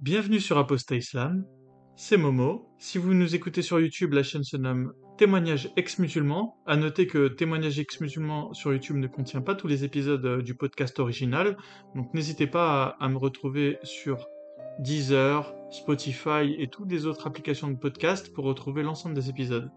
Bienvenue sur Apostat Islam, c'est Momo. Si vous nous écoutez sur YouTube, la chaîne se nomme Témoignages ex-musulmans. À noter que Témoignages ex-musulmans sur YouTube ne contient pas tous les épisodes euh, du podcast original, donc n'hésitez pas à, me retrouver sur Deezer, Spotify et toutes les autres applications de podcast pour retrouver l'ensemble des épisodes.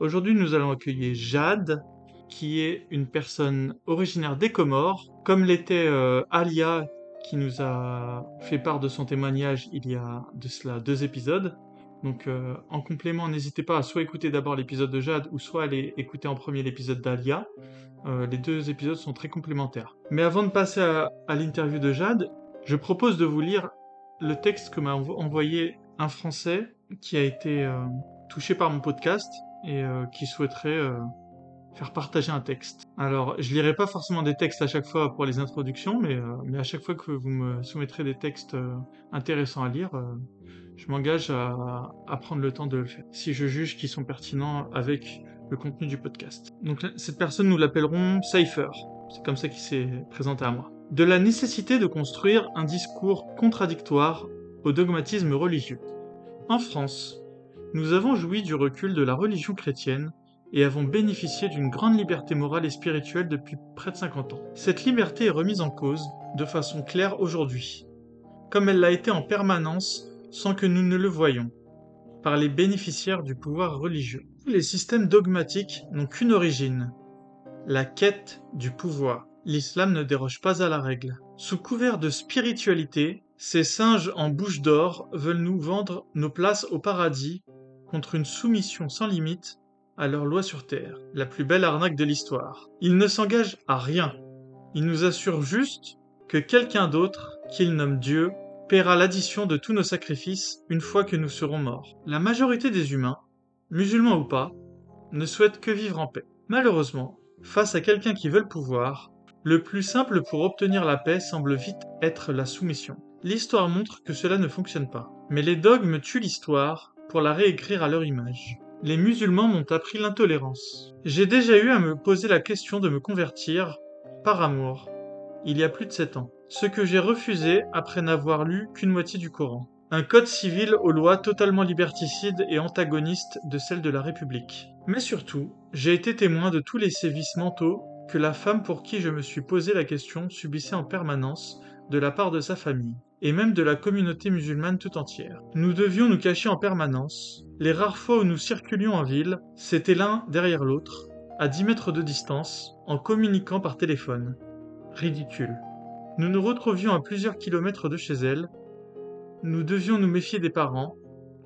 Aujourd'hui, nous allons accueillir Jade, qui est une personne originaire des Comores, comme l'était euh, Alia, qui nous a fait part de son témoignage il y a de cela deux épisodes. Donc euh, en complément, n'hésitez pas à soit écouter d'abord l'épisode de Jade ou soit aller écouter en premier l'épisode d'Alia. Euh, les deux épisodes sont très complémentaires. Mais avant de passer à, l'interview de Jade, je propose de vous lire le texte que m'a envoyé un Français qui a été euh, touché par mon podcast et qui souhaiterait faire partager un texte. Alors, je lirai pas forcément des textes à chaque fois pour les introductions, mais, euh, mais à chaque fois que vous me soumettrez des textes euh, intéressants à lire, euh, je m'engage à, à, prendre le temps de le faire, si je juge qu'ils sont pertinents avec le contenu du podcast. Donc cette personne, nous l'appellerons Cypher. C'est comme ça qu'il s'est présenté à moi. De la nécessité de construire un discours contradictoire au dogmatisme religieux. En France, nous avons joui du recul de la religion chrétienne et avons bénéficié d'une grande liberté morale et spirituelle depuis près de 50 ans. Cette liberté est remise en cause de façon claire aujourd'hui, comme elle l'a été en permanence sans que nous ne le voyions, par les bénéficiaires du pouvoir religieux. Les systèmes dogmatiques n'ont qu'une origine, la quête du pouvoir. L'islam ne déroge pas à la règle. Sous couvert de spiritualité, ces singes en bouche d'or veulent nous vendre nos places au paradis contre une soumission sans limite à leur loi sur Terre, la plus belle arnaque de l'histoire. Ils ne s'engagent à rien. Ils nous assurent juste que quelqu'un d'autre, qu'ils nomment Dieu, paiera l'addition de tous nos sacrifices une fois que nous serons morts. La majorité des humains, musulmans ou pas, ne souhaitent que vivre en paix. Malheureusement, face à quelqu'un qui veut le pouvoir, le plus simple pour obtenir la paix semble vite être la soumission. L'histoire montre que cela ne fonctionne pas. Mais les dogmes tuent l'histoire pour la réécrire à leur image les musulmans m'ont appris l'intolérance. J'ai déjà eu à me poser la question de me convertir, par amour, il y a plus de sept ans. Ce que j'ai refusé après n'avoir lu qu'une moitié du Coran. Un code civil aux lois totalement liberticides et antagonistes de celles de la République. Mais surtout, j'ai été témoin de tous les sévices mentaux que la femme pour qui je me suis posé la question subissait en permanence de la part de sa famille et même de la communauté musulmane tout entière. Nous devions nous cacher en permanence. Les rares fois où nous circulions en ville, c'était l'un derrière l'autre, à 10 mètres de distance, en communiquant par téléphone. Ridicule. Nous nous retrouvions à plusieurs kilomètres de chez elle. Nous devions nous méfier des parents,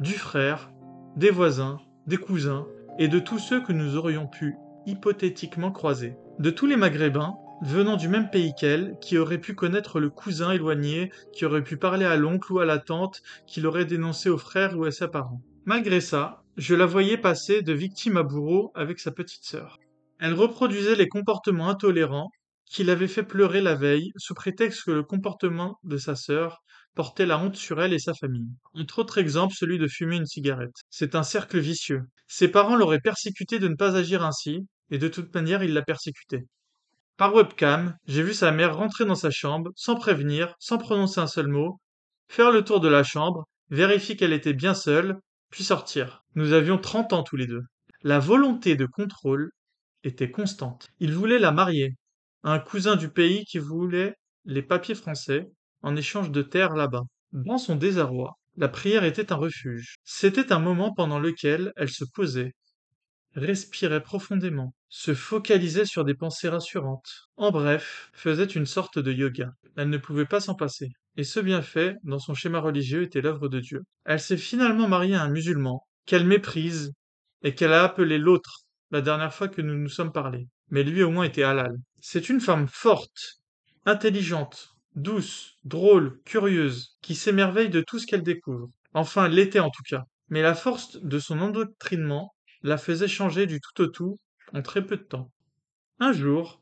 du frère, des voisins, des cousins, et de tous ceux que nous aurions pu hypothétiquement croiser. De tous les Maghrébins, venant du même pays qu'elle, qui aurait pu connaître le cousin éloigné, qui aurait pu parler à l'oncle ou à la tante, qui l'aurait dénoncé au frère ou à ses parents. Malgré ça, je la voyais passer de victime à bourreau avec sa petite sœur. Elle reproduisait les comportements intolérants qui l'avaient fait pleurer la veille, sous prétexte que le comportement de sa sœur portait la honte sur elle et sa famille. Entre autres exemples, celui de fumer une cigarette. C'est un cercle vicieux. Ses parents l'auraient persécuté de ne pas agir ainsi, et de toute manière il la persécutait. Par webcam, j'ai vu sa mère rentrer dans sa chambre, sans prévenir, sans prononcer un seul mot, faire le tour de la chambre, vérifier qu'elle était bien seule, puis sortir. Nous avions trente ans tous les deux. La volonté de contrôle était constante. Il voulait la marier. Un cousin du pays qui voulait les papiers français en échange de terre là-bas. Dans son désarroi, la prière était un refuge. C'était un moment pendant lequel elle se posait, respirait profondément, se focalisait sur des pensées rassurantes. En bref, faisait une sorte de yoga. Elle ne pouvait pas s'en passer. Et ce bienfait, dans son schéma religieux, était l'œuvre de Dieu. Elle s'est finalement mariée à un musulman, qu'elle méprise, et qu'elle a appelé l'autre, la dernière fois que nous nous sommes parlé. Mais lui au moins était halal. C'est une femme forte, intelligente, douce, drôle, curieuse, qui s'émerveille de tout ce qu'elle découvre. Enfin, l'était en tout cas. Mais la force de son endoctrinement la faisait changer du tout au tout en très peu de temps. Un jour,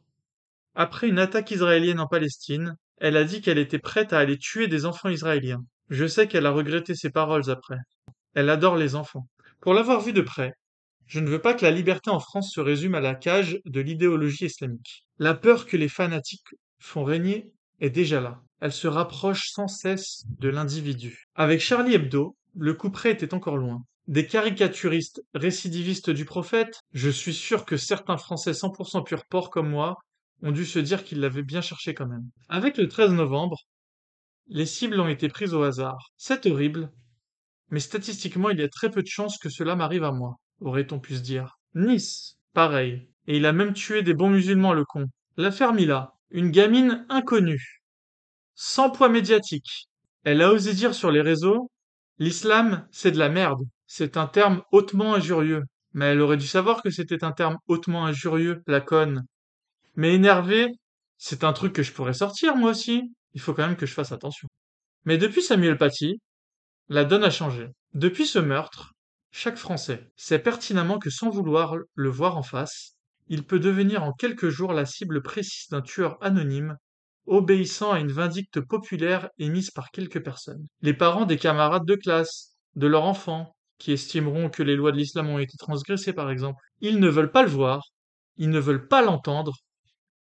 après une attaque israélienne en Palestine, elle a dit qu'elle était prête à aller tuer des enfants israéliens. Je sais qu'elle a regretté ses paroles après. Elle adore les enfants. Pour l'avoir vu de près, je ne veux pas que la liberté en France se résume à la cage de l'idéologie islamique. La peur que les fanatiques font régner est déjà là. elle se rapproche sans cesse de l'individu. Avec Charlie Hebdo, le coup près était encore loin. Des caricaturistes récidivistes du prophète, je suis sûr que certains Français 100% pur porc comme moi ont dû se dire qu'ils l'avaient bien cherché quand même. Avec le 13 novembre, les cibles ont été prises au hasard. C'est horrible, mais statistiquement il y a très peu de chances que cela m'arrive à moi, aurait-on pu se dire. Nice, pareil. Et il a même tué des bons musulmans, le con. L'affaire Mila, une gamine inconnue, sans poids médiatique. Elle a osé dire sur les réseaux L'islam, c'est de la merde. C'est un terme hautement injurieux. Mais elle aurait dû savoir que c'était un terme hautement injurieux, la conne. Mais énervé, c'est un truc que je pourrais sortir, moi aussi. Il faut quand même que je fasse attention. Mais depuis Samuel Paty, la donne a changé. Depuis ce meurtre, chaque Français sait pertinemment que sans vouloir le voir en face, il peut devenir en quelques jours la cible précise d'un tueur anonyme, obéissant à une vindicte populaire émise par quelques personnes. Les parents des camarades de classe, de leurs enfants, qui estimeront que les lois de l'islam ont été transgressées par exemple. Ils ne veulent pas le voir, ils ne veulent pas l'entendre,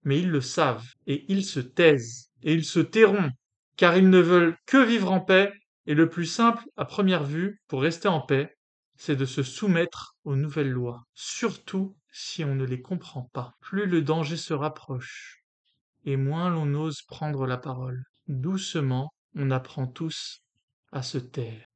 mais ils le savent, et ils se taisent, et ils se tairont, car ils ne veulent que vivre en paix, et le plus simple, à première vue, pour rester en paix, c'est de se soumettre aux nouvelles lois, surtout si on ne les comprend pas. Plus le danger se rapproche, et moins l'on ose prendre la parole. Doucement, on apprend tous à se taire.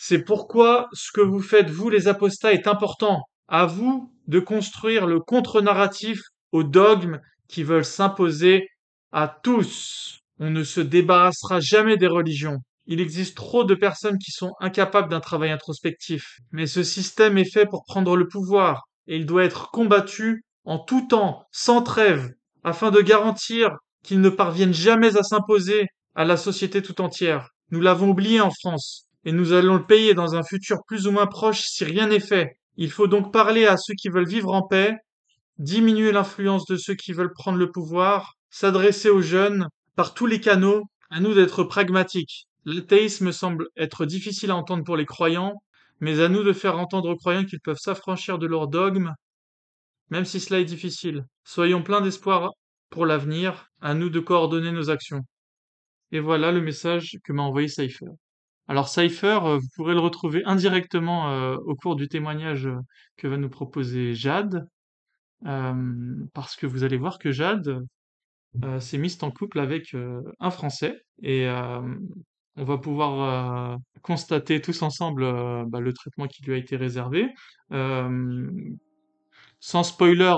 C'est pourquoi ce que vous faites, vous les apostats, est important. À vous de construire le contre-narratif aux dogmes qui veulent s'imposer à tous. On ne se débarrassera jamais des religions. Il existe trop de personnes qui sont incapables d'un travail introspectif. Mais ce système est fait pour prendre le pouvoir, et il doit être combattu en tout temps, sans trêve, afin de garantir qu'il ne parvienne jamais à s'imposer à la société tout entière. Nous l'avons oublié en France, et nous allons le payer dans un futur plus ou moins proche si rien n'est fait. Il faut donc parler à ceux qui veulent vivre en paix, diminuer l'influence de ceux qui veulent prendre le pouvoir, s'adresser aux jeunes par tous les canaux, à nous d'être pragmatiques. L'athéisme semble être difficile à entendre pour les croyants, mais à nous de faire entendre aux croyants qu'ils peuvent s'affranchir de leurs dogmes, même si cela est difficile. Soyons pleins d'espoir pour l'avenir, à nous de coordonner nos actions. Et voilà le message que m'a envoyé Cypher. Alors Cypher, euh, vous pourrez le retrouver indirectement euh, au cours du témoignage euh, que va nous proposer Jade, parce que vous allez voir que Jade s'est mise en couple avec un Français, et on va pouvoir constater tous ensemble bah, le traitement qui lui a été réservé. Sans spoiler,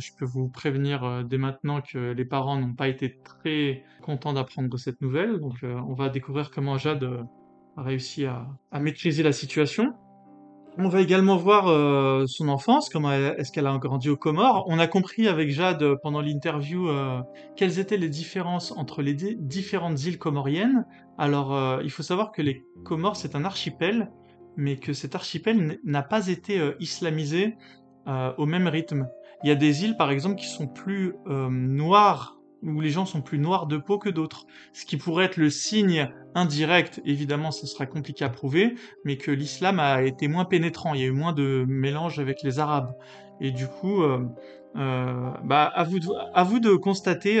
je peux vous prévenir dès maintenant que les parents n'ont pas été très contents d'apprendre cette nouvelle. Donc on va découvrir comment Jade réussi à, maîtriser la situation. On va également voir euh, son enfance, comment est-ce qu'elle a grandi aux Comores. On a compris avec Jade euh, pendant l'interview euh, quelles étaient les différences entre les différentes îles comoriennes. Alors, il faut savoir que les Comores, c'est un archipel, mais que cet archipel n'a pas été islamisé au même rythme. Il y a des îles, par exemple, qui sont plus noires où les gens sont plus noirs de peau que d'autres. Ce qui pourrait être le signe indirect, évidemment, ce sera compliqué à prouver, mais que l'islam a été moins pénétrant, il y a eu moins de mélange avec les Arabes. Et du coup, euh, euh, bah, à vous de, à vous de constater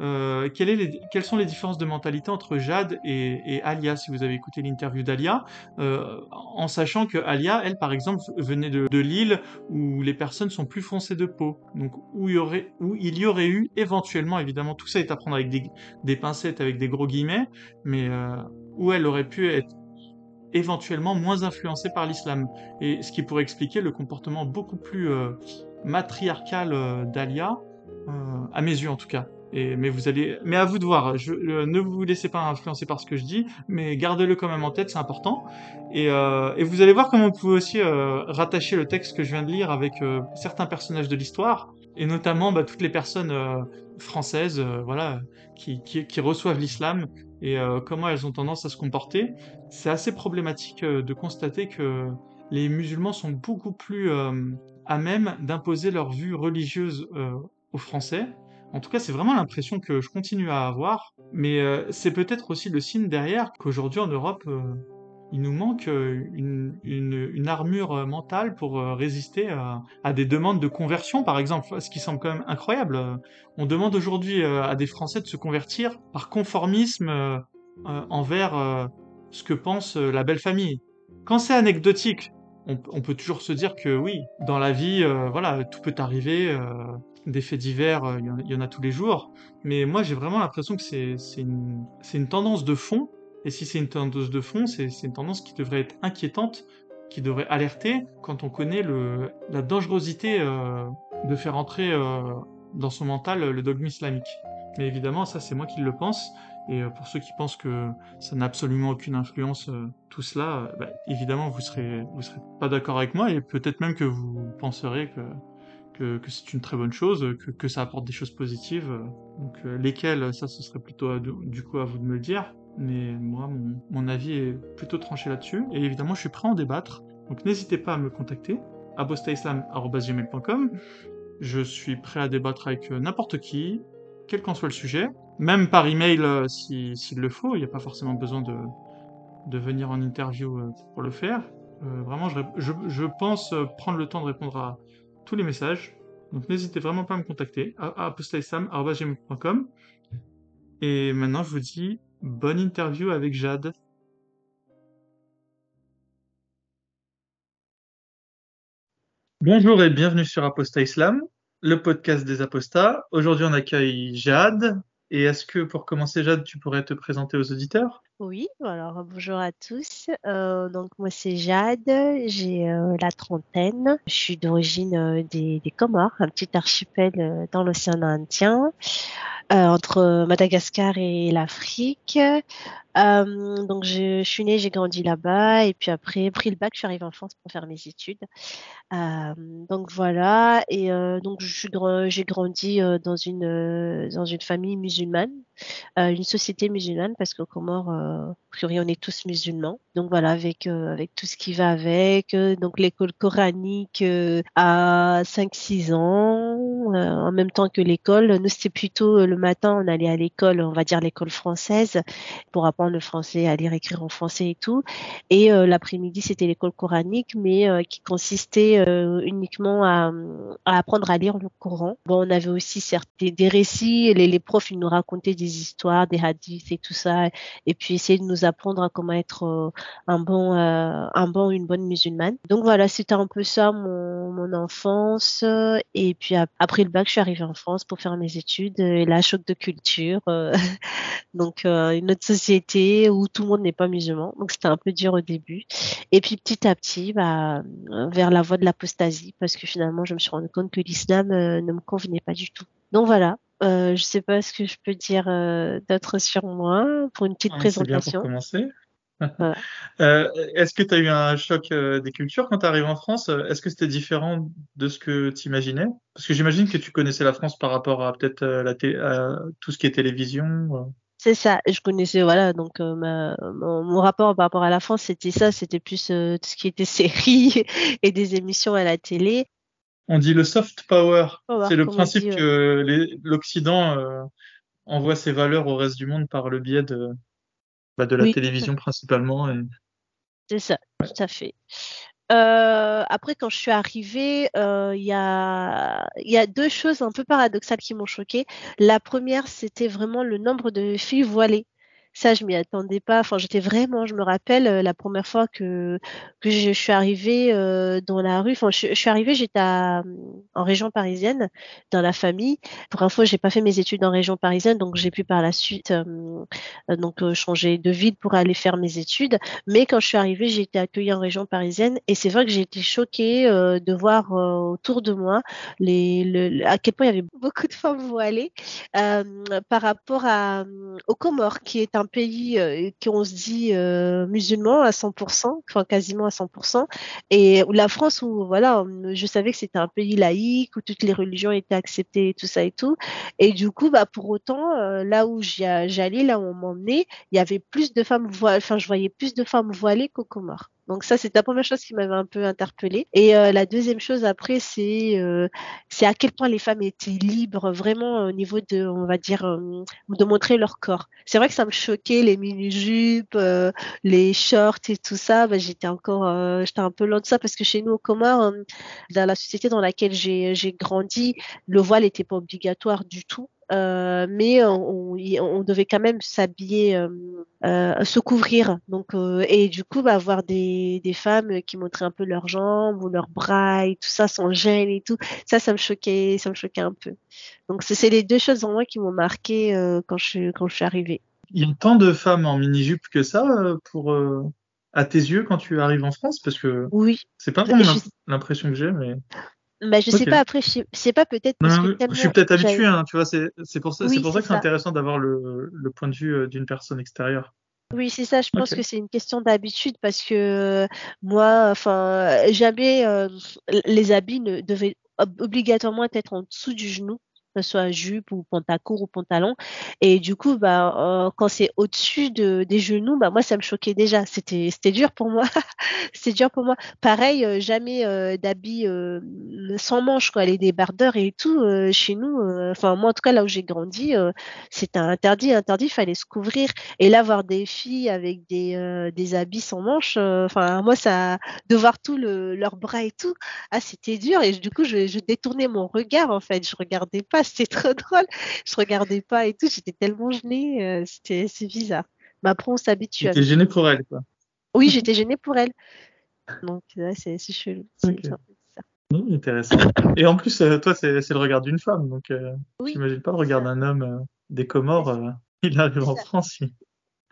euh, quelles sont les différences de mentalité entre Jade et, Alia, si vous avez écouté l'interview d'Alia, euh, en sachant que Alia, elle, par exemple, venait de, l'île où les personnes sont plus foncées de peau, donc où il y aurait, où il y aurait eu éventuellement, évidemment, tout ça est à prendre avec des, pincettes, avec des gros guillemets, mais euh, où elle aurait pu être éventuellement moins influencée par l'islam. Et ce qui pourrait expliquer le comportement beaucoup plus matriarcal d'Alia, à mes yeux en tout cas mais vous allez, mais à vous de voir. Je, euh, ne vous laissez pas influencer par ce que je dis, mais gardez-le quand même en tête, c'est important. Et, euh, et, vous allez voir comment vous pouvez aussi euh, rattacher le texte que je viens de lire avec certains personnages de l'histoire, et notamment bah, toutes les personnes françaises, voilà, qui, qui, qui reçoivent l'islam et comment elles ont tendance à se comporter. C'est assez problématique de constater que les musulmans sont beaucoup plus à même d'imposer leur vue religieuse aux Français en tout cas, c'est vraiment l'impression que je continue à avoir, mais euh, c'est peut-être aussi le signe derrière qu'aujourd'hui en Europe, euh, il nous manque une, une, armure mentale pour résister à, des demandes de conversion, par exemple, ce qui semble quand même incroyable. On demande aujourd'hui à des Français de se convertir par conformisme envers ce que pense la belle famille. Quand c'est anecdotique, on, on, peut toujours se dire que oui, dans la vie, voilà, tout peut arriver des faits divers, euh, il y, en a tous les jours. Mais moi, j'ai vraiment l'impression que c'est une, tendance de fond. Et si c'est une tendance de fond, c'est une tendance qui devrait être inquiétante, qui devrait alerter quand on connaît la dangerosité euh, de faire entrer euh, dans son mental le dogme islamique. Mais évidemment, ça, c'est moi qui le pense. Et pour ceux qui pensent que ça n'a absolument aucune influence, tout cela, bah, évidemment, vous serez, vous serez pas d'accord avec moi et peut-être même que vous penserez que que, c'est une très bonne chose, que, que, ça apporte des choses positives. Donc euh, lesquelles, ça ce serait plutôt du coup à vous de me le dire. Mais moi, mon, mon avis est plutôt tranché là-dessus. Et évidemment, je suis prêt à en débattre. Donc n'hésitez pas à me contacter. abostaislam.com Je suis prêt à débattre avec euh, n'importe qui, quel qu'en soit le sujet. Même par email euh, s'il si, le faut. Il n'y a pas forcément besoin de, de venir en interview pour le faire. vraiment, je, je, je pense prendre le temps de répondre à, tous les messages. Donc n'hésitez vraiment pas à me contacter à apostaisam.com. Et maintenant, je vous dis bonne interview avec Jade. Bonjour et bienvenue sur Apostat Islam, le podcast des apostats. Aujourd'hui, on accueille Jade. Et est-ce que pour commencer, Jade, tu pourrais te présenter aux auditeurs? Oui, alors bonjour à tous. Euh, donc moi c'est Jade, j'ai euh, la trentaine. Je suis d'origine euh, des, Comores, un petit archipel dans l'océan Indien, entre Madagascar et l'Afrique. donc je, suis née, j'ai grandi là-bas et puis après pris le bac, je suis arrivée en France pour faire mes études. donc voilà et donc j'ai grandi dans une dans une famille musulmane, une société musulmane parce qu'au Comores a priori, on est tous musulmans. Donc voilà, avec euh, avec tout ce qui va avec. Euh, donc l'école coranique euh, à 5-6 ans, en même temps que l'école. Nous, c'était plutôt le matin, on allait à l'école, on va dire l'école française, pour apprendre le français, à lire, écrire en français et tout. Et l'après-midi, c'était l'école coranique, mais qui consistait uniquement à, à, apprendre à lire le Coran. Bon, on avait aussi certes des, récits, les, les profs, ils nous racontaient des histoires, des hadiths et tout ça, et puis essayer de nous apprendre à comment être euh, un bon, euh, un bon, une bonne musulmane. Donc voilà, c'était un peu ça mon, enfance. Et puis après le bac, je suis arrivée en France pour faire mes études. Et là, choc de culture. Euh, donc une autre société où tout le monde n'est pas musulman. Donc c'était un peu dur au début. Et puis petit à petit, bah, vers la voie de l'apostasie, parce que finalement, je me suis rendu compte que l'islam ne me convenait pas du tout. Donc voilà, euh, je sais pas ce que je peux dire euh, d'autre sur moi pour une petite présentation. Bien pour commencer. euh, Est-ce que tu as eu un choc des cultures quand tu arrives en France? Est-ce que c'était différent de ce que tu imaginais Parce que j'imagine que tu connaissais la France par rapport à peut-être tout ce qui est télévision. C'est ça, je connaissais, voilà, donc ma, mon, mon, rapport par rapport à la France, c'était ça, c'était plus tout ce qui était séries et des émissions à la télé. On dit le soft power. c'est le principe que l'Occident euh, envoie ses valeurs au reste du monde par le biais de, bah, de la télévision principalement. C'est ça, tout à fait. Euh, après, quand je suis arrivée, euh, il y, a, y a deux choses un peu paradoxales qui m'ont choquée. La première, c'était vraiment le nombre de filles voilées ça, je m'y attendais pas. Enfin, j'étais vraiment, je me rappelle euh, la première fois que que je, suis arrivée euh, dans la rue. Enfin, je, suis arrivée, j'étais en région parisienne, dans la famille. Pour info, j'ai pas fait mes études en région parisienne, donc j'ai pu par la suite euh, donc changer de ville pour aller faire mes études. Mais quand je suis arrivée, j'ai été accueillie en région parisienne, et c'est vrai que j'ai été choquée de voir autour de moi les, le, à quel point il y avait beaucoup de femmes voilées par rapport à aux Comores, qui est un pays euh, qui on se dit euh, musulman à 100%, enfin quasiment à 100%, et la France où voilà, je savais que c'était un pays laïque où toutes les religions étaient acceptées et tout ça et tout, et du coup bah pour autant euh, là où j'allais, là où on m'emmenait, il y avait plus de femmes voilées, enfin je voyais plus de femmes voilées qu'au Comores. Donc ça, c'est la première chose qui m'avait un peu interpellée. Et euh, la deuxième chose après, c'est euh, c'est à quel point les femmes étaient libres vraiment au niveau de, on va dire, euh, de montrer leur corps. C'est vrai que ça me choquait les mini-jupes, les shorts et tout ça. Bah, j'étais encore, j'étais un peu loin de ça parce que chez nous au Comores, dans la société dans laquelle j'ai grandi, le voile n'était pas obligatoire du tout. Euh, mais on, on, devait quand même s'habiller, euh, euh, se couvrir. Donc, et du coup, bah, avoir des, des femmes qui montraient un peu leurs jambes ou leurs bras et tout ça sans gêne et tout, ça, ça me choquait, ça me choquait un peu. Donc, c'est les deux choses en moi qui m'ont marqué quand je quand je suis arrivée. Il y a tant de femmes en mini-jupe que ça pour à tes yeux quand tu arrives en France? Parce que oui c'est pas vraiment l'impression que j'ai mais bah, je sais pas, après, je sais pas, peut-être parce que Je suis peut-être habitué, hein, tu vois, c'est pour ça, c'est pour ça que c'est intéressant d'avoir le, le point de vue euh, d'une personne extérieure. Oui, c'est ça. Je pense que c'est une question d'habitude parce que euh, moi, enfin, jamais euh, les habits ne devaient obligatoirement être en dessous du genou que ce soit jupe ou pantacourt ou pantalon. Et du coup, bah, euh, quand c'est au-dessus de, des genoux, bah, moi, ça me choquait déjà. C'était, c'était dur pour moi. c'était dur pour moi. Pareil, euh, jamais euh, d'habits sans manches, quoi, les débardeurs et tout. chez nous, enfin, moi, en tout cas, là où j'ai grandi, c'était interdit, interdit, il fallait se couvrir. Et là, voir des filles avec des, des habits sans manches, enfin, moi, ça, de voir tout le, leurs bras et tout, ah, c'était dur. Et du coup, je, je détournais mon regard, en fait. Je regardais pas c'était trop drôle. Je regardais pas et tout, j'étais tellement gênée, euh, c'était c'est bizarre. Mais après, on s'habitue. J'étais gênée pour elle, quoi. Oui, j'étais gênée pour elle. Donc, là, c'est chelou. Mmh, intéressant. Et en plus, euh, toi, c'est le regard d'une femme, donc euh, oui, j'imagine pas le regard d'un homme des Comores. il arrive en France.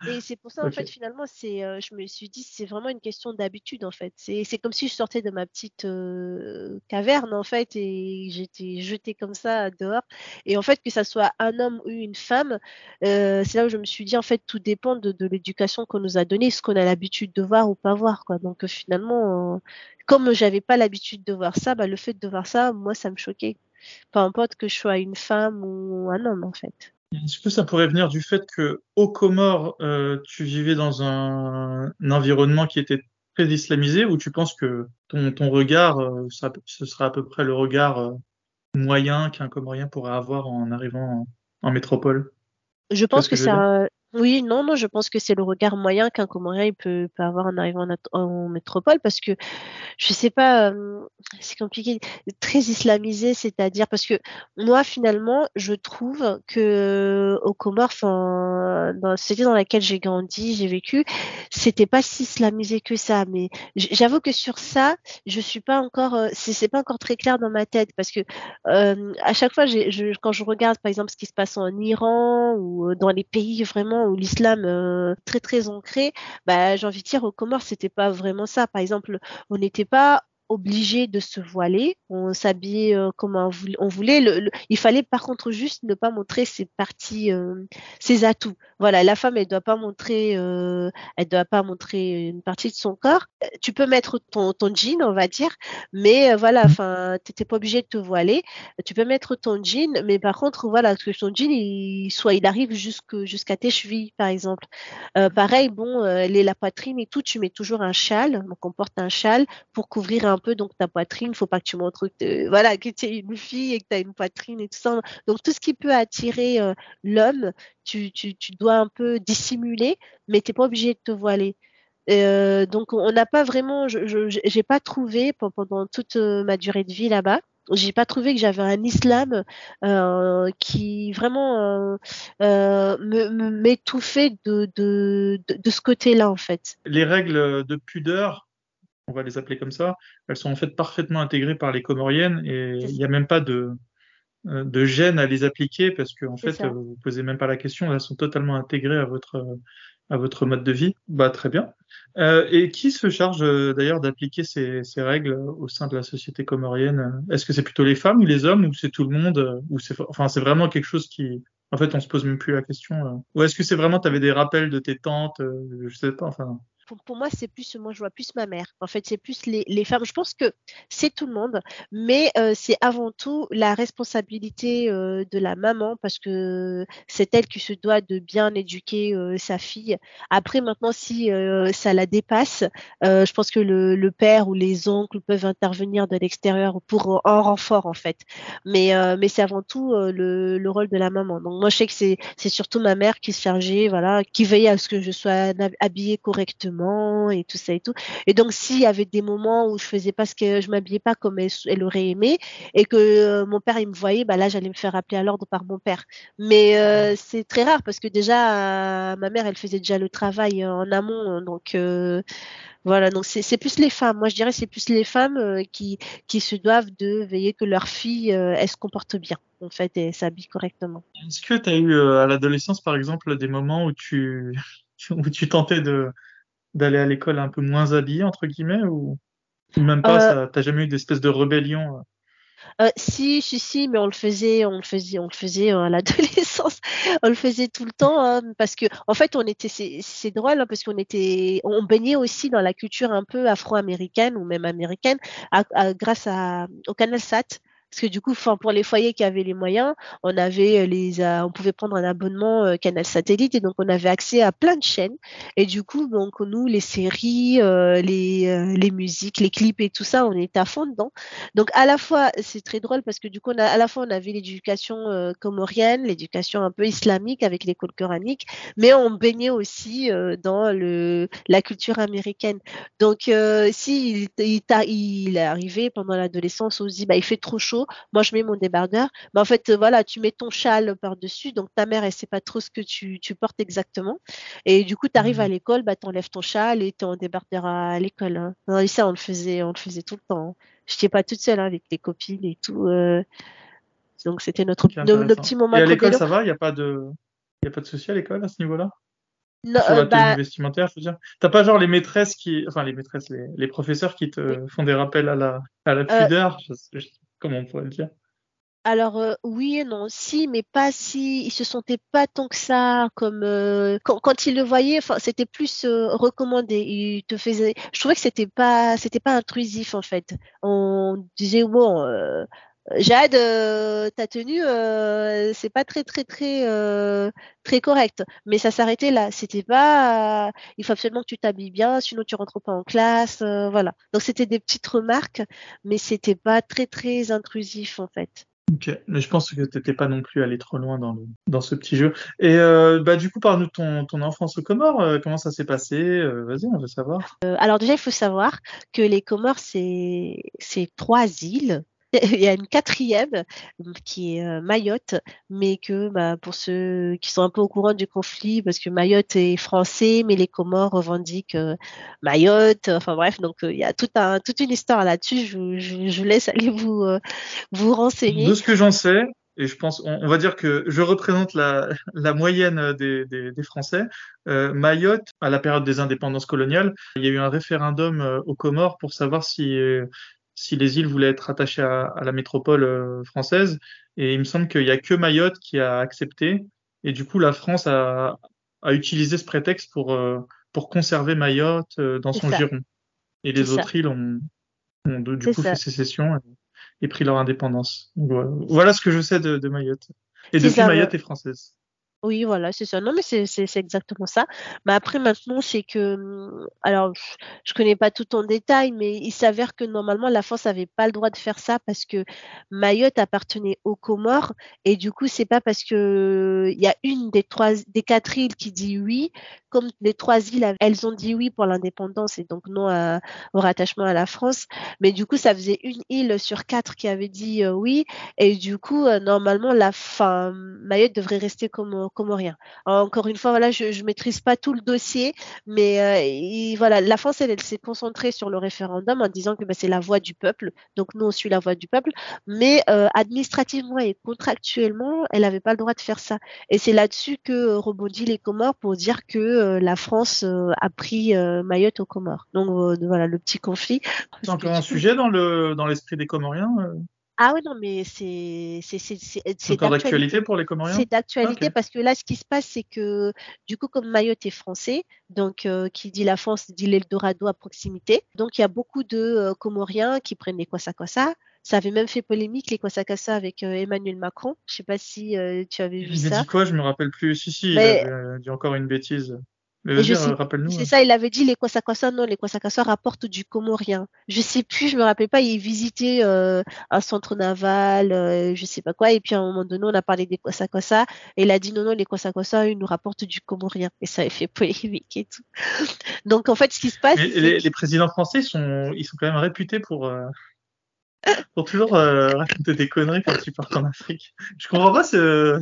Et c'est pour ça, en fait, finalement, c'est, euh, je me suis dit, c'est vraiment une question d'habitude, en fait. C'est, c'est comme si je sortais de ma petite euh, caverne, en fait, et j'étais jetée comme ça dehors. Et en fait, que ça soit un homme ou une femme, euh, c'est là où je me suis dit, en fait, tout dépend de, de l'éducation qu'on nous a donnée, ce qu'on a l'habitude de voir ou pas voir, quoi. Donc, finalement, comme j'avais pas l'habitude de voir ça, bah, le fait de voir ça, moi, ça me choquait. Peu importe que je sois une femme ou un homme, en fait. Est-ce que ça pourrait venir du fait que au Comores, euh, tu vivais dans un, environnement qui était très islamisé, ou tu penses que ton, ton regard, euh, ce sera à peu près le regard euh, moyen qu'un Comorien pourrait avoir en arrivant en, métropole? Je pense que, ça, oui, non, non, je pense que c'est le regard moyen qu'un Comorien il peut, peut avoir en arrivant en, métropole parce que je sais pas, c'est compliqué, très islamisé, c'est-à-dire parce que moi finalement je trouve que au Comores, enfin dans la société dans laquelle j'ai grandi, j'ai vécu, c'était pas si islamisé que ça. Mais j'avoue que sur ça, je suis pas encore, c'est pas encore très clair dans ma tête parce que à chaque fois, je, quand je regarde par exemple ce qui se passe en Iran ou dans les pays vraiment où l'islam euh, très très ancré, bah, j'ai envie de dire au Comores c'était pas vraiment ça. Par exemple, on n'était pas obligé de se voiler, on s'habillait euh, comme on voulait. Le, il fallait par contre juste ne pas montrer ses parties, euh, ses atouts. Voilà, la femme elle doit pas montrer, euh, elle doit pas montrer une partie de son corps. Tu peux mettre ton, ton jean, on va dire, mais voilà, mmh. enfin, t'étais pas obligé de te voiler. Tu peux mettre ton jean, mais par contre voilà que ton jean il soit, il arrive jusque jusqu'à tes chevilles par exemple. pareil, bon, les la poitrine et tout, tu mets toujours un châle, donc on porte un châle pour couvrir un peu donc ta poitrine. Faut pas que tu montres que voilà que tu es une fille et que tu as une poitrine et tout ça. Donc tout ce qui peut attirer euh, l'homme, tu, dois un peu dissimuler, mais tu n'es pas obligé de te voiler. Euh, donc on n'a pas vraiment, je j'ai pas trouvé pendant toute euh, ma durée de vie là-bas, j'ai pas trouvé que j'avais un islam qui vraiment m'étouffait de, de, ce côté-là en fait. Les règles de pudeur on va les appeler comme ça, elles sont en fait parfaitement intégrées par les Comoriennes et il n'y a même pas de, euh, de gêne à les appliquer parce que en fait, vous vous posez même pas la question, elles sont totalement intégrées à votre à votre mode de vie. Bah très bien. Euh, et qui se charge euh, d'ailleurs d'appliquer ces, ces, règles au sein de la société comorienne? Est-ce que c'est plutôt les femmes ou les hommes ou c'est tout le monde ou c'est enfin c'est vraiment quelque chose qui en fait on se pose même plus la question ou est-ce que c'est vraiment tu avais des rappels de tes tantes je sais pas enfin pour, moi, c'est plus, moi, je vois plus ma mère. En fait, c'est plus les, femmes. Je pense que c'est tout le monde, mais euh, c'est avant tout la responsabilité euh, de la maman parce que c'est elle qui se doit de bien éduquer euh, sa fille. Après, maintenant, si ça la dépasse, je pense que le, père ou les oncles peuvent intervenir de l'extérieur pour en renfort, en fait. Mais, mais c'est avant tout le, le, rôle de la maman. Donc, moi, je sais que c'est surtout ma mère qui se chargeait, voilà, qui veillait à ce que je sois habillée correctement et tout ça et tout. Et donc, s'il y avait des moments où je faisais pas ce que je m'habillais pas comme elle, aurait aimé et que euh, mon père il me voyait, bah là, j'allais me faire appeler à l'ordre par mon père. Mais euh, c'est très rare parce que déjà, ma mère, elle faisait déjà le travail en amont, donc. Euh, voilà, donc c'est plus les femmes. Moi, je dirais c'est plus les femmes qui, qui se doivent de veiller que leur fille, elle se comporte bien, en fait, et s'habille correctement. Est-ce que tu as eu à l'adolescence, par exemple, des moments où tu, où tu tentais de d'aller à l'école un peu moins habillé entre guillemets ou, même pas euh, t'as jamais eu d'espèce de rébellion euh? euh, si, si, si, mais on le faisait, on le faisait, on le faisait à l'adolescence, on le faisait tout le temps, hein, parce que, en fait, on était, c'est drôle, hein, parce qu'on était, on baignait aussi dans la culture un peu afro-américaine ou même américaine, grâce à, au Canal Sat. Parce que du coup, pour les foyers qui avaient les moyens, on euh, euh, pouvait prendre un abonnement euh, canal satellite et donc on avait accès à plein de chaînes. Et du coup, donc nous, les séries, les, musiques, les clips et tout ça, on était à fond dedans. Donc à la fois, c'est très drôle parce que du coup, on a, à la fois on avait l'éducation comorienne, l'éducation un peu islamique avec l'école coranique, mais on baignait aussi dans la culture américaine. Donc si il, il, est arrivé pendant l'adolescence, on se dit bah il fait trop chaud moi je mets mon débardeur. Mais en fait, euh, voilà, tu mets ton châle par-dessus, donc ta mère, elle sait pas trop ce que tu, portes exactement. Et du coup, tu arrives à mmh. l'école, bah, tu enlèves ton châle et tu es en débardeur à, l'école. Hein. ça, on le faisait, on le faisait tout le temps. Hein. Je n'étais pas toute seule hein, avec les copines et tout. Euh. Donc c'était notre, petit moment. Et à l'école, ça va? Il n'y a pas de, y a pas de souci à l'école à ce niveau-là? Non, sur la euh, bah... vestimentaire, je veux dire. T'as pas genre les maîtresses qui, enfin les maîtresses, les, professeurs qui te font des rappels à la, à la pudeur? Comment on pourrait le dire? Alors euh, oui et non, si, mais pas si. Ils se sentaient pas tant que ça comme euh, quand, quand, ils le voyaient. Enfin, c'était plus euh, recommandé. Ils te faisaient. Je trouvais que c'était pas, c'était pas intrusif en fait. On disait bon, Jade, euh, ta tenue, euh, c'est pas très très très euh, très correct. Mais ça s'arrêtait là. C'était pas, il faut absolument que tu t'habilles bien, sinon tu rentres pas en classe, voilà. Donc c'était des petites remarques, mais c'était pas très très intrusif en fait. Ok, mais je pense que t'étais pas non plus allé trop loin dans le, dans ce petit jeu. Et bah du coup, parle-nous de ton, ton enfance aux Comores. comment ça s'est passé? Vas-y, on veut savoir. alors déjà, il faut savoir que les Comores, c'est c'est trois îles il y a une quatrième qui est euh, Mayotte, mais que bah, pour ceux qui sont un peu au courant du conflit, parce que Mayotte est français, mais les Comores revendiquent euh, Mayotte. Enfin bref, donc euh, il y a toute une histoire là-dessus. Je, je, laisse aller vous, vous renseigner. De ce que j'en sais, et je pense, on, va dire que je représente la, moyenne des, Français. Mayotte, à la période des indépendances coloniales, il y a eu un référendum aux Comores pour savoir si si les îles voulaient être attachées à, la métropole euh, française. Et il me semble qu'il n'y a que Mayotte qui a accepté. Et du coup, la France a, a utilisé ce prétexte pour, euh, pour conserver Mayotte euh, dans son giron. Et les autres îles ont, ont du coup fait sécession et, pris leur indépendance. Voilà, ce que je sais de, de Mayotte. Et depuis, Mayotte est française. Oui, voilà, c'est ça. Non, mais c'est exactement ça. Mais après, maintenant, c'est que, mmh, alors, je connais pas tout en détail, mais il s'avère que normalement, la France avait pas le droit de faire ça parce que Mayotte appartenait aux Comores et du coup, c'est pas parce que il y a une des trois, des quatre îles qui dit oui, comme les trois îles, elles ont dit oui pour l'indépendance et donc non au rattachement à la France. Mais du coup, ça faisait une île sur quatre qui avait dit euh, oui et du coup, euh, normalement, la fin, Mayotte devrait rester comme comorien. Encore une fois, voilà, je, je maîtrise pas tout le dossier, mais euh, voilà, la France, elle, s'est concentrée sur le référendum en disant que bah, c'est la voix du peuple, donc nous on suit la voix du peuple, mais euh, administrativement et contractuellement, elle n'avait pas le droit de faire ça. Et c'est là-dessus que euh, rebondit les Comores pour dire que la France a pris Mayotte aux Comores. Donc voilà, le petit conflit. C'est encore un sujet dans le dans l'esprit des Comoriens Ah oui, non, mais c'est c'est c'est c'est c'est encore d'actualité pour les Comoriens? C'est d'actualité parce que là, ce qui se passe, c'est que du coup, comme Mayotte est français, donc euh, qui dit la France dit l'Eldorado à proximité. Donc il y a beaucoup de euh, Comoriens qui prennent les Kwasa Kwasa. Ça avait même fait polémique les Kwasa Kwasa avec euh, Emmanuel Macron. Je sais pas si tu avais vu il ça. Il dit quoi? Je me rappelle plus. Si si, il avait dit encore une bêtise. C'est ça, il avait dit les Kwasa non, les Kwasa rapportent du Comorien. Je sais plus, je me rappelle pas, il visitait euh, un centre naval, euh, je sais pas quoi, et puis à un moment donné, on a parlé des Kwasa et il a dit non, non, les Kwasa ils nous rapportent du Comorien. Et ça a fait polémique et tout. Donc en fait, ce qui se passe. Les, les, présidents français sont, ils sont quand même réputés pour. Euh, pour toujours raconter des conneries quand ils partent en Afrique. Je comprends pas ce.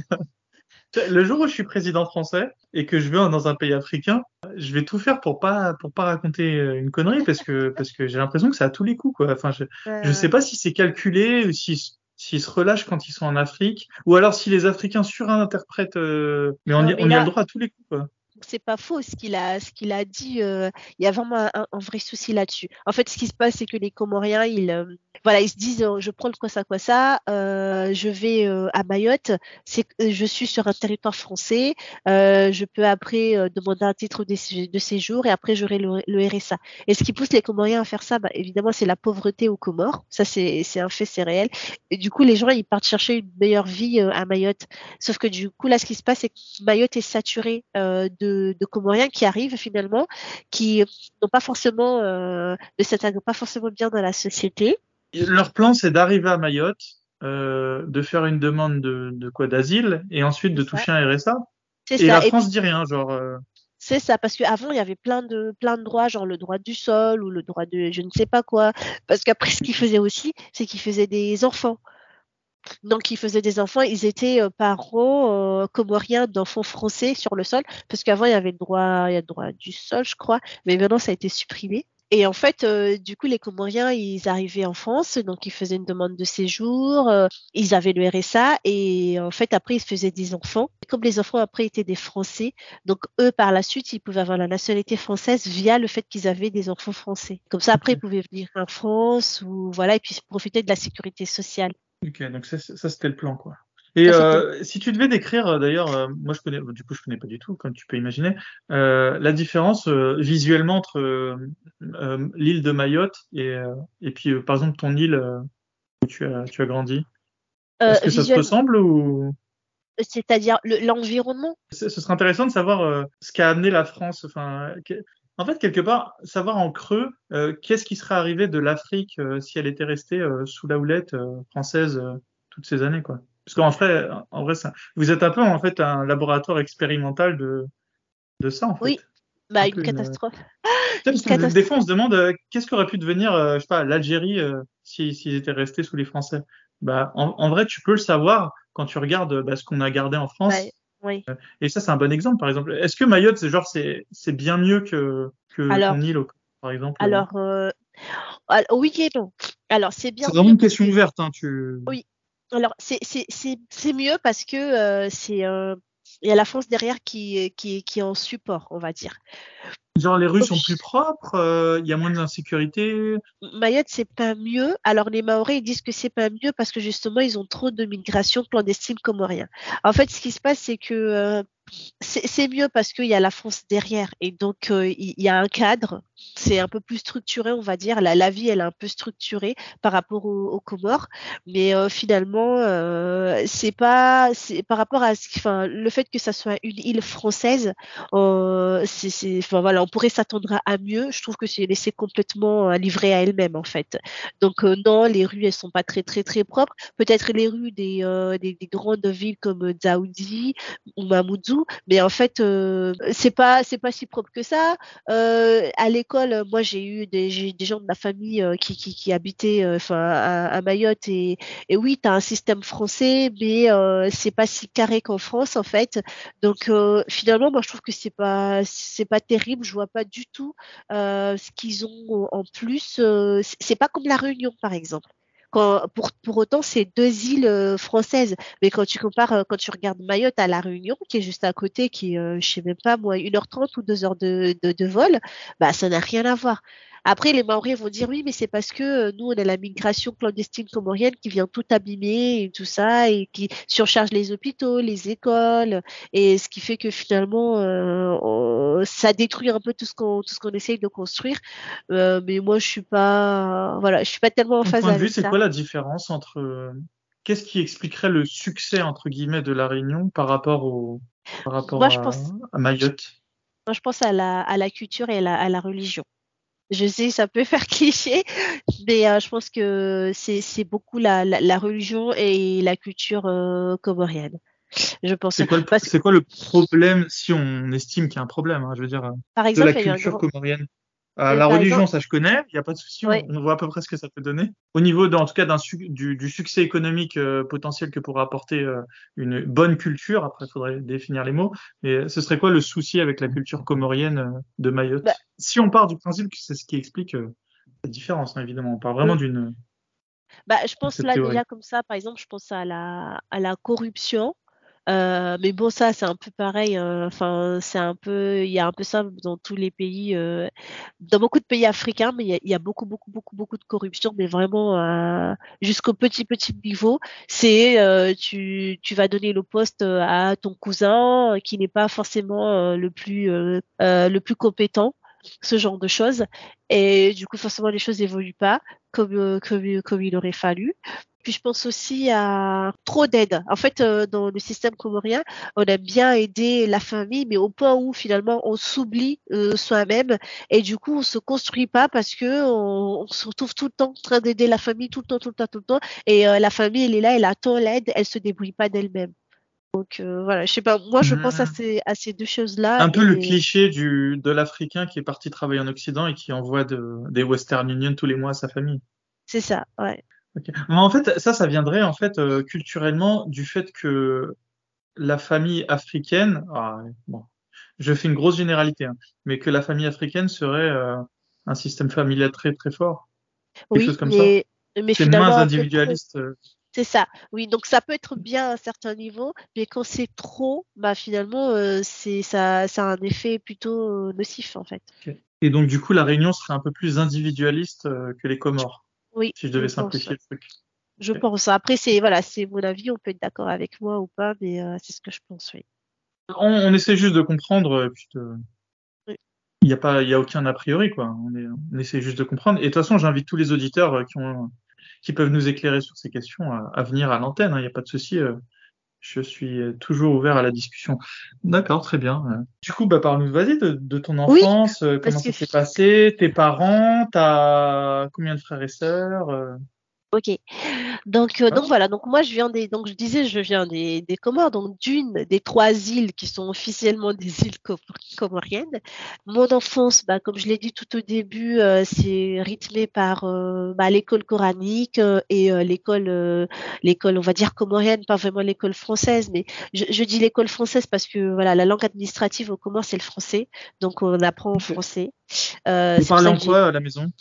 Le jour où je suis président français et que je vais dans un pays africain, je vais tout faire pour pas pour pas raconter euh, une connerie parce que parce que j'ai l'impression que c'est à tous les coups quoi. Enfin, je je sais pas si c'est calculé ou si s'ils se relâchent quand ils sont en Afrique ou alors si les Africains surinterprètent. Euh... Mais on, y, on y a le droit à tous les coups quoi c'est pas faux ce qu'il a ce qu'il a dit euh, il y a vraiment un, vrai souci là-dessus. En fait ce qui se passe c'est que les Comoriens ils euh, voilà ils se disent euh, je prends le quoi ça quoi ça je vais à Mayotte je suis sur un territoire français je peux après demander un titre de, séjour et après j'aurai le, le, RSA et ce qui pousse les Comoriens à faire ça bah, évidemment c'est la pauvreté aux Comores. Ça c'est c'est un fait c'est réel. Du coup les gens ils partent chercher une meilleure vie à Mayotte. Sauf que du coup là ce qui se passe c'est que Mayotte est saturé de de, Comoriens qui arrivent finalement, qui n'ont pas forcément, euh, ne s'intègrent pas forcément bien dans la société. Leur plan, c'est d'arriver à Mayotte, euh, de faire une demande de, quoi d'asile et ensuite de toucher un RSA. Et ça. la France dit rien, genre. Euh, c'est ça, parce qu'avant, il y avait plein de, plein de droits, genre le droit du sol ou le droit de je ne sais pas quoi. Parce qu'après, ce qu'ils faisaient aussi, c'est qu'ils faisaient des enfants. Donc, ils faisaient des enfants, ils étaient euh, parents euh, comoriens d'enfants français sur le sol, parce qu'avant, il y avait le droit, il y a le droit du sol, je crois, mais maintenant, ça a été supprimé. Et en fait, euh, du coup, les Comoriens, ils arrivaient en France, donc ils faisaient une demande de séjour, euh, ils avaient le RSA, et en fait, après, ils faisaient des enfants. Et comme les enfants, après, étaient des Français, donc eux, par la suite, ils pouvaient avoir la nationalité française via le fait qu'ils avaient des enfants français. Comme ça, après, ils pouvaient venir en France, ou voilà, et puis profiter de la sécurité sociale. Ok, donc ça, ça c'était le plan, quoi. Et euh, si tu devais décrire, euh, d'ailleurs, euh, moi je connais, du coup je connais pas du tout, comme tu peux imaginer, euh, la différence euh, visuellement entre l'île de Mayotte et, et puis par exemple ton île où tu as, tu as grandi. Est-ce que ça se ressemble ou? C'est-à-dire l'environnement? Ce serait intéressant de savoir ce qu'a amené la France. Enfin, en fait, quelque part, savoir en creux qu'est-ce qui serait arrivé de l'Afrique si elle était restée sous la houlette française toutes ces années, quoi. Parce qu'en vrai, en vrai, ça, vous êtes un peu en fait un laboratoire expérimental de, de ça, en fait. Oui, bah, une, catastrophe. Parce que des fois, on se demande euh, qu'est-ce qu'aurait pu devenir, euh, je sais pas, l'Algérie euh, s'ils étaient restés sous les Français. Bah, en, en, vrai, tu peux le savoir quand tu regardes bah, ce qu'on a gardé en France. Oui. Et ça, c'est un bon exemple, par exemple. Est-ce que Mayotte, c'est genre, c'est, c'est bien mieux que, que alors, île, par exemple Alors, oui et non. Alors, c'est bien. C'est vraiment une question ouverte, hein, tu. Oui, alors, c'est mieux parce que euh, c'est euh, il y a la France derrière qui, qui, qui est en support, on va dire. Genre les rues sont plus propres, euh, il y a moins d'insécurité. Mayotte c'est pas mieux. Alors les Maoris ils disent que c'est pas mieux parce que justement ils ont trop de migration clandestine comorien. En fait ce qui se passe c'est que c'est mieux parce qu'il y a la France derrière et donc il y a un cadre c'est un peu plus structuré, on va dire. La, vie, elle est un peu structurée par rapport aux, Comores, mais euh, finalement, euh, c'est pas, par rapport à, enfin, le fait que ça soit une île française, euh, voilà, on pourrait s'attendre à mieux. Je trouve que c'est laissé complètement euh, livré à elle-même en fait. Donc euh, non, les rues, elles sont pas très très très propres. Peut-être les rues des, euh, des, des, grandes villes comme Dzaoudi ou Mamoudzou, mais en fait, c'est pas c'est pas si propre que ça. à l'école, moi j'ai eu des, gens de ma famille euh, qui, habitaient euh, enfin à, Mayotte et, oui, tu as un système français, mais euh, c'est pas si carré qu'en France en fait. Donc euh, finalement, moi je trouve que c'est pas c'est pas terrible. Je vois pas du tout ce qu'ils ont en plus. c'est pas comme la Réunion par exemple. Pour, autant, c'est deux îles françaises. Mais quand tu compares, quand tu regardes Mayotte à La Réunion, qui est juste à côté, qui est, je sais même pas, moi, 1h30 ou 2 heures de, de, de vol, bah, ça n'a rien à voir. Après, les Maoris vont dire oui, mais c'est parce que nous, on a la migration clandestine comorienne qui vient tout abîmer et tout ça et qui surcharge les hôpitaux, les écoles et ce qui fait que finalement, ça détruit un peu tout ce qu'on tout ce qu'on essaye de construire. mais moi, je suis pas, voilà, je suis pas tellement en phase avec vue, C'est quoi la différence entre qu'est-ce qui expliquerait le succès entre guillemets de la Réunion par rapport au par rapport à, Mayotte? Moi, je pense à la, à la culture et à la, à la religion. Je sais, ça peut faire cliché, mais euh, je pense que c'est beaucoup la, la, la, religion et la culture euh, comorienne. Je pense. C'est quoi, quoi, le problème si on estime qu'il y a un problème hein, Je veux dire, Par exemple, de la culture comorienne? Euh, la religion, ça je connais, il n'y a pas de souci, on, voit à peu près ce que ça peut donner. Au niveau, en tout cas, du, du, succès économique euh, potentiel que pourrait apporter euh, une bonne culture, après il faudrait définir les mots, mais ce serait quoi le souci avec la culture comorienne de Mayotte? Bah. Si on part du principe que c'est ce qui explique la différence, hein, évidemment, on part vraiment d'une... Bah, je pense là déjà comme ça, par exemple, je pense à la, à la corruption euh, mais bon, ça, c'est un peu pareil. Hein. Enfin, c'est un peu, il y a un peu ça dans tous les pays, euh, dans beaucoup de pays africains, mais il y, a, beaucoup, beaucoup, beaucoup, beaucoup de corruption, mais vraiment euh, jusqu'au petit, petit niveau. C'est, tu, tu vas donner le poste à ton cousin qui n'est pas forcément le plus, le plus compétent ce genre de choses. Et du coup, forcément, les choses n'évoluent pas comme, comme, comme il aurait fallu. Puis je pense aussi à trop d'aide. En fait, euh, dans le système comorien, on aime bien aider la famille, mais au point où finalement on s'oublie euh, soi-même et du coup on se construit pas parce que on, se retrouve tout le temps en train d'aider la famille, tout le temps, tout le temps, tout le temps. Et euh, la famille, elle est là, elle attend l'aide, elle se débrouille pas d'elle-même. Donc voilà, je sais pas. Moi, je pense à mmh. ces, à ces deux choses-là. Un peu le cliché du de l'Africain qui est parti travailler en Occident et qui envoie de, des Western Union tous les mois à sa famille. C'est ça, ouais. En fait, ça, ça viendrait en fait euh, culturellement du fait que la famille africaine, ah, bon, je fais une grosse généralité, hein, mais que la famille africaine serait euh, un système familial très très fort. Quelque oui, chose comme mais, ça. mais c'est moins individualiste. Euh. C'est ça, oui. Donc ça peut être bien à un certain niveau, mais quand c'est trop, bah finalement, c'est ça, ça a un effet plutôt nocif en fait. Et donc du coup, la Réunion serait un peu plus individualiste que les Comores. Oui. Si je devais simplifier le truc. Je pense. Après, c'est voilà, c'est mon avis. On peut être d'accord avec moi ou pas, mais euh, c'est ce que je pense. Oui. On, essaie juste de comprendre. Il n'y a pas, il y a aucun a priori quoi. On, essaie juste de comprendre. Et de toute façon, j'invite tous les auditeurs euh, qui ont, qui peuvent nous éclairer sur ces questions à, venir à l'antenne. Hein. Il n'y a pas de souci. Euh. Je suis toujours ouvert à la discussion. D'accord, très bien. Du coup, bah, parle-nous, vas-y, de, ton enfance, comment ça s'est passé, tes parents, t'as combien de frères et sœurs Ok. Donc, euh, donc voilà. Donc moi, je viens des. Donc je disais, je viens des, des Comores, donc d'une des trois îles qui sont officiellement des îles comoriennes. Mon enfance, bah, comme je l'ai dit tout au début, euh, c'est rythmé par euh, bah, l'école coranique et l'école, l'école, on va dire comorienne, pas vraiment l'école française, mais je, je dis l'école française parce que voilà, la langue administrative au Comores c'est le français, donc on apprend en français. Vous parlez en quoi à la maison?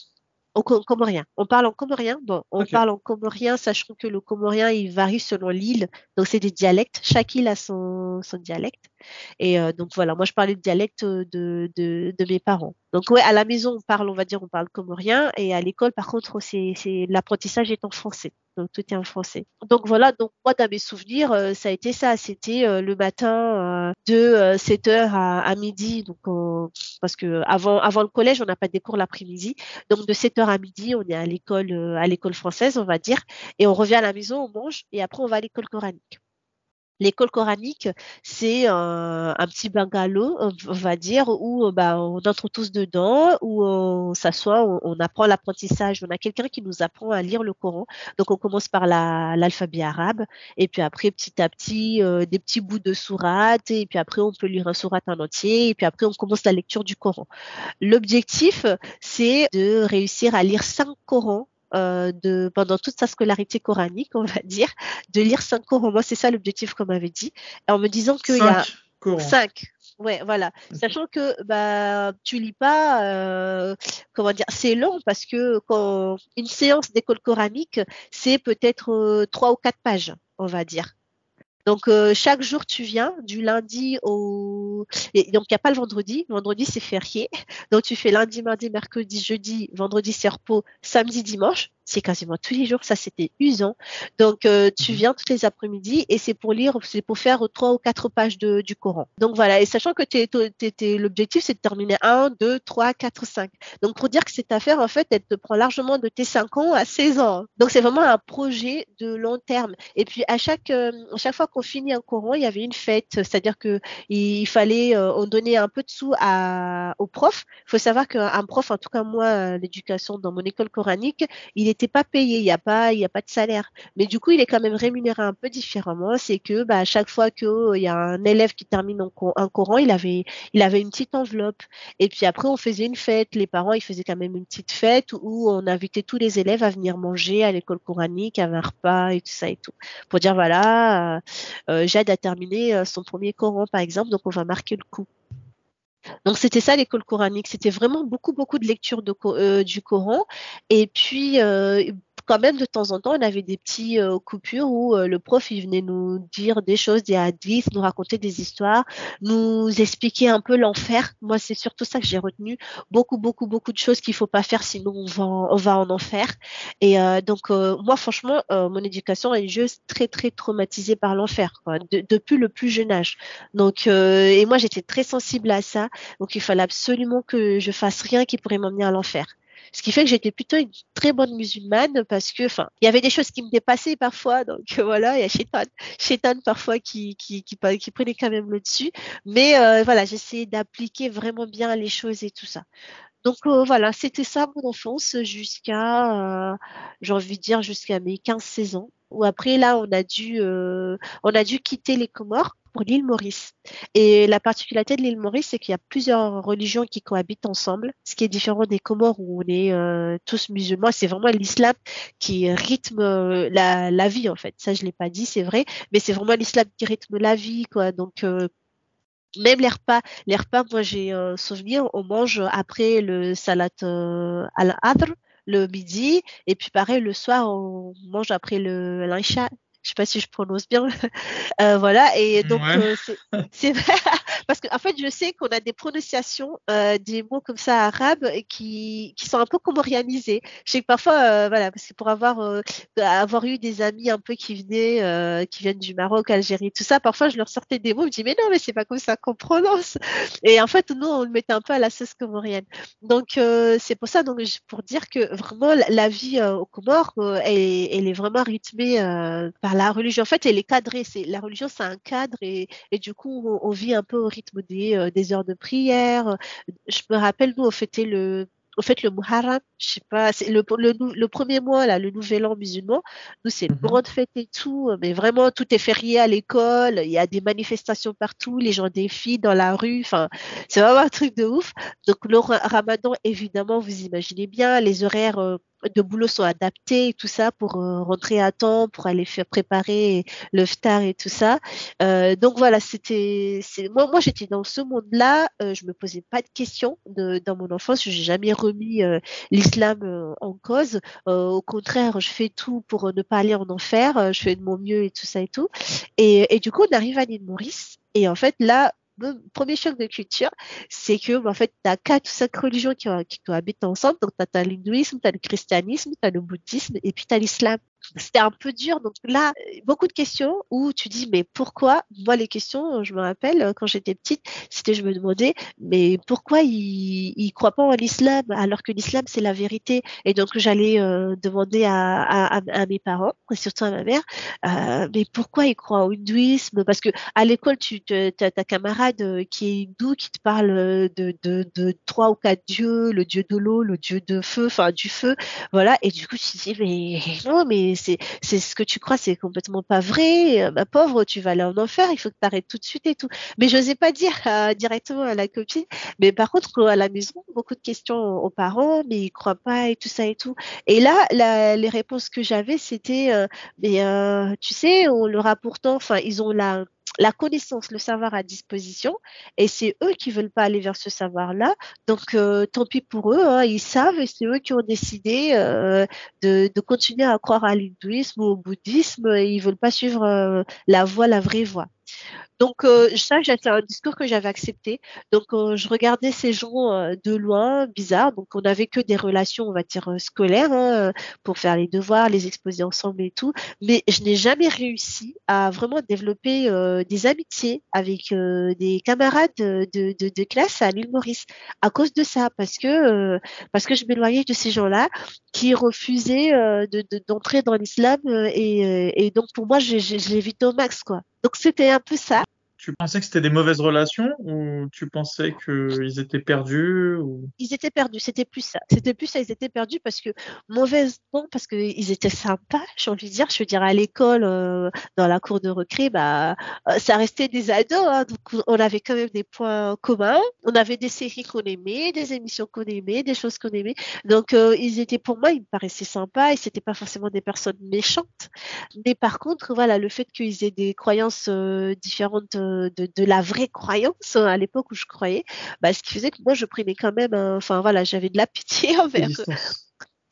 En comorien. On parle en comorien. Bon, on parle en comorien, sachant que le comorien, il varie selon l'île. Donc, c'est des dialectes. Chaque île a son, son dialecte. Et euh, donc, voilà, moi, je parlais de dialecte de, de, de mes parents. Donc, ouais, à la maison, on parle, on va dire, on parle comorien. Et à l'école, par contre, c'est l'apprentissage est en français donc tout est en français. Donc voilà, donc moi dans mes souvenirs, euh, ça a été ça, c'était euh, le matin euh, de 7h à, midi, donc parce que avant avant le collège, on n'a pas des cours l'après-midi, donc de 7h à midi, on est à l'école à l'école française, on va dire, et on revient à la maison, on mange et après on va à l'école coranique. L'école coranique, c'est un, petit bungalow, on va dire, où bah, on entre tous dedans, où on s'assoit, on, apprend l'apprentissage. On a quelqu'un qui nous apprend à lire le Coran. Donc on commence par l'alphabet arabe, et puis après petit à petit euh, des petits bouts de sourate, et puis après on peut lire un sourate en entier, et puis après on commence la lecture du Coran. L'objectif, c'est de réussir à lire cinq Corans euh, de, pendant toute sa scolarité coranique, on va dire, de lire cinq Corans. Moi, c'est ça l'objectif qu'on m'avait dit. En me disant qu'il y a cinq. Ouais, voilà. Sachant que bah tu lis pas, euh, comment dire, c'est long parce que quand une séance d'école coranique, c'est peut-être euh, trois ou quatre pages, on va dire. Donc chaque jour tu viens du lundi au et donc il n'y a pas le vendredi. Le vendredi c'est férié, donc tu fais lundi, mardi, mercredi, jeudi, vendredi c'est repos, samedi, dimanche c'est quasiment tous les jours. Ça, c'était usant. Donc, euh, tu mhm. viens tous les après-midi et c'est pour lire, c'est pour faire trois ou quatre pages de, du Coran. Donc voilà. Et sachant que l'objectif, c'est de terminer un, deux, trois, quatre, cinq. Donc pour dire que cette affaire, en fait, elle te prend largement de tes cinq ans à 16 ans. Donc c'est vraiment un projet de long terme. Et puis à chaque, euh, à chaque fois qu'on finit un Coran, il y avait une fête. C'est-à-dire que il fallait, euh, on donnait un peu de sous à, au prof. Il faut savoir qu'un prof, en tout cas moi, l'éducation dans mon école coranique, il n'était pas payé, il n'y a pas, il y a pas de salaire. Mais du coup, il est quand même rémunéré un peu différemment. C'est que bah, à chaque fois qu'il il y a un élève qui termine un courant, il avait, il avait une petite enveloppe. Et puis après, on faisait une fête. Les parents, ils faisaient quand même une petite fête où on invitait tous les élèves à venir manger à l'école coranique, à un repas et tout ça et tout. Pour dire voilà, euh, euh, Jade a terminé euh, son premier Coran par exemple, donc on va marquer le coup. Donc c'était ça l'école coranique, c'était vraiment beaucoup beaucoup de lecture de, euh, du Coran et puis euh, quand même de temps en temps on avait des petits euh, coupures où le prof il venait nous dire des choses, des hadiths, nous raconter des histoires, nous expliquer un peu l'enfer. Moi c'est surtout ça que j'ai retenu, beaucoup beaucoup beaucoup de choses qu'il faut pas faire sinon on va on va en enfer. Et donc moi franchement mon éducation religieuse très très traumatisée par l'enfer depuis le plus jeune âge. Donc et moi j'étais très sensible à ça. Donc il fallait absolument que je fasse rien qui pourrait m'emmener à l'enfer. Ce qui fait que j'étais plutôt une très bonne musulmane parce que, enfin, il y avait des choses qui me dépassaient parfois. Donc voilà, il y a Shaitan, parfois qui, qui, qui, prenait quand même le dessus. Mais euh, voilà, j'essayais d'appliquer vraiment bien les choses et tout ça. Donc euh, voilà, c'était ça mon enfance jusqu'à, euh, j'ai envie de dire, jusqu'à mes 15-16 ans. Où après là, on a dû, on a dû quitter les Comores pour l'île Maurice. Et la particularité de l'île Maurice, c'est qu'il y a plusieurs religions qui cohabitent ensemble, ce qui est différent des Comores où on est euh, tous musulmans. C'est vraiment l'islam qui rythme euh, la, la, vie, en fait. Ça, je l'ai pas dit, c'est vrai, mais c'est vraiment l'islam qui rythme la vie, quoi. Donc, euh, même les repas, les repas, moi j'ai un souvenir, on mange après le salat al-adr, le midi, et puis pareil, le soir, on mange après le l'isha, je sais pas si je prononce bien. euh, voilà, et donc euh, c'est vrai parce qu'en en fait, je sais qu'on a des prononciations euh, des mots comme ça arabes qui, qui sont un peu comorianisés. Je sais que parfois, euh, voilà, parce que pour avoir euh, avoir eu des amis un peu qui venaient, euh, qui viennent du Maroc, Algérie, tout ça, parfois je leur sortais des mots, je me dis mais non, mais c'est pas comme ça qu'on prononce. Et en fait, nous, on le mettait un peu à la sauce comorienne. Donc c'est pour ça, donc pour dire que vraiment la, vie au Comores, elle, elle, est vraiment rythmée par la religion, en fait, elle est cadrée. C'est la religion, c'est un cadre et, et du coup, on, vit un peu au rythme des, euh, des heures de prière. Je me rappelle, nous, on fêtait le au fait, le Muharram, je sais pas, c'est le, le, premier mois, là, le nouvel an musulman, nous, c'est une mhm. grande fête et tout, mais vraiment, tout est férié à l'école, il y a des manifestations partout, les gens défilent dans la rue, enfin, c'est vraiment un truc de ouf. Donc, le ramadan, évidemment, vous imaginez bien, les horaires, euh, de boulot sont adaptés et tout ça pour euh, rentrer à temps, pour aller faire préparer le ftar et tout ça. Euh, donc voilà, c'était moi moi j'étais dans ce monde-là, euh, je me posais pas de questions de, dans mon enfance, j'ai jamais remis euh, l'islam euh, en cause. au contraire, je fais tout pour ne pas aller en enfer, je fais de mon mieux et tout ça et tout. Et, et du coup, on arrive à l'île Maurice et en fait là le premier choc de culture, c'est que bah, en fait, tu as quatre ou cinq religions qui, qui cohabitent ensemble. Donc, tu as, l'hindouisme, tu as le christianisme, tu as le bouddhisme et puis tu as l'islam c'était un peu dur. Donc là, beaucoup de questions où tu dis, mais pourquoi? Moi, les questions, je me rappelle, quand j'étais petite, c'était, je me demandais, mais pourquoi ils ne croient pas en l'islam alors que l'islam, c'est la vérité? Et donc, j'allais euh, demander à, à, à, mes parents, et surtout à ma mère, euh, mais pourquoi ils croient au hindouisme? Parce que à l'école, tu as ta camarade euh, qui est hindou qui te parle de, de, de trois ou quatre dieux, le dieu de l'eau, le dieu de feu, enfin du feu, voilà. Et du coup, tu te dis, mais non, mais c'est c'est ce que tu crois, c'est complètement pas vrai. Euh, ma pauvre, tu vas aller en enfer, il faut que tu arrêtes tout de suite et tout. Mais je n'osais pas dire euh, directement à la copine. Mais par contre, à la maison, beaucoup de questions aux parents, mais ils croient pas et tout ça et tout. Et là, les réponses que j'avais, c'était, euh, mais tu sais, on leur a pourtant, enfin, ils ont la la connaissance, le savoir à disposition, et c'est eux qui veulent pas aller vers ce savoir-là. Donc, euh, tant pis pour eux, hein, ils savent, et c'est eux qui ont décidé euh, de, continuer à croire à l'hindouisme ou au bouddhisme, et ils veulent pas suivre euh, la voie, la vraie voie. Donc euh, ça, c'était un discours que j'avais accepté. Donc euh, je regardais ces gens euh, de loin, bizarre. Donc on n'avait que des relations, on va dire scolaires, hein, pour faire les devoirs, les exposer ensemble et tout. Mais je n'ai jamais réussi à vraiment développer des amitiés avec des camarades de, classe à l'île Maurice à cause de ça, parce que parce que je m'éloignais de ces gens-là qui refusaient d'entrer dans l'islam et, donc pour moi, je, je l'évite au max quoi. Donc c'était un peu ça. Tu pensais que c'était des mauvaises relations ou tu pensais qu'ils étaient perdus. Ils étaient perdus, c'était plus ça. C'était plus ça, ils étaient perdus parce que mauvaise non parce qu'ils étaient sympas, j'ai envie de dire. Je veux dire à l'école, euh, dans la cour de recré, bah euh, ça restait des ados, hein, donc on avait quand même des points communs. On avait des séries qu'on aimait, des émissions qu'on aimait, des choses qu'on aimait. Donc euh, ils étaient pour moi, ils me paraissaient sympas et c'était pas forcément des personnes méchantes. Mais par contre, voilà, le fait qu'ils aient des croyances différentes de, la vraie croyance hein, à l'époque où je croyais, bah, ce qui faisait que moi je prenais quand même, enfin voilà, j'avais de la pitié envers.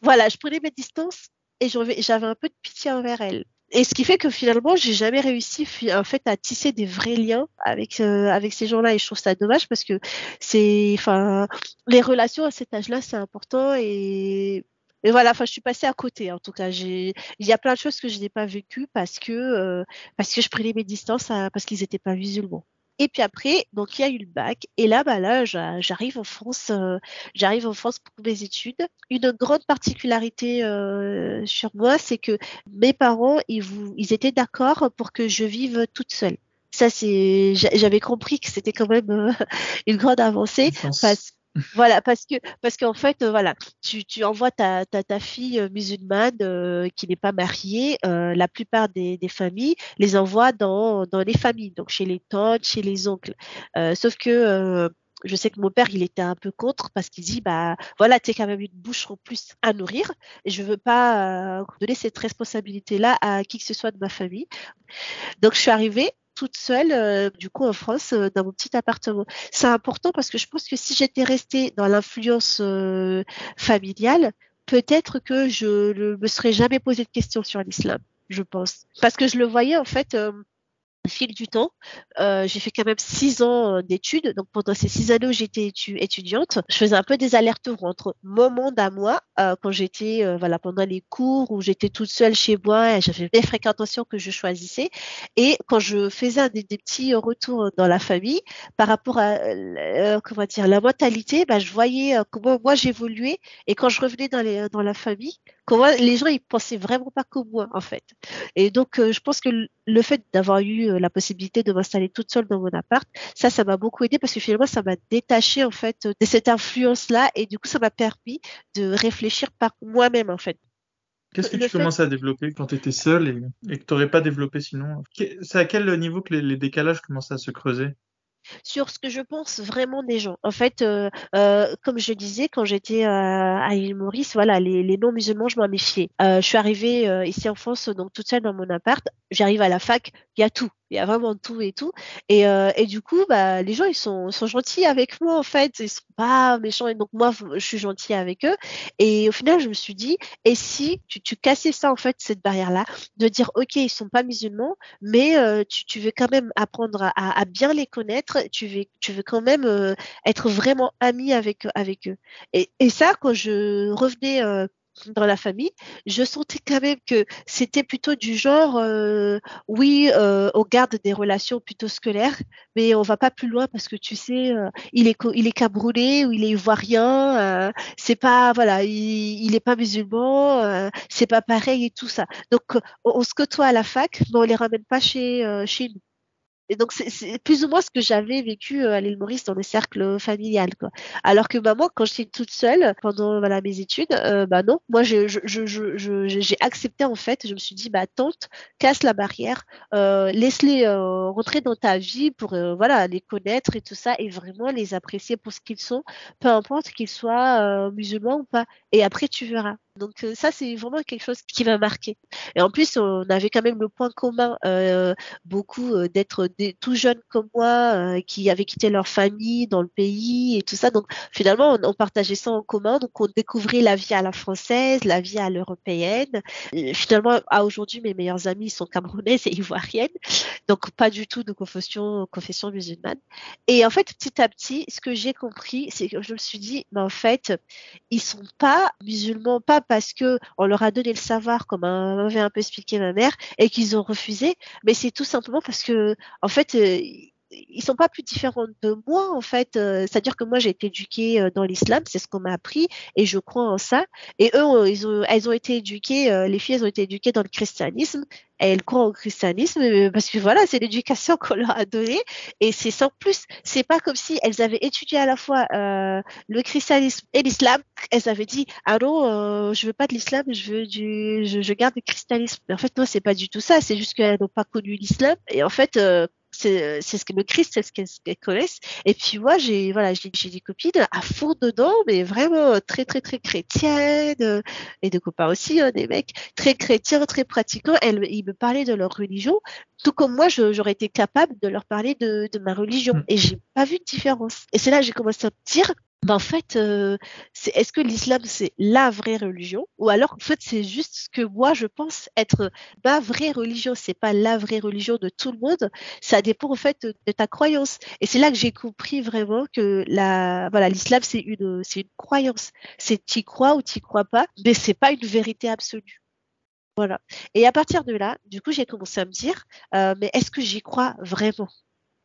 Voilà, je prenais mes distances et j'avais un peu de pitié envers elle. Et ce qui fait que finalement, j'ai jamais réussi en fait à tisser des vrais liens avec euh, avec ces gens-là. Et je trouve ça dommage parce que c'est, enfin, les relations à cet âge-là, c'est important et mais voilà, enfin, je suis passée à côté. En tout cas, j'ai, il y a plein de choses que je n'ai pas vécues parce que euh, parce que je prenais mes distances parce qu'ils n'étaient pas musulmans. Et puis après, donc il y a eu le bac. Et là, bah là, j'arrive en France. Euh, j'arrive en France pour mes études. Une grande particularité euh, sur moi, c'est que mes parents, ils, vous, ils étaient d'accord pour que je vive toute seule. Ça, c'est, j'avais compris que c'était quand même une grande avancée parce voilà, parce que parce qu'en fait, euh, voilà, tu, tu envoies ta, ta, ta fille euh, musulmane euh, qui n'est pas mariée. la plupart des, des, familles les envoient dans, dans les familles, donc chez les tantes, chez les oncles. sauf que je sais que mon père, il était un peu contre parce qu'il dit, bah voilà, tu es quand même une bouche en plus à nourrir et je veux pas donner cette responsabilité-là à qui que ce soit de ma famille. Donc je suis arrivée toute seule, euh, du coup, en France, euh, dans mon petit appartement. C'est important parce que je pense que si j'étais restée dans l'influence euh, familiale, peut-être que je ne me serais jamais posé de questions sur l'islam, je pense. Parce que je le voyais, en fait, fil du temps, euh, j'ai fait quand même six ans euh, d'études. Donc pendant ces six années où j'étais étudiante, je faisais un peu des allers-retours entre mon monde à moi, euh, quand j'étais euh, voilà pendant les cours où j'étais toute seule chez moi, j'avais des fréquentations que je choisissais, et quand je faisais des, petits retours dans la famille par rapport à euh, comment dire la mentalité, bah, je voyais comment moi j'évoluais, et quand je revenais dans les dans la famille, comment les gens ils pensaient vraiment pas comme moi en fait. Et donc je pense que le fait d'avoir eu euh, la possibilité de m'installer toute seule dans mon appart, ça, ça m'a beaucoup aidé parce que finalement, ça m'a détaché en fait de cette influence-là et du coup, ça m'a permis de réfléchir par moi-même en fait. Qu'est-ce que tu commences à développer quand tu étais seule et, que tu n'aurais pas développé sinon? C'est à quel niveau que les, les décalages commencent à se creuser? Sur ce que je pense vraiment des gens. En fait, euh, euh, comme je disais, quand j'étais euh, à l'île Maurice, voilà, les, non-musulmans, je m'en méfiais. je suis arrivée ici en France, donc toute seule dans mon appart. J'arrive à la fac, il y a tout il y a vraiment tout et tout. Et, euh, et du coup, bah, les gens, ils sont, sont gentils avec moi, en fait. Ils sont pas méchants. Et donc, moi, je suis gentille avec eux. Et au final, je me suis dit, et si tu, cassais ça, en fait, cette barrière-là, de dire, OK, ils sont pas musulmans, mais euh, tu, veux quand même apprendre à, à, bien les connaître. Tu veux, tu veux quand même euh, être vraiment ami avec, avec eux. Et, et ça, quand je revenais dans la famille, je sentais quand même que c'était plutôt du genre, euh, oui, euh, on garde des relations plutôt scolaires, mais on va pas plus loin parce que tu sais, euh, il est il est ou il est ivoirien, c'est pas voilà, il, il est pas musulman, c'est pas pareil et tout ça. Donc on, on, se côtoie à la fac, mais on les ramène pas chez chez nous. Et donc, c'est plus ou moins ce que j'avais vécu euh, à l'île Maurice dans le cercle familial. Quoi. Alors que maman, quand j'étais toute seule pendant voilà, mes études, euh, bah non, moi j'ai accepté en fait. Je me suis dit, bah tante, casse la barrière, euh, laisse-les rentrer dans ta vie pour voilà les connaître et tout ça, et vraiment les apprécier pour ce qu'ils sont, peu importe qu'ils soient musulmans ou pas. Et après tu verras. Donc ça, c'est vraiment quelque chose qui m'a marqué. Et en plus, on avait quand même le point commun, euh, beaucoup euh, d'être tout jeunes comme moi, euh, qui avaient quitté leur famille dans le pays et tout ça. Donc finalement, on, on, partageait ça en commun. Donc on découvrait la vie à la française, la vie à l'européenne. Finalement, à aujourd'hui, mes meilleurs amis sont camerounaises et ivoiriennes, donc pas du tout de confession, confession musulmane. Et en fait, petit à petit, ce que j'ai compris, c'est que je me suis dit, mais en fait, ils sont pas musulmans, pas parce que on leur a donné le savoir, comme m'avait un peu expliqué ma mère, et qu'ils ont refusé, mais c'est tout simplement parce que, en fait, euh, ils sont pas plus différents de moi en fait. Euh, c'est-à-dire que moi j'ai été éduquée euh, dans l'islam, c'est ce qu'on m'a appris et je crois en ça. Et eux, ils ont, elles ont été éduquées, euh, les filles, elles ont été éduquées dans le christianisme. Et elles croient au christianisme parce que voilà, c'est l'éducation qu'on leur a donnée et c'est sans plus. C'est pas comme si elles avaient étudié à la fois le christianisme et l'islam. Elles avaient dit ah non, je veux pas de l'islam, je veux du, je, je, garde le christianisme. Mais en fait non, c'est pas du tout ça. C'est juste qu'elles n'ont pas connu l'islam et en fait c'est ce que le Christ, c'est ce qu'elles connaissent. Et puis moi, j'ai voilà, j'ai des copines à fond dedans, mais vraiment très très très chrétiennes, et des copains aussi, hein, des mecs très chrétiens, très pratiquants. Elles, ils me parlaient de leur religion, tout comme moi, j'aurais été capable de leur parler de, de ma religion, mmh. et j'ai pas vu de différence. Et c'est là que j'ai commencé à me dire, ben en fait, euh, est-ce que l'islam c'est la vraie religion? Ou alors en fait c'est juste ce que moi je pense être ma vraie religion, c'est pas la vraie religion de tout le monde, ça dépend en fait de, ta croyance. Et c'est là que j'ai compris vraiment que la voilà l'islam c'est une c'est une croyance, c'est tu crois ou tu crois pas, mais c'est pas une vérité absolue. Voilà. Et à partir de là, du coup, j'ai commencé à me dire, euh, mais est-ce que j'y crois vraiment?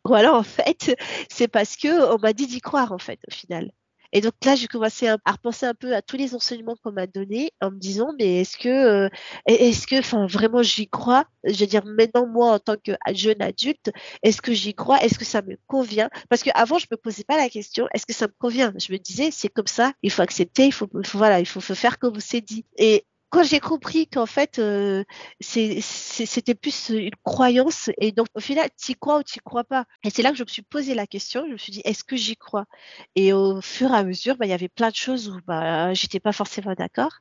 Ou alors, en fait, c'est parce que on m'a dit d'y croire, en fait, au final. Et donc là, j'ai commencé à, repenser un peu à tous les enseignements qu'on m'a donnés en me disant, mais est-ce que, euh, est-ce que, enfin, vraiment, j'y crois? Je veux dire, maintenant, moi, en tant que jeune adulte, est-ce que j'y crois? Est-ce que ça me convient? Parce qu'avant, je me posais pas la question, est-ce que ça me convient? Je me disais, c'est comme ça, il faut accepter, il faut, voilà, il faut, faire comme c'est dit. Quand j'ai compris qu'en fait euh, c'était plus une croyance et donc au final tu crois ou tu crois pas. Et c'est là que je me suis posé la question je me suis dit est-ce que j'y crois? Et au fur et à mesure bah, il y avait plein de choses où bah j'étais pas forcément d'accord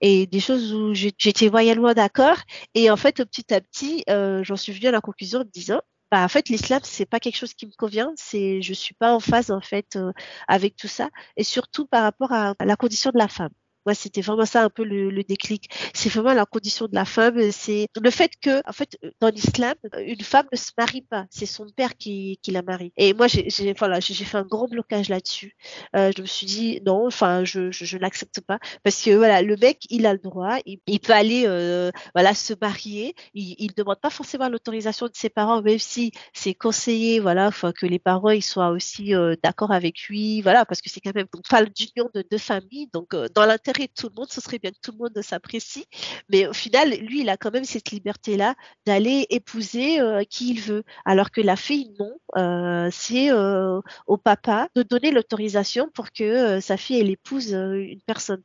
et des choses où j'étais moyennement d'accord et en fait petit à petit euh, j'en suis venue à la conclusion en me disant bah, en fait l'islam c'est pas quelque chose qui me convient c'est je suis pas en phase en fait euh, avec tout ça et surtout par rapport à la condition de la femme moi, c'était vraiment ça un peu le, déclic. C'est vraiment la condition de la femme. C'est le fait que, en fait, dans l'islam, une femme ne se marie pas. C'est son père qui, la marie. Et moi, j'ai, voilà, fait un grand blocage là-dessus. Euh, je me suis dit non, enfin, je, je, l'accepte pas parce que voilà, le mec, il a le droit, il, peut aller, euh, voilà, se marier. Il, il demande pas forcément l'autorisation de ses parents, même si c'est conseillé, voilà, que les parents ils soient aussi euh, d'accord avec lui, voilà, parce que c'est quand même on parle d'union de deux familles, donc euh, dans l'intérêt tout le monde, ce serait bien que tout le monde s'apprécie. Mais au final, lui, il a quand même cette liberté-là d'aller épouser euh, qui il veut. Alors que la fille, non. Euh, c'est euh, au papa de donner l'autorisation pour que sa fille, elle épouse une personne.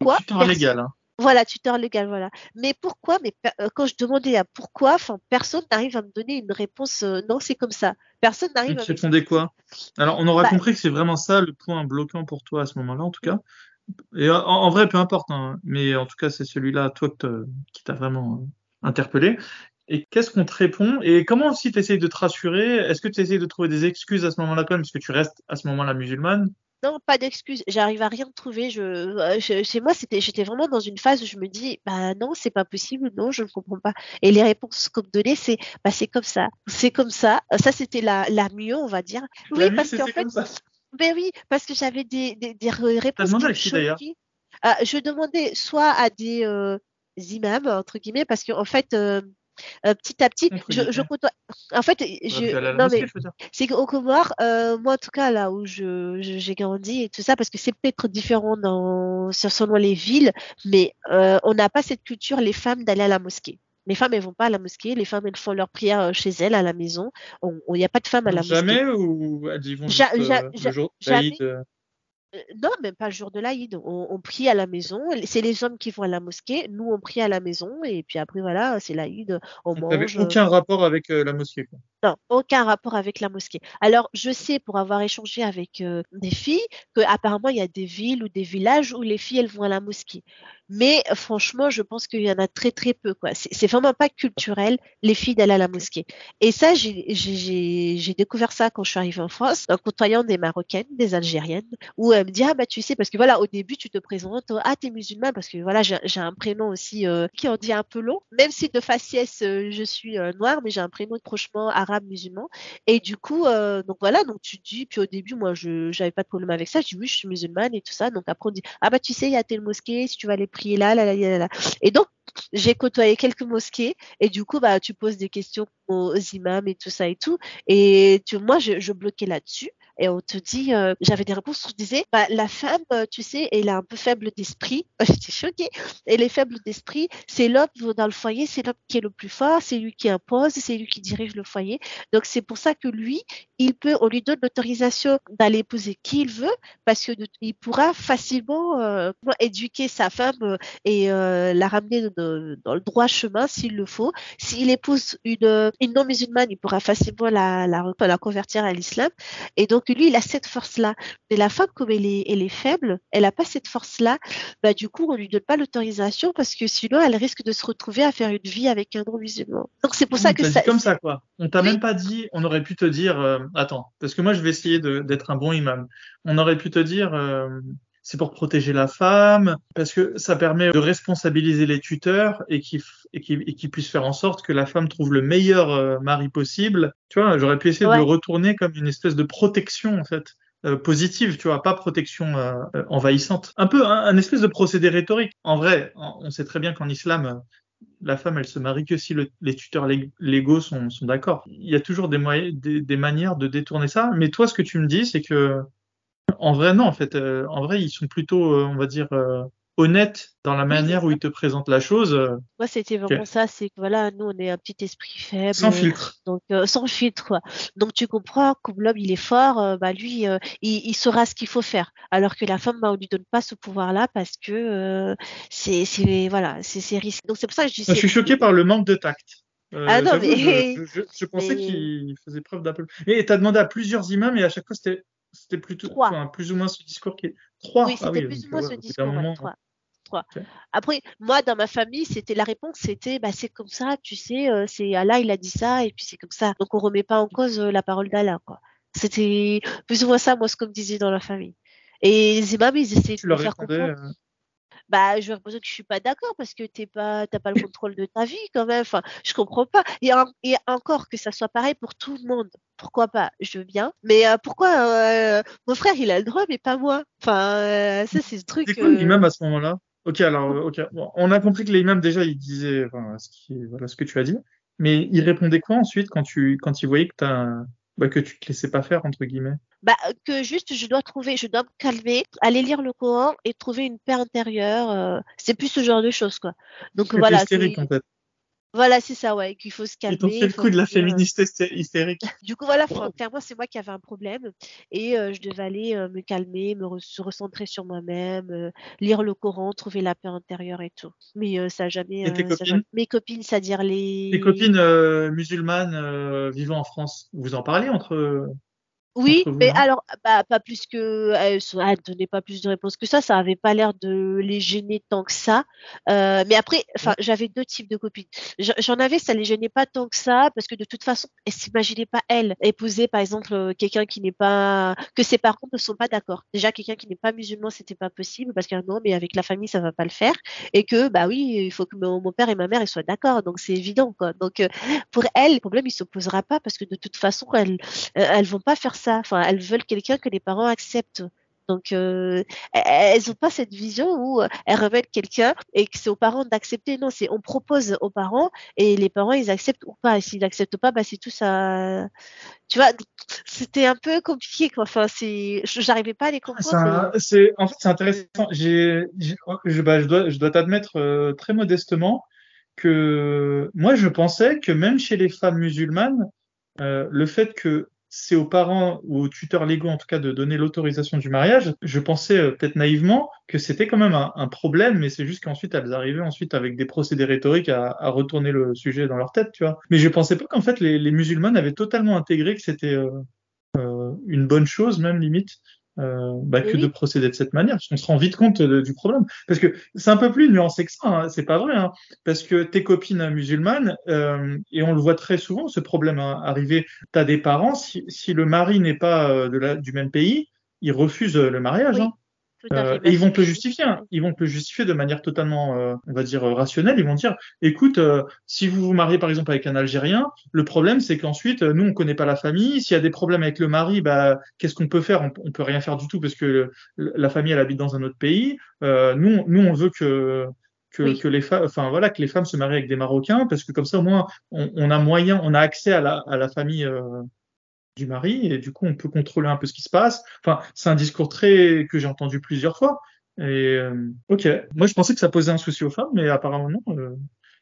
Quoi Tuteur légal. Hein. Voilà, tuteur légal, voilà. Mais pourquoi Mais quand je demandais à pourquoi, enfin, personne n'arrive à me donner une réponse. non, c'est comme ça. Personne n'arrive. Tu répondais quoi? Alors, on aura bah compris que c'est vraiment ça le point bloquant pour toi à ce moment-là, en tout cas? Et en, vrai, peu importe, hein, mais en tout cas, c'est celui-là, toi, qui t'a vraiment euh, interpellé. Et qu'est-ce qu'on te répond Et comment aussi tu essayes de te rassurer Est-ce que tu essayes de trouver des excuses à ce moment-là quand même, parce que tu restes à ce moment-là musulmane? Non, pas d'excuses. J'arrive à rien trouver. Je, euh, chez moi, c'était, j'étais vraiment dans une phase où je me dis, bah non, c'est pas possible, non, je ne comprends pas. Et les réponses qu'on me donnait, c'est, bah c'est comme ça, c'est comme ça. Ça, c'était la, la mieux, on va dire. oui, parce qu'en fait, ben oui, parce que j'avais des, des, des réponses. demandé à qui d'ailleurs ah, Je demandais soit à des euh, imams, entre guillemets, parce qu'en fait, euh, euh, petit à petit, je, je En fait, je, non mais c'est qu'au Comores, euh, moi en tout cas là où je j'ai grandi et tout ça, parce que c'est peut-être différent dans selon les villes, mais on n'a pas cette culture les femmes d'aller à la mosquée. Les femmes, elles vont pas à la mosquée. Les femmes, elles font leur prière euh, chez elles, à la maison. Il n'y a pas de femmes à la mosquée. Jamais ou elles y vont ja juste, ja euh, le jour jamais. Euh? non, même pas le jour de l'Aïd. On, on, prie à la maison. C'est les hommes qui vont à la mosquée. Nous, on prie à la maison. Et puis après, voilà, c'est l'Aïd. On mange. aucun rapport avec la mosquée. Quoi? Non, aucun rapport avec la mosquée. Alors, je sais pour avoir échangé avec euh, des filles que apparemment il y a des villes ou des villages où les filles elles vont à la mosquée. Mais franchement, je pense qu'il y en a très très peu. quoi. C'est vraiment pas culturel, les filles d'aller à la mosquée. Et ça, j'ai découvert ça quand je suis arrivée en France, en côtoyant des Marocaines, des Algériennes, où elles me disent, ah bah tu sais, parce que voilà, au début, tu te présentes, ah t'es musulman, parce que voilà, j'ai un prénom aussi euh, qui en dit un peu long, même si de faciès, euh, je suis euh, noire, mais j'ai un prénom de prochement arabe musulman. Et du coup, donc voilà, donc tu dis, puis au début, moi, je n'avais pas de problème avec ça, je dis, oui, je suis musulmane et tout ça. Donc après, on dit, ah bah tu sais, il y a telle mosquée, si tu vas aller prier là, là, là, là, là. Et donc, j'ai côtoyé quelques mosquées et du coup, bah, tu poses des questions aux imams et tout ça et tout. Et tu, moi, je, je bloquais là-dessus et on te dit, euh, j'avais des réponses, on te disait, bah, la femme, euh, tu sais, elle est un peu faible d'esprit. J'étais choquée. Elle est faible d'esprit. C'est l'homme dans le foyer, c'est l'homme qui est le plus fort, c'est lui qui impose, c'est lui qui dirige le foyer. Donc c'est pour ça que lui, il peut, on lui donne l'autorisation d'aller épouser qui il veut, parce que il pourra facilement euh, éduquer sa femme et la ramener dans le droit chemin s'il le faut. S'il épouse une, une non musulmane, il pourra facilement la, la, la convertir à l'islam. Et donc lui, il a cette force-là. Mais la femme, comme elle est, elle est faible, elle n'a pas cette force-là. Bah, du coup, on lui donne pas l'autorisation parce que sinon, elle risque de se retrouver à faire une vie avec un non-musulman. Donc, c'est pour ça que ça. comme ça, quoi. On t'a même pas dit, on aurait pu te dire, euh, attends, parce que moi, je vais essayer d'être un bon imam. On aurait pu te dire, euh, c'est pour protéger la femme, parce que ça permet de responsabiliser les tuteurs et qu'ils puissent faire en sorte que la femme trouve le meilleur euh, mari possible. Tu vois, j'aurais pu essayer de le retourner comme une espèce de protection en fait. Euh, positive, tu vois, pas protection euh, envahissante. Un peu un, espèce de procédé rhétorique. En vrai, on sait très bien qu'en islam, la femme, elle se marie que si les tuteurs légaux sont, d'accord. Il y a toujours des, des, des, manières de détourner ça. Mais toi, ce que tu me dis, c'est que en vrai, non, en fait. Euh, en vrai, ils sont plutôt, euh, on va dire, euh, honnêtes dans la manière où ils te présentent la chose. Moi, c'était vraiment ça, c'est que voilà, nous, on est un petit esprit faible. Sans filtre. Donc, sans filtre, quoi. Donc, tu comprends, comme l'homme, il est fort, bah, lui, il, saura ce qu'il faut faire. Alors que la femme, bah, on lui donne pas ce pouvoir-là parce que c'est, voilà, c'est risqué. Donc, c'est pour ça que je dis. Je suis choqué par le manque de tact. ah non, mais. Je, pensais qu'il faisait preuve d'un peu. Et tu as demandé à plusieurs imams et à chaque fois, c'était c'était plutôt plus ou moins ce discours qui est trois. Oui, c'était plus ou moins ce discours. trois. Après, moi, dans ma famille, c'était la réponse, c'était bah, c'est comme ça, tu sais, euh, c'est Allah, il a dit ça, et puis c'est comme ça. Donc on remet pas en cause euh, la parole d'Allah, quoi. C'était plus ou moins ça, moi, ce qu'on me disait dans la famille. Et les imams, ils essaient de me faire comprendre. Euh, bah, je vais répondre que je suis pas d'accord parce que t'es pas, t'as pas le contrôle de ta vie quand même. Enfin, je comprends pas. Et, encore que ça soit pareil pour tout le monde. Pourquoi pas Je veux bien. Mais euh, pourquoi euh, mon frère il a le droit mais pas moi Enfin, euh, ça c'est ce truc. C'est quoi l'imam à ce moment-là? Ok, alors, ok. on a compris que l'imam déjà il disait, enfin, ce qui, voilà ce que tu as dit. Mais il répondait quoi ensuite quand tu, quand il voyait que t'as, bah, que tu te laissais pas faire entre guillemets? Bah, que juste je dois trouver, je dois me calmer, aller lire le Coran et trouver une paix intérieure. Euh, c'est plus ce genre de choses, quoi. Donc voilà. Hystérique, en fait. Voilà, c'est ça, ouais, qu'il faut se calmer. Ils t'ont fait le coup de la féministe hystérique. Du coup, voilà, clairement, c'est moi qui avais un problème et euh, je devais aller euh, me calmer, me recentrer sur moi-même, lire le Coran, trouver la paix intérieure et tout. Mais ça jamais. Et tes copines Mes copines, c'est-à-dire les. Tes copines musulmanes vivant en France, vous en parlez entre oui, mais alors, bah, pas plus que, elles ne donnaient pas plus de réponses que ça. Ça avait pas l'air de les gêner tant que ça. Euh, mais après, enfin, j'avais deux types de copines. J'en avais, ça les gênait pas tant que ça, parce que de toute façon, elles s'imaginaient pas elles épouser, par exemple, euh, quelqu'un qui n'est pas, que ses parents ne sont pas d'accord. Déjà, quelqu'un qui n'est pas musulman, c'était pas possible, parce que non, mais avec la famille, ça va pas le faire. Et que, bah oui, il faut que mon, père et ma mère, ils soient d'accord. Donc, c'est évident, quoi. Donc, euh, pour elles, le problème, il s'opposera pas, parce que de toute façon, elles, elles vont pas faire ça. Enfin, elles veulent quelqu'un que les parents acceptent. Donc, euh, elles n'ont pas cette vision où euh, elles révèlent quelqu'un et que c'est aux parents d'accepter. Non, c'est on propose aux parents et les parents ils acceptent ou pas. Et s'ils n'acceptent pas, bah c'est tout ça. Tu vois, c'était un peu compliqué. Quoi. Enfin, j'arrivais pas à les comprendre. C'est, en fait, c'est intéressant. J'ai, je, bah, je dois, je dois t'admettre euh, très modestement que moi, je pensais que même chez les femmes musulmanes, le fait que c'est aux parents ou aux tuteurs légaux en tout cas de donner l'autorisation du mariage, je pensais euh, peut-être naïvement que c'était quand même un, problème, mais c'est juste qu'ensuite elles arrivaient ensuite avec des procédés rhétoriques à, retourner le sujet dans leur tête, tu vois. Mais je pensais pas qu'en fait les, les musulmanes avaient totalement intégré que c'était euh, euh, une bonne chose, même limite, euh, bah, que de procéder de cette manière. On se rend vite compte du problème. Parce que c'est un peu plus nuancé que ça, hein, c'est pas vrai. Hein, parce que tes copines musulmanes, euh, et on le voit très souvent, ce problème hein, arriver, t'as des parents, si, si le mari n'est pas euh, de la, du même pays, ils refusent le mariage. Hein. Euh, et ils vont te le justifier. Hein. Ils vont te le justifier de manière totalement, euh, on va dire, rationnelle. Ils vont dire, écoute, euh, si vous vous mariez par exemple avec un Algérien, le problème c'est qu'ensuite, nous on connaît pas la famille. S'il y a des problèmes avec le mari, bah qu'est-ce qu'on peut faire? On, peut rien faire du tout parce que la famille elle habite dans un autre pays. nous, nous on veut que que, que les femmes, enfin voilà, que les femmes se marient avec des Marocains parce que comme ça au moins on, on a moyen, on a accès à la, à la famille du mari et du coup on peut contrôler un peu ce qui se passe. Enfin, c'est un discours très que j'ai entendu plusieurs fois. Et euh, ok, moi je pensais que ça posait un souci aux femmes, mais apparemment non. Euh,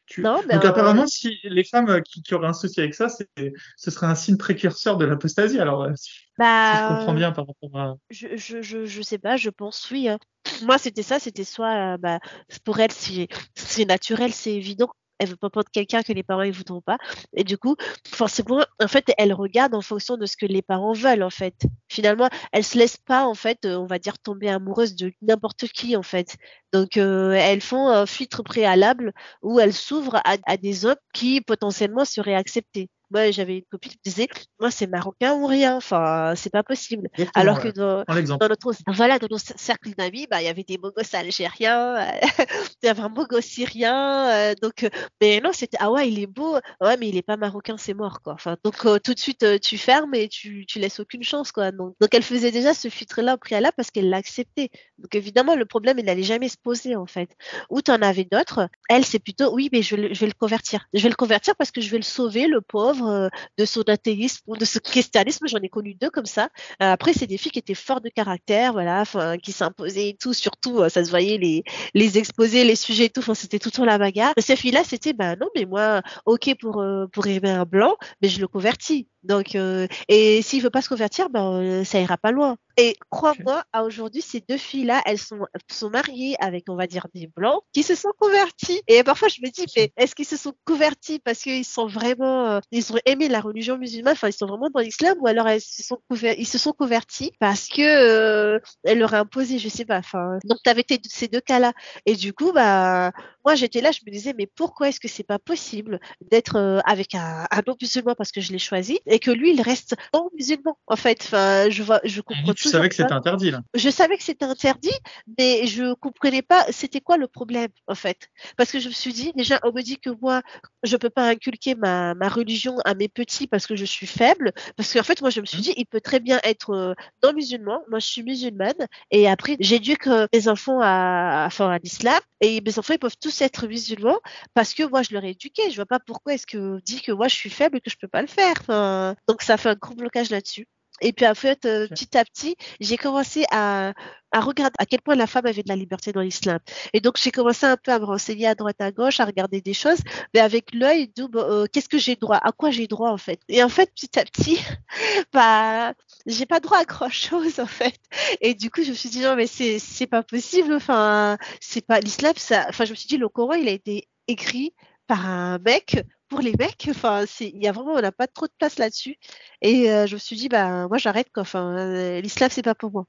tu... non Donc apparemment, si les femmes qui, qui, auraient un souci avec ça, ce serait un signe précurseur de l'apostasie. Alors, euh, si, bah, je comprends bien par rapport à. Je, je, je, je sais pas, je pense oui. Hein. Moi, c'était ça, c'était soit, bah, pour elle, c'est naturel, c'est évident elle veut pas prendre quelqu'un que les parents ne voudront pas. Et du coup, forcément, en fait, elle regarde en fonction de ce que les parents veulent, en fait. Finalement, elle se laisse pas, en fait, euh, on va dire, tomber amoureuse de n'importe qui, en fait. Donc, euh, elles font un filtre préalable où elles s'ouvrent à, à des hommes qui potentiellement seraient acceptés moi j'avais une copine qui disait moi c'est marocain ou rien enfin c'est pas possible alors que dans, notre voilà dans notre cercle d'amis bah il y avait des gosses algériens il y avait un gosse syrien euh, donc euh, mais non c'était ah ouais il est beau. Ouais mais il est pas marocain c'est mort quoi. Enfin donc euh, tout de suite tu fermes et tu tu laisses aucune chance quoi. Donc donc elle faisait déjà ce filtre là au préalable parce qu'elle l'acceptait donc évidemment le problème il n'allait jamais se poser en fait. Ou tu en avais d'autres. Elle c'est plutôt oui mais je, je vais le convertir. Je vais le convertir parce que je vais le sauver le pauvre euh, de son athéisme ou de ce christianisme. J'en ai connu deux comme ça. Euh, après, c'est des filles qui étaient fortes de caractère, voilà, qui s'imposaient et tout. Surtout, euh, ça se voyait les, les exposés, les sujets et tout. C'était tout le temps la bagarre. ces filles-là, c'était, ben non, mais moi, ok pour, pour aimer un blanc, mais je le convertis. Donc, euh, et s'il veut pas se convertir, ben, euh, ça ira pas loin. Et crois-moi, à aujourd'hui, ces deux filles-là, elles sont, sont mariées avec, on va dire, des blancs qui se sont convertis. Et parfois, je me dis, mais est-ce qu'ils se sont convertis parce qu'ils sont vraiment, euh, ils ont aimé la religion musulmane, enfin, ils sont vraiment dans l'islam, ou alors elles se sont ils se sont convertis parce que euh, elle leur a imposé, je sais pas. Enfin, donc t'avais ces deux cas-là. Et du coup, bah, moi, j'étais là, je me disais, mais pourquoi est-ce que c'est pas possible d'être avec un, un non musulman parce que je l'ai choisi? Et que lui, il reste non musulman, en fait. Enfin, je vois, je comprends. Tu savais que c'était interdit, là. Je savais que c'était interdit, mais je comprenais pas c'était quoi le problème, en fait. Parce que je me suis dit, déjà, on me dit que moi, je peux pas inculquer ma, ma religion à mes petits parce que je suis faible. Parce qu'en fait, moi, je me suis mmh. dit, il peut très bien être euh, non musulman. Moi, je suis musulmane. Et après, j'éduque mes enfants à, enfin, à l'islam. Et mes enfants, ils peuvent tous être musulmans parce que moi, je leur ai éduqué. Je vois pas pourquoi est-ce que dit que moi, je suis faible et que je peux pas le faire. Enfin, donc ça fait un gros blocage là-dessus. Et puis en fait, euh, petit à petit, j'ai commencé à, à regarder à quel point la femme avait de la liberté dans l'islam. Et donc j'ai commencé un peu à me renseigner à droite à gauche, à regarder des choses, mais avec l'œil de euh, qu'est-ce que j'ai droit, à quoi j'ai droit en fait? Et en fait, petit à petit, bah j'ai pas droit à grand chose en fait. Et du coup, je me suis dit non mais c'est c'est pas possible. Enfin, c'est pas l'islam. Ça, enfin, je me suis dit le Coran il a été écrit par un mec pour les mecs. Enfin, il y a vraiment, on n'a pas trop de place là-dessus. Et euh, je me suis dit, bah, moi, j'arrête, quoi. Enfin, euh, l'islam, c'est pas pour moi.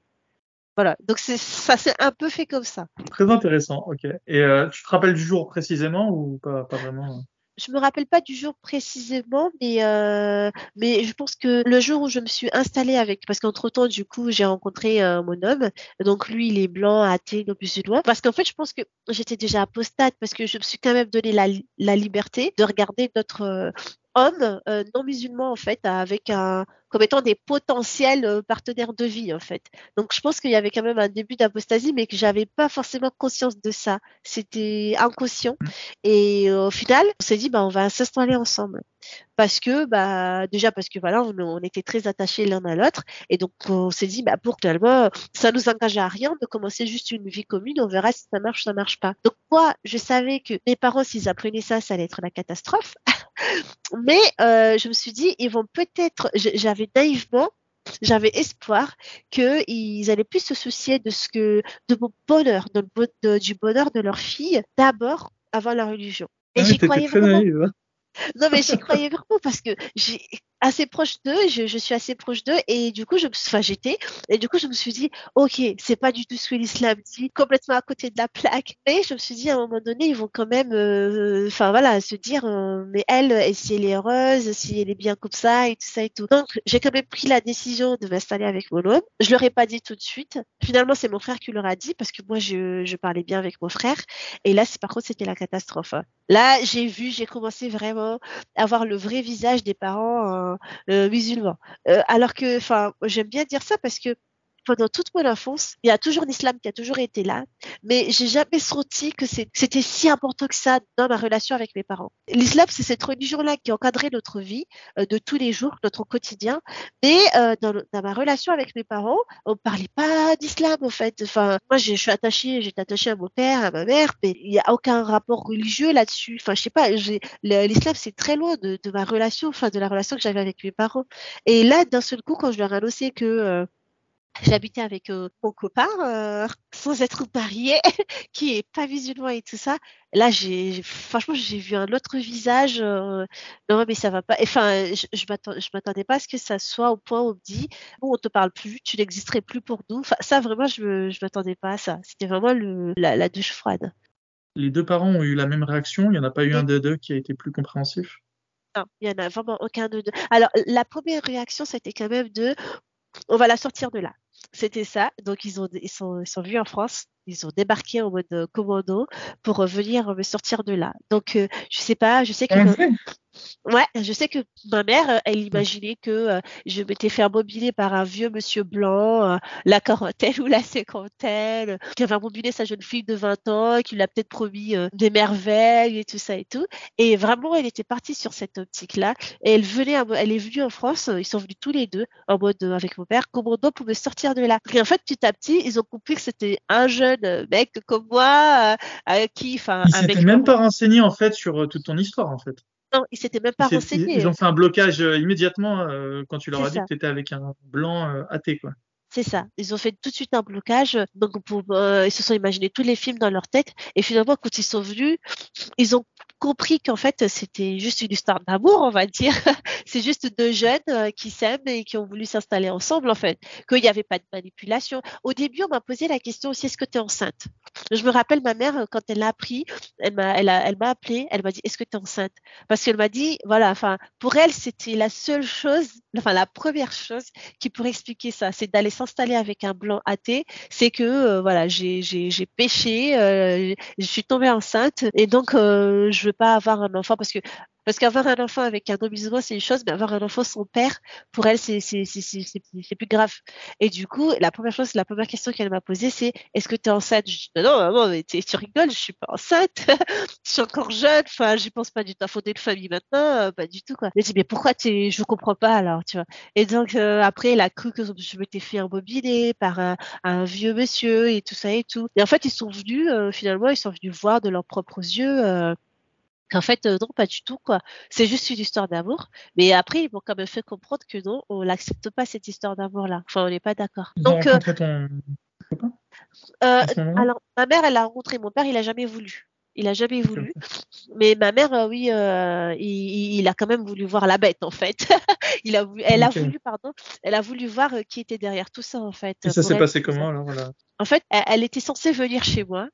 Voilà. Donc, ça s'est un peu fait comme ça. Très intéressant. Ok. Et euh, tu te rappelles du jour précisément ou pas, pas vraiment? Je me rappelle pas du jour précisément, mais euh, mais je pense que le jour où je me suis installée avec, parce qu'entre temps du coup j'ai rencontré euh, mon homme, donc lui il est blanc, athée, non loin, parce qu'en fait je pense que j'étais déjà apostate parce que je me suis quand même donné la, la liberté de regarder d'autres euh, euh, non musulmans en fait avec un comme étant des potentiels euh, partenaires de vie en fait. Donc je pense qu'il y avait quand même un début d'apostasie mais que j'avais pas forcément conscience de ça. C'était inconscient mmh. et euh, au final on s'est dit bah on va s'installer ensemble. Parce que bah déjà parce que voilà on, était très attachés l'un à l'autre et donc on s'est dit bah pour finalement ça nous engage à rien de commencer juste une vie commune on verra si ça marche ça marche pas. Donc moi je savais que mes parents s'ils apprenaient ça ça allait être la catastrophe. Mais euh, je me suis dit ils vont peut-être j'avais naïvement j'avais espoir qu'ils allaient plus se soucier de ce que de mon bonheur de, du bonheur de leur fille d'abord avant la religion. Et ah j'y croyais vraiment. hein. Non mais j'y croyais vraiment parce que j'ai assez proche d'eux, je, suis assez proche d'eux et du coup j'étais et du coup je me suis dit ok c'est pas du tout ce que l'islam dit complètement à côté de la plaque. Mais je me suis dit à un moment donné ils vont quand même euh, enfin voilà se dire euh, mais elle si elle est heureuse si elle est bien comme ça et tout ça et tout. Donc j'ai quand même pris la décision de m'installer avec mon homme. Je leur ai pas dit tout de suite. Finalement c'est mon frère qui leur a dit parce que moi je, je parlais bien avec mon frère et là par contre c'était la catastrophe hein. là j'ai vu j'ai commencé vraiment à voir le vrai visage des parents euh, musulmans. Euh, alors que, enfin, j'aime bien dire ça parce que pendant toute mon enfance, il y a toujours l'islam qui a toujours été là, mais j'ai jamais senti que c'était si important que ça dans ma relation avec mes parents. L'islam, c'est cette religion-là qui encadrait notre vie euh, de tous les jours, notre quotidien, mais euh, dans, ma relation avec mes parents, on parlait pas d'islam en fait. Enfin, moi, je suis attachée, j'étais attachée à mon père, à ma mère, mais il y a aucun rapport religieux là-dessus. Enfin, je sais pas, l'islam, c'est très loin de, ma relation, enfin, de la relation que j'avais avec mes parents. Et là, d'un seul coup, quand je leur ai annoncé que euh, j'habitais avec euh, mon copain euh, sans être marié qui est pas musulman et tout ça. Là j'ai franchement j'ai vu un autre visage euh, non mais ça va pas. Enfin je, je m'attendais pas à ce que ça soit au point où on me dit bon on te parle plus tu n'existerais plus pour nous enfin ça vraiment je je m'attendais pas à ça. C'était vraiment le, la, douche froide. Les deux parents ont eu la même réaction? Il y en a pas eu un des deux qui a été plus compréhensif? Non, il y en a vraiment aucun de deux. Alors, la première réaction, c'était quand même de on va la sortir de là. C'était ça. Donc, ils, ont, ils, sont, ils en France. Ils ont débarqué en mode euh, commando pour venir me sortir de là. Donc, euh, je sais pas, je sais que. Ouais, je sais que ma mère, euh, elle imaginait que euh, je m'étais fait mobiler par un vieux monsieur blanc, euh, la quarantaine ou la cinquantaine, qui avait mobilé sa jeune fille de 20 ans, qui lui a peut-être promis des merveilles et tout ça et tout. Et vraiment, elle était partie sur cette optique-là. Et elle venait, elle est venue en France, ils sont venus tous les deux, en mode avec mon père, commando pour me sortir de là. Et en fait, petit à petit, ils ont compris que c'était un jeune mec comme moi, qui, enfin, ils s'étaient même pas renseigné en fait sur toute ton histoire en fait. Ils s'étaient même pas renseignés. Ils ont fait un blocage euh, immédiatement euh, quand tu leur as dit que tu étais avec un blanc euh, athée, quoi. C'est ça. Ils ont fait tout de suite un blocage. Donc, ils se sont imaginés tous les films dans leur tête. Et finalement, quand ils sont venus, ils ont compris qu'en fait, c'était juste une histoire d'amour, on va dire. c'est juste deux jeunes euh, qui s'aiment et qui ont voulu s'installer ensemble, en fait. Qu'il n'y avait pas de manipulation. Au début, on m'a posé la question aussi, est-ce que tu es enceinte? Je me rappelle ma mère, euh, quand elle l'a appris, elle m'a, elle, elle m'a appelé, elle m'a dit, est-ce que tu es enceinte? Parce qu'elle m'a dit, voilà, enfin, pour elle, c'était la seule chose, enfin, la première chose qui pourrait expliquer ça, c'est d'aller s'installer avec un blanc athée. C'est que, euh, voilà, j'ai, péché, je suis tombée enceinte et donc, je pas avoir un enfant parce que parce qu'avoir un enfant avec un homme musulman, c'est une chose, mais avoir un enfant sans père, pour elle, c'est plus grave. Et du coup, la première chose, la première question qu'elle m'a posée, c'est est-ce que tu es enceinte? Je dis non, maman, mais tu rigoles, je suis pas enceinte, je suis encore jeune, enfin, je pense pas du tout à fonder une famille maintenant, euh, pas du tout quoi. Elle dit mais pourquoi tu je comprends pas alors, tu vois. Et donc euh, après, elle a cru que je m'étais fait embobiner par un, un, vieux monsieur et tout ça et tout. Et en fait, ils sont venus euh, finalement, ils sont venus voir de leurs propres yeux en fait, euh, non, pas du tout, quoi. C'est juste une histoire d'amour. Mais après, ils m'ont quand même fait comprendre que non, on n'accepte pas cette histoire d'amour-là. Enfin, on n'est pas d'accord. Donc, euh, ton euh, alors, ma mère, elle a rencontré mon père, il a jamais voulu. Il a jamais voulu. Mais ma mère, oui, il, a quand même voulu voir la bête, en fait. il a voulu, elle a voulu, pardon, elle a voulu voir qui était derrière tout ça, en fait. Et ça s'est passé comment alors En fait, elle, était censée venir chez moi.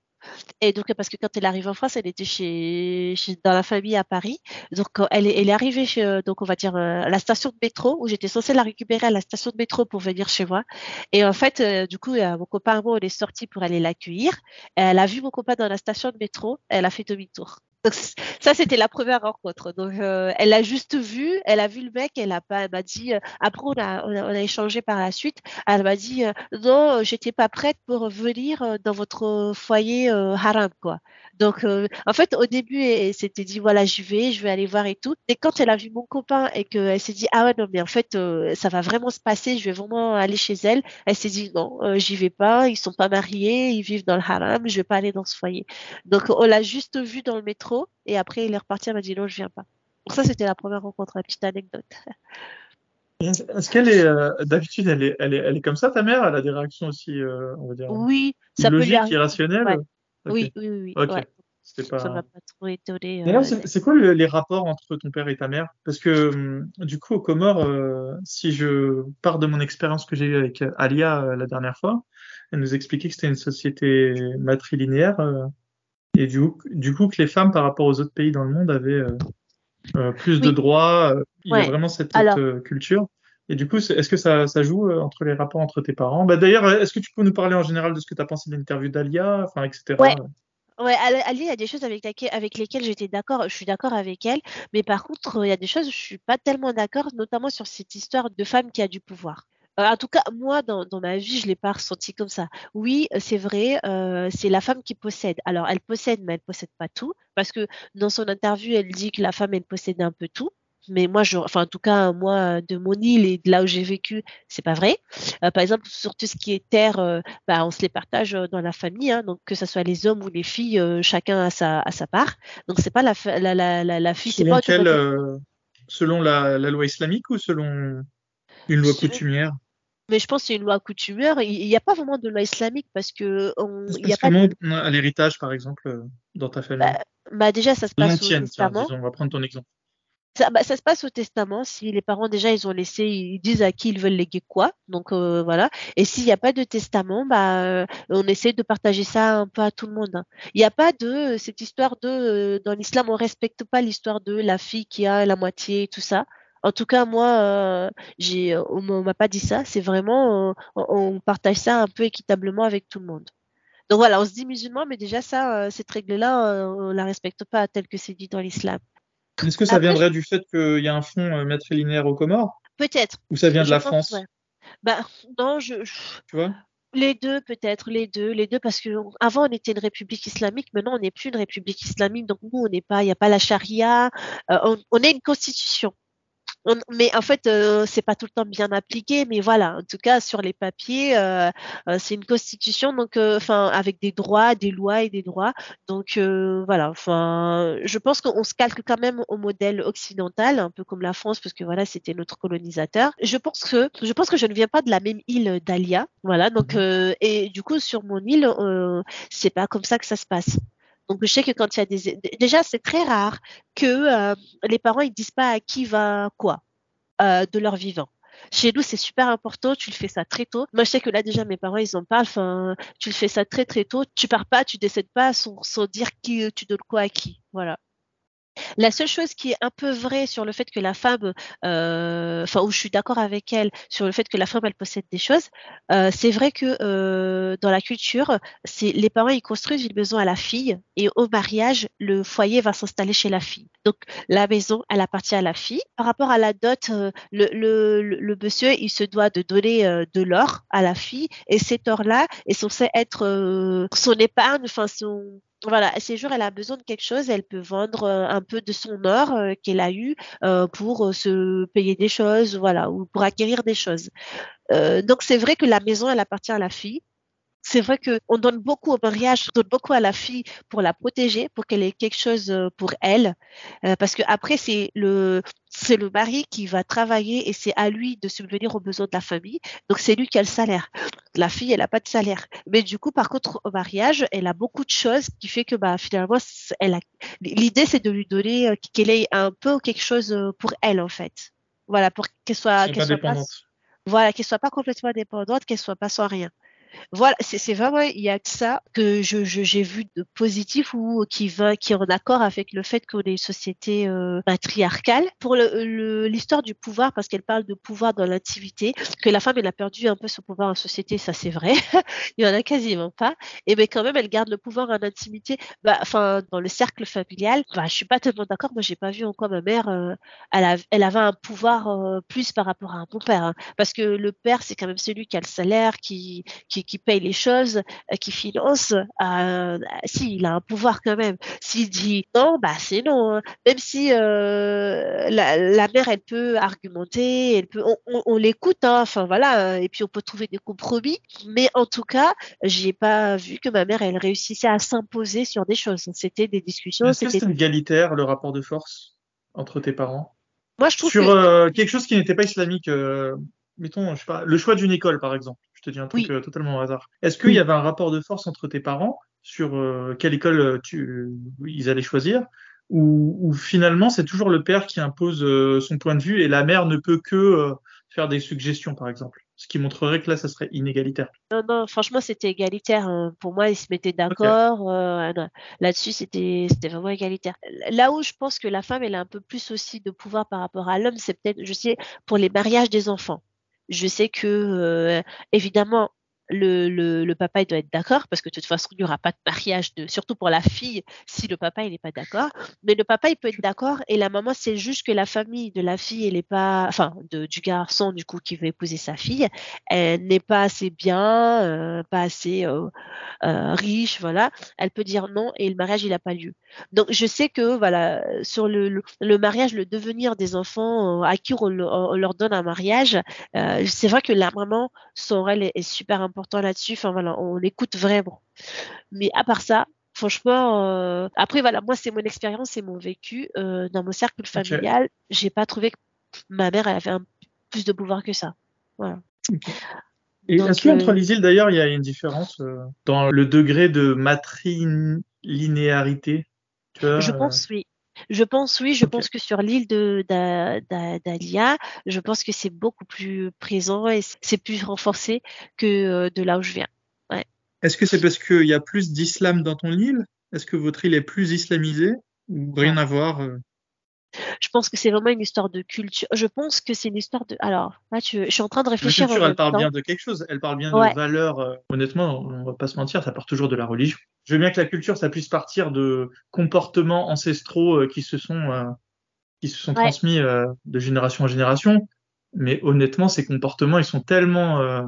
Et donc, parce que quand elle arrive en France, elle était chez, dans la famille à Paris. Donc, elle est, elle est arrivée chez, euh, donc on va dire, euh, à la station de métro où j'étais censée la récupérer à la station de métro pour venir chez moi. Et en fait, euh, du coup, mon copain moi, on est sorti pour aller l'accueillir. Elle a vu mon copain dans la station de métro. Elle a fait demi-tour. Donc, ça, c'était la première rencontre. Donc, euh, elle a juste vu, elle a vu le mec, elle a pas, elle m'a dit. Euh, après, on a, échangé par la suite. Elle m'a dit euh, non, j'étais pas prête pour venir dans votre foyer haram, quoi. Donc, en fait, au début, elle, s'était dit voilà, j'y vais, je vais aller voir et tout. Et quand elle a vu mon copain et qu'elle s'est dit ah ouais non, mais en fait, ça va vraiment se passer, je vais vraiment aller chez elle. Elle s'est dit non, j'y vais pas, ils sont pas mariés, ils vivent dans le haram, je vais pas aller dans ce foyer. Donc, on l'a juste vu dans le métro et après, il est reparti, elle m'a dit non, je viens pas. Donc ça, c'était la première rencontre, la petite anecdote. Est-ce qu'elle est, euh, d'habitude, elle est, elle, est, elle est comme ça, ta mère? Elle a des réactions aussi, euh, on va dire, oui, ça logiques, irrationnelles? Oui, oui, oui. Ok. Pas... Ça m'a pas trop étonné. Euh, c'est quoi les rapports entre ton père et ta mère? Parce que hum, du coup, au Comores, si je pars de mon expérience que j'ai eue avec Alia la dernière fois, elle nous expliquait que c'était une société matrilinéaire et du coup, du coup, que les femmes, par rapport aux autres pays dans le monde, avaient euh, euh plus de droits. Euh, il y a vraiment cette, culture. Et du coup, est-ce que ça, ça joue entre les rapports entre tes parents? Bah, D'ailleurs, est-ce que tu peux nous parler en général de ce que tu as pensé de l'interview d'Alia, enfin, etc. Ouais. Ouais, Ali, il y a des choses avec, avec lesquelles j'étais d'accord, je suis d'accord avec elle, mais par contre, il y a des choses où je suis pas tellement d'accord, notamment sur cette histoire de femme qui a du pouvoir. Euh, en tout cas, moi, dans, ma vie, je l'ai pas ressenti comme ça. Oui, c'est vrai, euh, c'est la femme qui possède. Alors, elle possède, mais elle possède pas tout, parce que dans son interview, elle dit que la femme, elle possède un peu tout. Mais moi, je, enfin, en tout cas, moi, de mon île et de là où j'ai vécu, c'est pas vrai. Euh, par exemple, sur tout ce qui est terre, bah, on se les partage dans la famille, hein, donc que ce soit les hommes ou les filles, chacun a sa, sa part. Donc, c'est pas la, la, la, la, fille, c'est pas. selon la, la loi islamique ou selon une loi coutumière? Mais je pense que c'est une loi coutumière. Il n'y a pas vraiment de loi islamique parce que. On, y a pas de... à l'héritage, par exemple, euh, dans ta famille? Bah, bah déjà, ça se passe au testament. on va prendre ton exemple. Ça, bah, ça, se passe au testament. Si les parents déjà ils ont laissé, ils disent à qui ils veulent léguer quoi. Donc euh, voilà. Et s'il n'y a pas de testament, bah euh, on essaie de partager ça un peu à tout le monde. Hein. Il n'y a pas de cette histoire de dans l'islam on respecte pas l'histoire de la fille qui a la moitié et tout ça. En tout cas, moi, euh, j'ai, on m'a pas dit ça. C'est vraiment, on, partage ça un peu équitablement avec tout le monde. Donc voilà, on se dit musulman, mais déjà ça, euh, cette règle-là, euh, on la respecte pas telle que c'est dit dans l'islam. Est-ce que ça viendrait du fait qu'il y a un fonds matrilinéaire aux Comores? Peut-être. Ou ça vient de la France? Bah non, je. Tu vois? Les deux, peut-être, les deux, les deux, parce que avant on était une république islamique, maintenant on n'est plus une république islamique, donc nous on n'est pas, il n'y a pas la charia, on, on, est une constitution mais en fait, euh, c'est pas tout le temps bien appliqué, mais voilà, en tout cas sur les papiers, euh, euh, c'est une constitution, donc enfin avec des droits, des lois et des droits. Donc voilà, enfin, je pense qu'on se calque quand même au modèle occidental, un peu comme la France, parce que voilà, c'était notre colonisateur. Je pense que je pense que je ne viens pas de la même île d'Alia, voilà, donc mmh et du coup sur mon île, c'est pas comme ça que ça se passe. Donc, je sais que quand il y a des... Déjà, c'est très rare que euh, les parents ils disent pas à qui va quoi euh, de leur vivant. Chez nous, c'est super important. Tu le fais ça très tôt. Moi, je sais que là, déjà, mes parents, ils en parlent. Enfin, tu le fais ça très, très tôt. Tu pars pas, tu décèdes pas sans, sans dire qui tu donnes quoi à qui. Voilà. La seule chose qui est un peu vraie sur le fait que la femme, euh, enfin où je suis d'accord avec elle sur le fait que la femme elle possède des choses, euh, c'est vrai que euh, dans la culture, les parents ils construisent une maison à la fille et au mariage le foyer va s'installer chez la fille. Donc la maison elle appartient à la fille. Par rapport à la dot, le, le, le, monsieur il se doit de donner de l'or à la fille et cet or là est censé être son épargne, enfin son voilà, ces jours, elle a besoin de quelque chose, elle peut vendre euh, un peu de son or euh, qu'elle a eu euh, pour se payer des choses, voilà, ou pour acquérir des choses. donc c'est vrai que la maison, elle appartient à la fille c'est vrai qu'on donne beaucoup au mariage, on donne beaucoup à la fille pour la protéger, pour qu'elle ait quelque chose euh, pour elle, euh, parce que après c'est le c'est le mari qui va travailler et c'est à lui de subvenir aux besoins de la famille. Donc c'est lui qui a le salaire. La fille, elle a pas de salaire. Mais du coup, par contre, au mariage, elle a beaucoup de choses qui fait que bah finalement, elle a l'idée c'est de lui donner euh, qu'elle ait un peu quelque chose pour elle en fait. Voilà, pour qu'elle soit, qu'elle soit pas, voilà, qu'elle soit pas complètement indépendante, qu'elle soit pas sans rien. Voilà, c'est vraiment il y a que ça que je j'ai vu de positif ou qui va qui est en accord avec le fait qu'on est une société euh. Pour l'histoire du pouvoir, parce qu'elle parle de pouvoir dans l'intimité, que la femme elle a perdu un peu son pouvoir en société, ça c'est vrai. il y en a quasiment pas. Et mais quand même elle garde le pouvoir en intimité. Bah, enfin dans le cercle familial, bah, je suis pas tellement d'accord. Moi j'ai pas vu en quoi ma mère euh, elle, elle avait un pouvoir euh, plus par rapport à bon père, hein. parce que le père c'est quand même celui qui a le salaire, qui, qui paye les choses, euh, qui finance, euh, si il a un pouvoir quand même. S'il dit non, bah c'est non. Hein. Même si euh, la, mère, elle peut argumenter, elle peut, on, l'écoute, hein. enfin voilà, et puis on peut trouver des compromis. Mais en tout cas, j'ai pas vu que ma mère, elle réussissait à s'imposer sur des choses. C'était des discussions. Est-ce que c'est égalitaire le rapport de force entre tes parents? Moi, je trouve sur quelque chose qui n'était pas islamique. mettons, je sais pas, le choix d'une école, par exemple. Je te dis un truc euh, totalement au hasard. Est-ce qu'il y avait un rapport de force entre tes parents sur euh, quelle école euh, tu, ils allaient choisir ou, finalement c'est toujours le père qui impose son point de vue et la mère ne peut que faire des suggestions, par exemple ce qui montrerait que là, ça serait inégalitaire. Non, non, franchement, c'était égalitaire. Hein. Pour moi, ils se mettaient d'accord. Là-dessus, c'était, c'était vraiment égalitaire. Là où je pense que la femme, elle a un peu plus aussi de pouvoir par rapport à l'homme, c'est peut-être, je sais, pour les mariages des enfants. Je sais que, euh, évidemment, le, le, papa il doit être d'accord parce que de toute façon il n'y aura pas de mariage surtout pour la fille si le papa il n'est pas d'accord. Mais le papa il peut être d'accord et la maman c'est juste que la famille de la fille elle est pas enfin de, du garçon du coup qui veut épouser sa fille elle n'est pas assez bien euh, pas assez euh, euh, riche voilà. Elle peut dire non et le mariage il n'a pas lieu. Donc je sais que voilà sur le, le, mariage le devenir des enfants à qui on, leur donne un mariage c'est vrai que la maman son rôle est, super important là-dessus. Enfin voilà, on écoute vraiment. Mais à part ça, franchement, euh, après voilà, moi c'est mon expérience, c'est mon vécu euh, dans mon cercle familial. J'ai pas trouvé que ma mère elle avait un, plus de pouvoir que ça. Voilà. Et est-ce qu'entre euh, les îles d'ailleurs il y a une différence dans le degré de matrilinéarité? Je pense oui. Je pense oui, je pense que sur l'île de d'Alia, je pense que c'est beaucoup plus présent et c'est plus renforcé que euh, de là où je viens. Ouais. Est-ce que c'est parce qu'il y a plus d'islam dans ton île? Est-ce que votre île est plus islamisée ou rien à voir euh? Je pense que c'est vraiment une histoire de culture. Je pense que c'est une histoire de. Alors, là, tu... je suis en train de réfléchir. La culture, elle parle bien de quelque chose. Elle parle bien de valeurs. Euh, honnêtement, on va pas se mentir, ça part toujours de la religion. Je veux bien que la culture, ça puisse partir de comportements ancestraux euh, qui se sont euh, qui se sont transmis de génération en génération. Mais honnêtement, ces comportements, ils sont tellement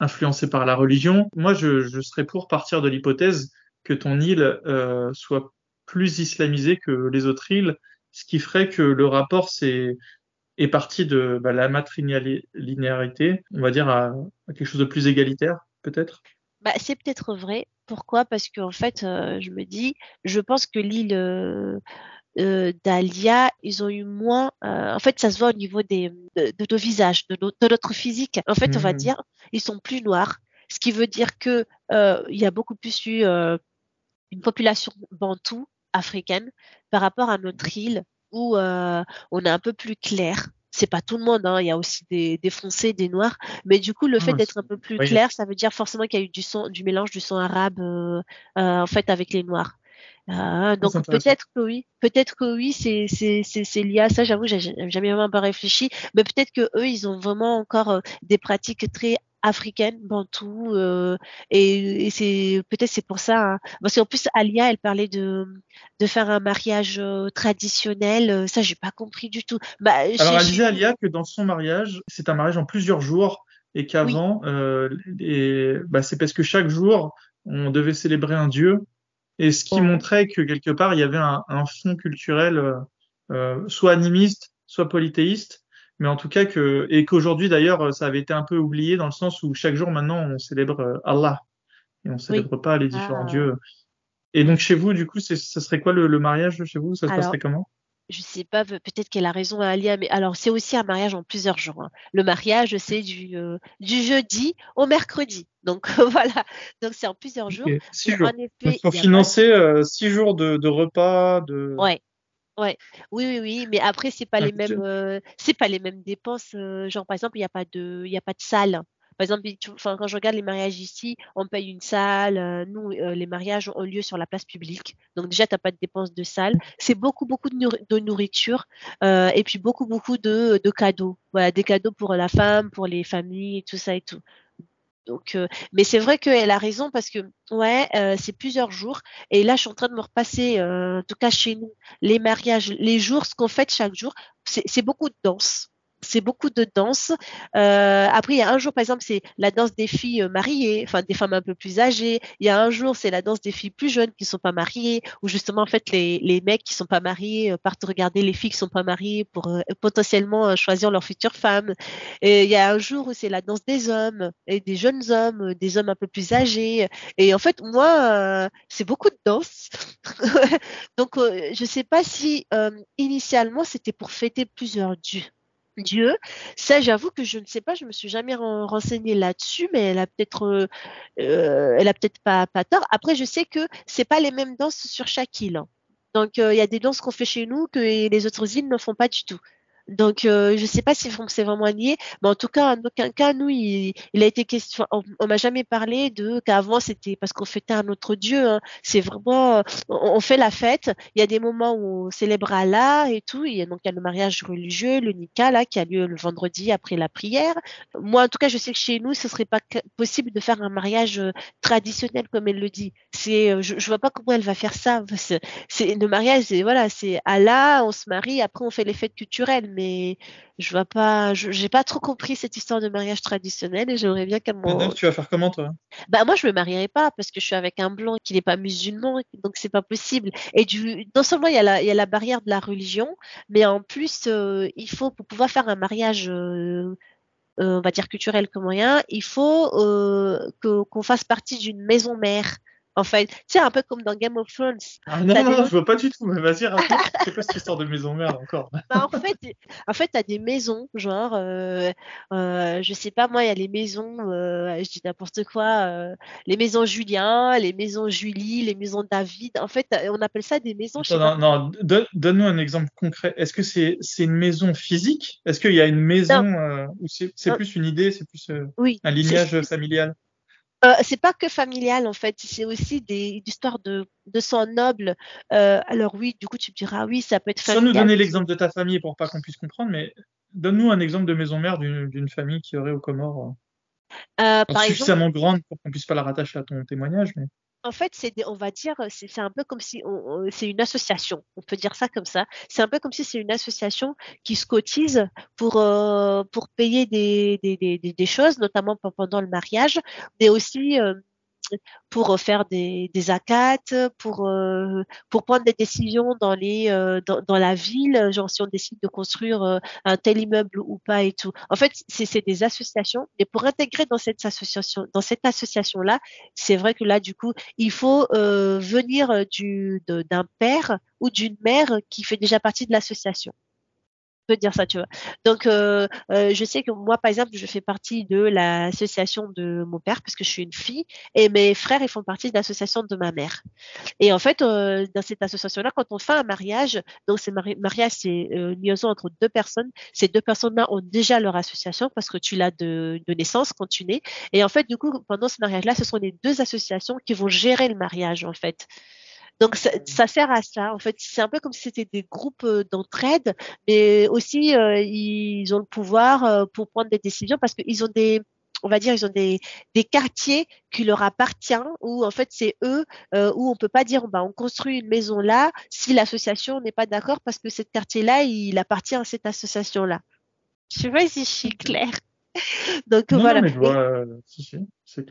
influencés par la religion. Moi, je, je serais pour partir de l'hypothèse que ton île soit plus islamisée que les autres îles ce qui ferait que le rapport c'est est parti de bah, la matrilinéarité, on va dire, à, quelque chose de plus égalitaire, peut-être? Bah, C'est peut-être vrai. Pourquoi? Parce qu'en fait, euh, je me dis, je pense que l'île euh, euh, d'Alia, ils ont eu moins. en fait, ça se voit au niveau des, de, nos visages, de, notre physique. En fait, on va mmh. dire, ils sont plus noirs. Ce qui veut dire que il y a beaucoup plus eu une population bantoue africaine par rapport à notre île où euh, on est un peu plus clair. C'est pas tout le monde, hein. il y a aussi des, des, foncés, des noirs, mais du coup le fait d'être un peu plus clair, ça veut dire forcément qu'il y a eu du son, du mélange du son arabe euh, euh, en fait avec les noirs. donc peut-être que oui, peut-être que oui, c'est c'est c'est lié à ça. J'avoue, j'ai jamais vraiment pas réfléchi, mais peut-être que eux, ils ont vraiment encore des pratiques très africaine, bantou, euh, et, c'est peut-être c'est pour ça. Hein. Parce qu'en plus, Alia, elle parlait de de faire un mariage euh, traditionnel. Euh, ça, j'ai pas compris du tout. Bah, Alors, elle disait Alia que dans son mariage, c'est un mariage en plusieurs jours et qu'avant, bah, c'est parce que chaque jour, on devait célébrer un dieu. Et ce qui montrait que quelque part, il y avait un, un fond culturel, soit animiste, soit polythéiste, mais en tout cas que et qu'aujourd'hui d'ailleurs ça avait été un peu oublié dans le sens où chaque jour maintenant on célèbre euh, Allah et on célèbre pas les différents ah. dieux. Et donc chez vous du coup ça serait quoi le, mariage chez vous? Ça se passerait comment? je sais pas, peut-être qu'elle a raison à Alia, mais alors c'est aussi un mariage en plusieurs jours. Hein. Le mariage, c'est du, euh, du jeudi au mercredi. Donc voilà, donc c'est en plusieurs jours. Six jours. pour financer euh, six jours de, de repas, de. Ouais, Ouais, oui, oui, oui, mais après c'est pas les mêmes, euh, c'est pas les mêmes dépenses. Euh, genre par exemple, il y a pas de, il a pas de salle Par exemple, enfin, quand je regarde les mariages ici, on paye une salle. Euh, nous, euh, les mariages ont lieu sur la place publique. Donc déjà, tu n'as pas de dépenses de salle. C'est beaucoup, beaucoup de, nourriture euh, et puis beaucoup, beaucoup de, de, cadeaux. Voilà, des cadeaux pour la femme, pour les familles, tout ça et tout. Donc, mais c'est vrai qu'elle a raison parce que ouais, c'est plusieurs jours. Et là, je suis en train de me repasser, en tout cas chez nous, les mariages, les jours, ce qu'on fait chaque jour, c'est beaucoup de danse c'est beaucoup de danse. Euh, après, il y a un jour, par exemple, c'est la danse des filles euh, mariées, enfin des femmes un peu plus âgées. Il y a un jour, c'est la danse des filles plus jeunes qui sont pas mariées, où justement, en fait, les, les mecs qui sont pas mariés euh, partent regarder les filles qui sont pas mariées pour potentiellement choisir leur future femme. Et il y a un jour où c'est la danse des hommes et des jeunes hommes, des hommes un peu plus âgés. Et en fait, moi, c'est beaucoup de danse. Donc, je sais pas si initialement c'était pour fêter plusieurs dieux. Dieu. Ça, j'avoue que je ne sais pas, je me suis jamais renseignée là-dessus, mais elle a peut-être, euh, euh, elle a peut-être pas, pas tort. Après, je sais que c'est pas les mêmes danses sur chaque île. Donc, euh, il y a des danses qu'on fait chez nous que les autres îles ne font pas du tout. Donc, euh, je ne sais pas si c'est vraiment lié, mais en tout cas, en aucun cas, nous, il, il a été question. On, on m'a jamais parlé de qu'avant c'était parce qu'on fêtait un autre Dieu. Hein. C'est vraiment, on, fait la fête. Il y a des moments où on célèbre Allah et tout. A donc il y a le mariage religieux, le nikah là, qui a lieu le vendredi après la prière. Moi, en tout cas, je sais que chez nous, ce serait pas possible de faire un mariage euh, traditionnel comme elle le dit. C'est, euh, je, je vois pas comment elle va faire ça. C'est le mariage, voilà, c'est Allah, on se marie, après on fait les fêtes culturelles mais je vois pas, j'ai pas trop compris cette histoire de mariage traditionnel et j'aimerais bien qu'elle m'en. tu vas faire comment toi? Bah moi je me marierai pas parce que je suis avec un blanc qui n'est pas musulman donc c'est pas possible. Et du, non seulement il y a la, il y a la barrière de la religion, mais en plus euh, il faut pour pouvoir faire un mariage. Euh, euh, on va dire culturel comme moyen, il faut qu'on fasse partie d'une maison mère. En fait, tu un peu comme dans Game of Thrones. Ah non, non, je vois pas du tout, mais vas-y, raconte. C'est quoi cette histoire de maison mère encore bah, En fait, en fait, t'as des maisons, genre, euh, euh, je sais pas, moi, il y a les maisons, euh, je dis n'importe quoi, euh, les maisons Julien, les maisons Julie, les maisons David. En fait, on appelle ça des maisons. non, non, donne-nous un exemple concret. Est-ce que c'est c'est une maison physique? Est-ce qu'il y a une maison euh, ou c'est plus une idée, c'est plus oui, un lignage familial? Euh, c'est pas que familial en fait, c'est aussi des histoires de, de sang noble. Euh, alors oui, du coup tu me diras oui, ça peut être familial. Sans nous donner l'exemple de ta famille pour pas qu'on puisse comprendre, mais donne-nous un exemple de maison mère d'une famille qui aurait aux Comores. Euh, par suffisamment grande pour qu'on puisse pas la rattacher à ton témoignage, mais en fait, c'est, on va dire, c'est un peu comme si c'est une association. On peut dire ça comme ça. C'est un peu comme si c'est une association qui se cotise pour euh, pour payer des, des, des, des, choses, notamment pendant le mariage, mais aussi euh, pour faire des, des pour euh, pour prendre des décisions dans les euh, dans, dans, la ville, genre si on décide de construire euh, un tel immeuble ou pas et tout. En fait, c'est des associations. Et pour intégrer dans cette association dans cette association là, c'est vrai que là du coup, il faut venir du d'un père ou d'une mère qui fait déjà partie de l'association peut dire ça, tu vois. Donc, euh, euh, je sais que moi, par exemple, je fais partie de l'association de mon père parce que je suis une fille et mes frères, ils font partie de l'association de ma mère. Et en fait, euh, dans cette association-là, quand on fait un mariage, donc c'est mariage, c'est une liaison entre deux personnes. Ces deux personnes-là ont déjà leur association parce que tu l'as de, de naissance quand tu nais. Et en fait, du coup, pendant ce mariage-là, ce sont les deux associations qui vont gérer le mariage, en fait. Donc ça, ça, sert à ça. En fait, c'est un peu comme si c'était des groupes euh, d'entraide, mais aussi euh, ils ont le pouvoir euh, pour prendre des décisions parce qu'ils ont des on va dire, ils ont des, des quartiers qui leur appartiennent, où en fait c'est eux, où on peut pas dire, bah, on construit une maison là si l'association n'est pas d'accord parce que ce quartier-là, il appartient à cette association-là. Je sais pas si je suis claire. Donc voilà. mais je vois, si, si.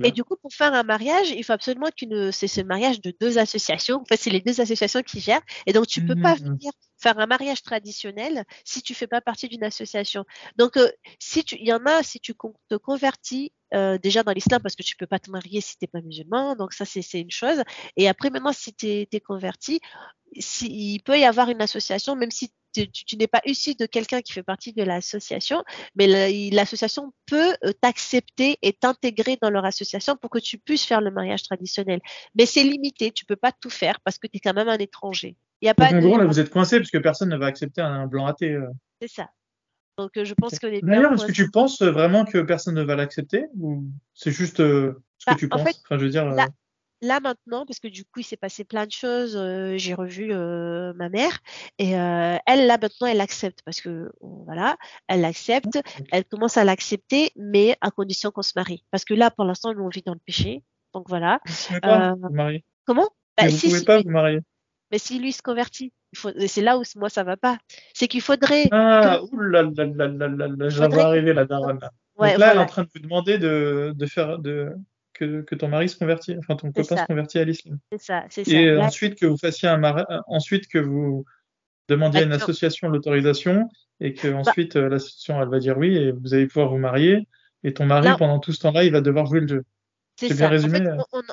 Et du coup, pour faire un mariage, il faut absolument qu'une, c'est ce mariage de deux associations. En fait, c'est les deux associations qui gèrent. Et donc, tu peux pas mmh, mmh. venir faire un mariage traditionnel si tu fais pas partie d'une association. Donc, euh, si tu, il y en a, si tu te convertis euh, déjà dans l'islam parce que tu peux pas te marier si t'es pas musulman. Donc ça, c'est une chose. Et après, maintenant, si tu es, converti, si, il peut y avoir une association, même si tu, n'es pas issu de quelqu'un qui fait partie de l'association, mais l'association peut euh, t'accepter et t'intégrer dans leur association pour que tu puisses faire le mariage traditionnel. Mais c'est limité, tu peux pas tout faire parce que tu es quand même un étranger. Il y a pas en gros, là, vous êtes coincé parce que personne ne va accepter un blanc athée. Euh. C'est ça. Donc, je pense que les D'ailleurs, est-ce que tu penses vraiment que personne ne va l'accepter ou c'est juste ce que bah, tu penses? Enfin, je veux dire là maintenant, parce que du coup, il s'est passé plein de choses, euh, j'ai revu euh, ma mère et euh, elle, là maintenant, elle accepte parce que voilà, elle l'accepte, elle commence à l'accepter, mais à condition qu'on se marie. Parce que là, pour l'instant, nous, on vit dans le péché. Donc voilà. Vous pas vous marier. Comment? Bah, Vous ne pouvez pas vous marier. Mais si lui se convertit, c'est là où moi ça va pas. C'est qu'il faudrait. Ah, oulala, là là là là, je vais arriver la daronne. Donc là, elle est en train de vous demander de, de faire de que, que, ton mari se convertit, enfin ton copain se convertit à l'islam. C'est ça, c'est ça. Et ensuite que vous fassiez un ensuite que vous demandiez à une association l'autorisation et que bah ensuite euh, l'association elle va dire oui et vous allez pouvoir vous marier et ton mari pendant tout ce temps-là il va devoir jouer le jeu. C'est ça. En fait,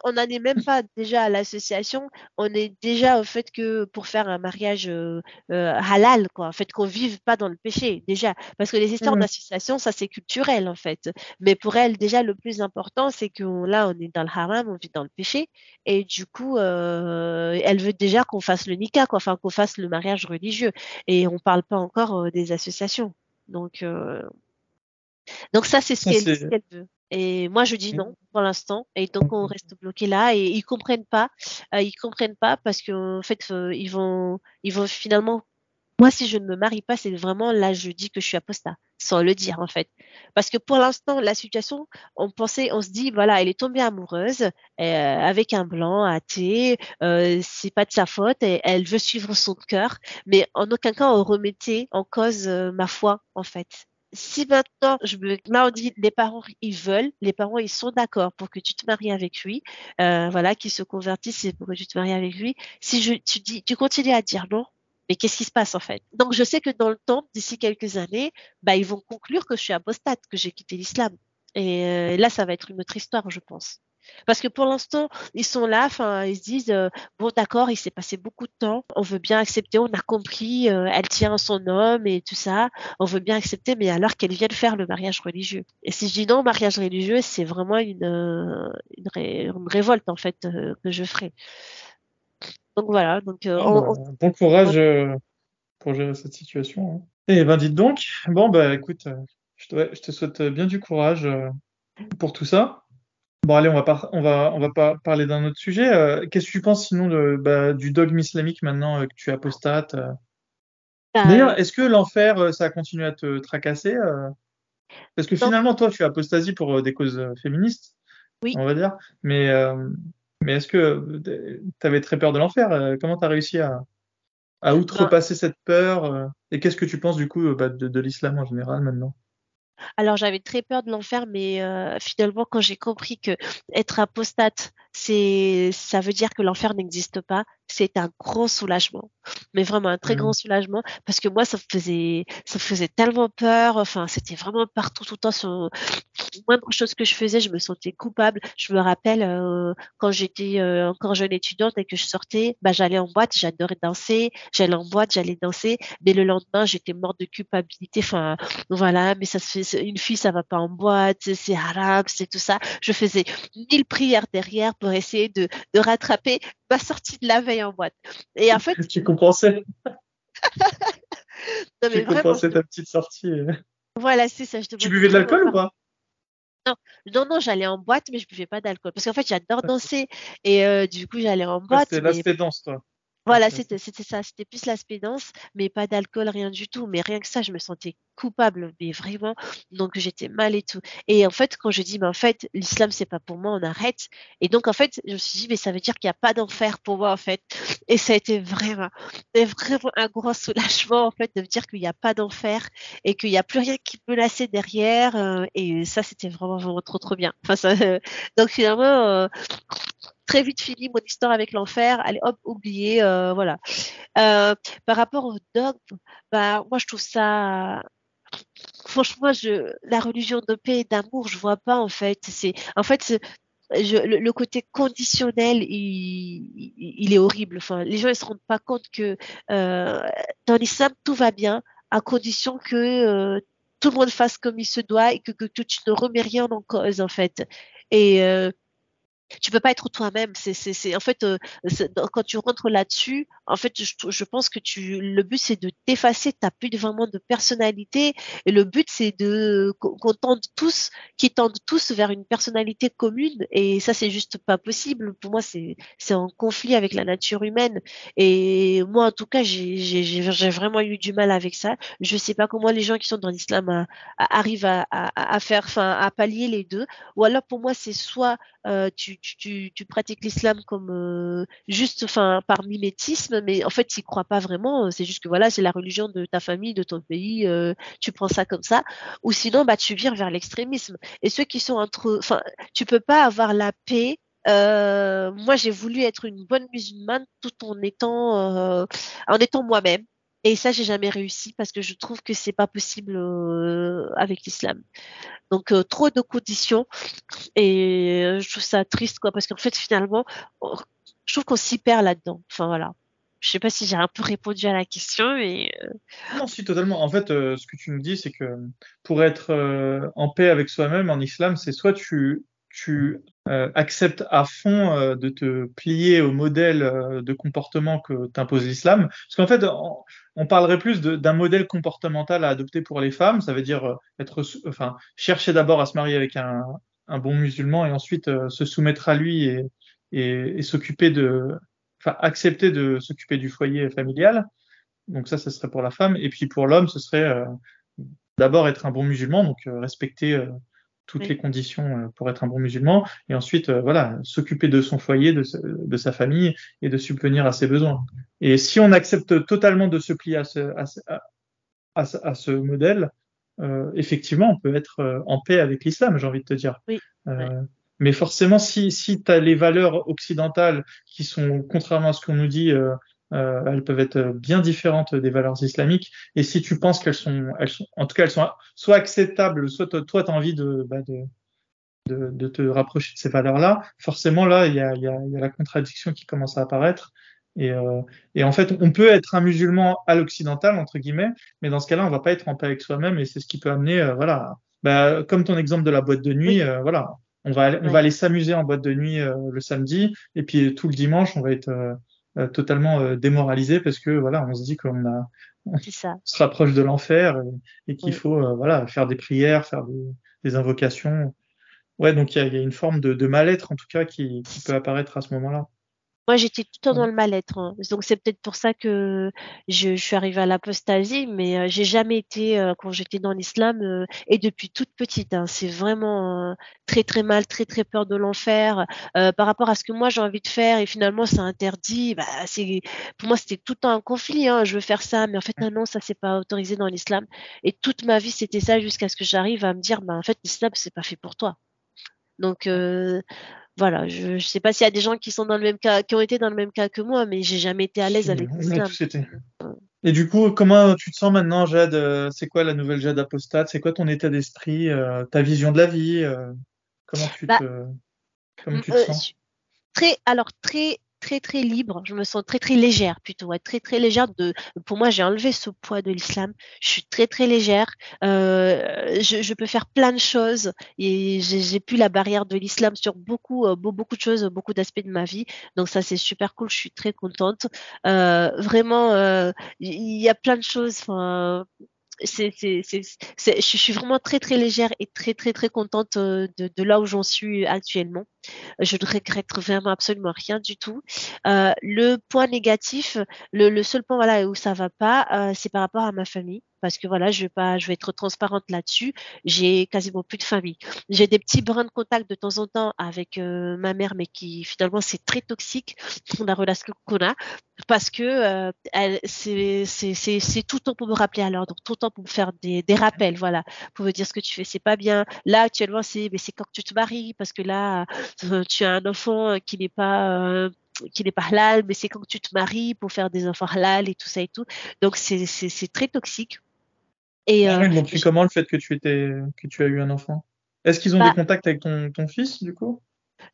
on n'en est même pas déjà à l'association. On est déjà au fait que pour faire un mariage euh, euh, halal, quoi. En fait, qu'on vive pas dans le péché, déjà. Parce que les histoires mmh. d'association, ça c'est culturel, en fait. Mais pour elle, déjà, le plus important, c'est que là, on est dans le haram, on vit dans le péché. Et du coup, euh, elle veut déjà qu'on fasse le nikah, quoi. Enfin, qu'on fasse le mariage religieux. Et on parle pas encore des associations. Donc, donc ça, c'est ce qu'elle veut. Et moi, je dis non pour l'instant. Et donc, on reste bloqué là. Et ils comprennent pas. Euh, ils comprennent pas parce qu'en fait, euh, ils vont, ils vont finalement. Moi, si je ne me marie pas, c'est vraiment là, je dis que je suis apostat, sans le dire en fait. Parce que pour l'instant, la situation, on pensait, on se dit, voilà, elle est tombée amoureuse euh, avec un blanc athée, euh, c'est pas de sa faute, et elle veut suivre son cœur, mais en aucun cas on remettait en cause ma foi en fait si maintenant, je me, dit les parents ils veulent, les parents ils sont d'accord pour que tu te maries avec lui, euh, voilà, qu'ils se convertissent pour que tu te maries avec lui. Si je, tu dis, tu continues à dire non, mais qu'est-ce qui se passe en fait? Donc je sais que dans le temps, d'ici quelques années, bah ils vont conclure que je suis apostate, que j'ai quitté l'islam. Et euh, là, ça va être une autre histoire, je pense. Parce que pour l'instant, ils sont là, enfin, ils se disent euh, bon, d'accord, il s'est passé beaucoup de temps, on veut bien accepter, on a compris, euh, elle tient son homme et tout ça, on veut bien accepter, mais alors qu'elle vienne faire le mariage religieux. Et si je dis non, mariage religieux, c'est vraiment une, euh, une, révolte en fait que je ferai. Donc voilà. Donc bon courage pour gérer cette situation. Hein. Et eh ben dites donc, bon bah écoute, je te, je te souhaite bien du courage pour tout ça. Bon, allez, on va, on va, on va pas parler d'un autre sujet. Euh, qu'est-ce que tu penses sinon de, bah, du dogme islamique maintenant euh, que tu apostates euh? bah, D'ailleurs, est-ce que l'enfer, ça a continué à te tracasser Parce que finalement, toi, tu as apostasie pour des causes féministes, oui. on va dire. Mais, mais est-ce que tu avais très peur de l'enfer Comment tu as réussi à, à outrepasser cette peur Et qu'est-ce que tu penses du coup bah, de l'islam en général maintenant? Alors j'avais très peur de l'enfer, mais euh, finalement quand j'ai compris que être apostate, c'est ça veut dire que l'enfer n'existe pas, c'est un grand soulagement, mais vraiment un très mmh. grand soulagement parce que moi ça me faisait ça me faisait tellement peur, enfin c'était vraiment partout tout le temps sur moindre chose que je faisais, je me sentais coupable. Je me rappelle euh, quand j'étais euh, encore jeune étudiante et que je sortais, bah j'allais en boîte, j'adorais danser, j'allais en boîte, j'allais danser, mais le lendemain j'étais morte de culpabilité, enfin voilà, mais ça se fait une fille ça va pas en boîte, c'est arabe, c'est tout ça. Je faisais mille prières derrière pour essayer de, de rattraper ma sortie de la veille en boîte. Et en fait. tu compensais. non, tu compensais ta petite sortie. Voilà, c'est ça. tu buvais de l'alcool ou pas non, non, non, j'allais en boîte, mais je buvais pas d'alcool. Parce qu'en fait, j'adore danser. Et euh, du coup, j'allais en boîte. C'est l'aspect danse, toi. Voilà, c'était ça. C'était plus l'aspect danse, mais pas d'alcool, rien du tout. Mais rien que ça, je me sentais coupable, mais vraiment. Donc j'étais mal et tout. Et en fait, quand je dis, mais en fait, l'islam c'est pas pour moi, on arrête. Et donc en fait, je me suis dit, mais ça veut dire qu'il n'y a pas d'enfer pour moi en fait. Et ça a été vraiment, vraiment un gros soulagement en fait de me dire qu'il n'y a pas d'enfer et qu'il n'y a plus rien qui peut lasser derrière. Euh, et ça, c'était vraiment, vraiment trop trop bien. Enfin, ça, donc finalement. Euh, très vite fini mon histoire avec l'enfer, allez hop, oublié, euh, voilà. Euh, par rapport au dogme, bah, moi je trouve ça franchement, la religion de paix et d'amour, je vois pas en fait. C'est en fait le, côté conditionnel, il, est horrible. Enfin, les gens ils se rendent pas compte que euh, dans l'islam tout va bien à condition que euh, tout le monde fasse comme il se doit et que, que, tu ne remets rien en cause en fait. Et tu peux pas être toi-même. C'est, c'est, c'est en fait euh, quand tu rentres là-dessus, en fait, je, je pense que tu, le but c'est de t'effacer. T'as plus vraiment de personnalité et le but c'est de qu'on tende tous, qui tendent tous vers une personnalité commune. Et ça, c'est juste pas possible. Pour moi, c'est c'est en conflit avec la nature humaine. Et moi, en tout cas, j'ai j'ai, j'ai vraiment eu du mal avec ça. Je sais pas comment les gens qui sont dans l'islam arrivent à, à, à faire, enfin, à pallier les deux. Ou alors pour moi, c'est soit euh, tu, tu, tu, pratiques l'islam comme euh, juste enfin par mimétisme mais en fait tu crois pas vraiment. C'est juste que voilà c'est la religion de ta famille de ton pays euh, tu prends ça comme ça. Ou sinon bah tu vires vers l'extrémisme. Et ceux qui sont entre enfin tu peux pas avoir la paix moi j'ai voulu être une bonne musulmane tout en étant en étant moi-même et ça, j'ai jamais réussi parce que je trouve que c'est pas possible euh, avec l'islam. Donc euh, trop de conditions et euh, je trouve ça triste quoi parce qu'en fait finalement, je trouve qu'on s'y perd là-dedans. Enfin voilà. Je sais pas si j'ai un peu répondu à la question, mais non, si totalement. En fait, ce que tu nous dis, c'est que pour être en paix avec soi-même en islam, c'est soit tu tu euh, acceptes à fond euh, de te plier au modèle euh, de comportement que t'impose l'islam? Parce qu'en fait, on, parlerait plus d'un modèle comportemental à adopter pour les femmes. Ça veut dire être, enfin, chercher d'abord à se marier avec un, bon musulman et ensuite se soumettre à lui et, et, et s'occuper de, enfin, accepter de s'occuper du foyer familial. Donc ça, ce serait pour la femme. Et puis pour l'homme, ce serait d'abord être un bon musulman, donc respecter toutes les conditions euh, pour être un bon musulman, et ensuite, euh, voilà, s'occuper de son foyer, de, de, sa famille, et de subvenir à ses besoins. Et si on accepte totalement de se plier à ce, à, à, à ce modèle, euh, effectivement, on peut être euh, en paix avec l'islam, j'ai envie de te dire. Oui. Euh, Mais forcément, si, si tu as les valeurs occidentales qui sont, contrairement à ce qu'on nous dit, euh, elles peuvent être bien différentes des valeurs islamiques. Et si tu penses qu'elles sont, elles sont, en tout cas, elles sont soit acceptables, soit toi, tu as envie de, bah, de, de, de, te rapprocher de ces valeurs-là, forcément, là, il y a, y, a, y a, la contradiction qui commence à apparaître. Et, euh, et, en fait, on peut être un musulman à l'occidental, entre guillemets, mais dans ce cas-là, on va pas être en paix avec soi-même et c'est ce qui peut amener, euh, voilà, bah, comme ton exemple de la boîte de nuit, euh, voilà, on va, on va aller s'amuser en boîte de nuit euh, le samedi et puis tout le dimanche, on va être euh, totalement euh, démoralisé parce que voilà, on se dit qu'on a on se rapproche de l'enfer et, qu'il faut euh, voilà faire des prières, faire des, des invocations. Ouais, donc il y a, y a, une forme de, de mal-être en tout cas qui, qui peut apparaître à ce moment-là. Moi, j'étais tout le temps dans le mal-être. Hein. Donc, c'est peut-être pour ça que je, je suis arrivée à l'apostasie, mais euh, j'ai jamais été, euh, quand j'étais dans l'islam, euh, et depuis toute petite, hein, c'est vraiment très, très mal, très, très peur de l'enfer. par rapport à ce que moi, j'ai envie de faire, et finalement, c'est interdit, bah, c'est, pour moi, c'était tout le temps un conflit. Hein. Je veux faire ça, mais en fait, non, ça, c'est pas autorisé dans l'islam. Et toute ma vie, c'était ça jusqu'à ce que j'arrive à me dire, bah, en fait, l'islam, c'est pas fait pour toi. Donc, voilà, je ne sais pas s'il y a des gens qui sont dans le même cas, qui ont été dans le même cas que moi, mais j'ai jamais été à l'aise avec l'islam. Et du coup, comment tu te sens maintenant, Jade euh, C'est quoi la nouvelle Jade apostate C'est quoi ton état d'esprit, euh, ta vision de la vie euh, Comment tu bah, te, comment tu te sens? Très, alors très très très libre, je me sens très très légère plutôt, ouais, très très légère. De, pour moi, j'ai enlevé ce poids de l'islam. Je suis très très légère. Euh, je, peux faire plein de choses et j'ai plus la barrière de l'islam sur beaucoup euh, beaucoup de choses, beaucoup d'aspects de ma vie. Donc ça c'est super cool. Je suis très contente. Euh, vraiment, il y a plein de choses. Enfin, c'est, je suis vraiment très très légère et très très très contente euh, de, de là où j'en suis actuellement. Je ne regrette vraiment absolument rien du tout. Euh, le point négatif, le, le, seul point voilà où ça va pas, euh, c'est par rapport à ma famille parce que voilà, je vais pas, je vais être transparente là-dessus. J'ai quasiment plus de famille. J'ai des petits brins de contact de temps en temps avec euh, ma mère, mais qui finalement c'est très toxique la relation qu'on a parce que euh, c'est c'est tout le temps pour me rappeler à l'ordre, tout le temps pour me faire des, des rappels, voilà, pour me dire ce que tu fais, c'est pas bien. Là actuellement c'est mais c'est quand tu te maries parce que là euh, tu as un enfant qui n'est pas qui n'est pas halal, mais c'est quand tu te maries pour faire des enfants halal et tout ça et tout. Donc c'est très toxique. Et euh, ils ont pris comment le fait que tu étais que tu as eu un enfant? Est-ce qu'ils ont bah, des contacts avec ton, ton fils du coup?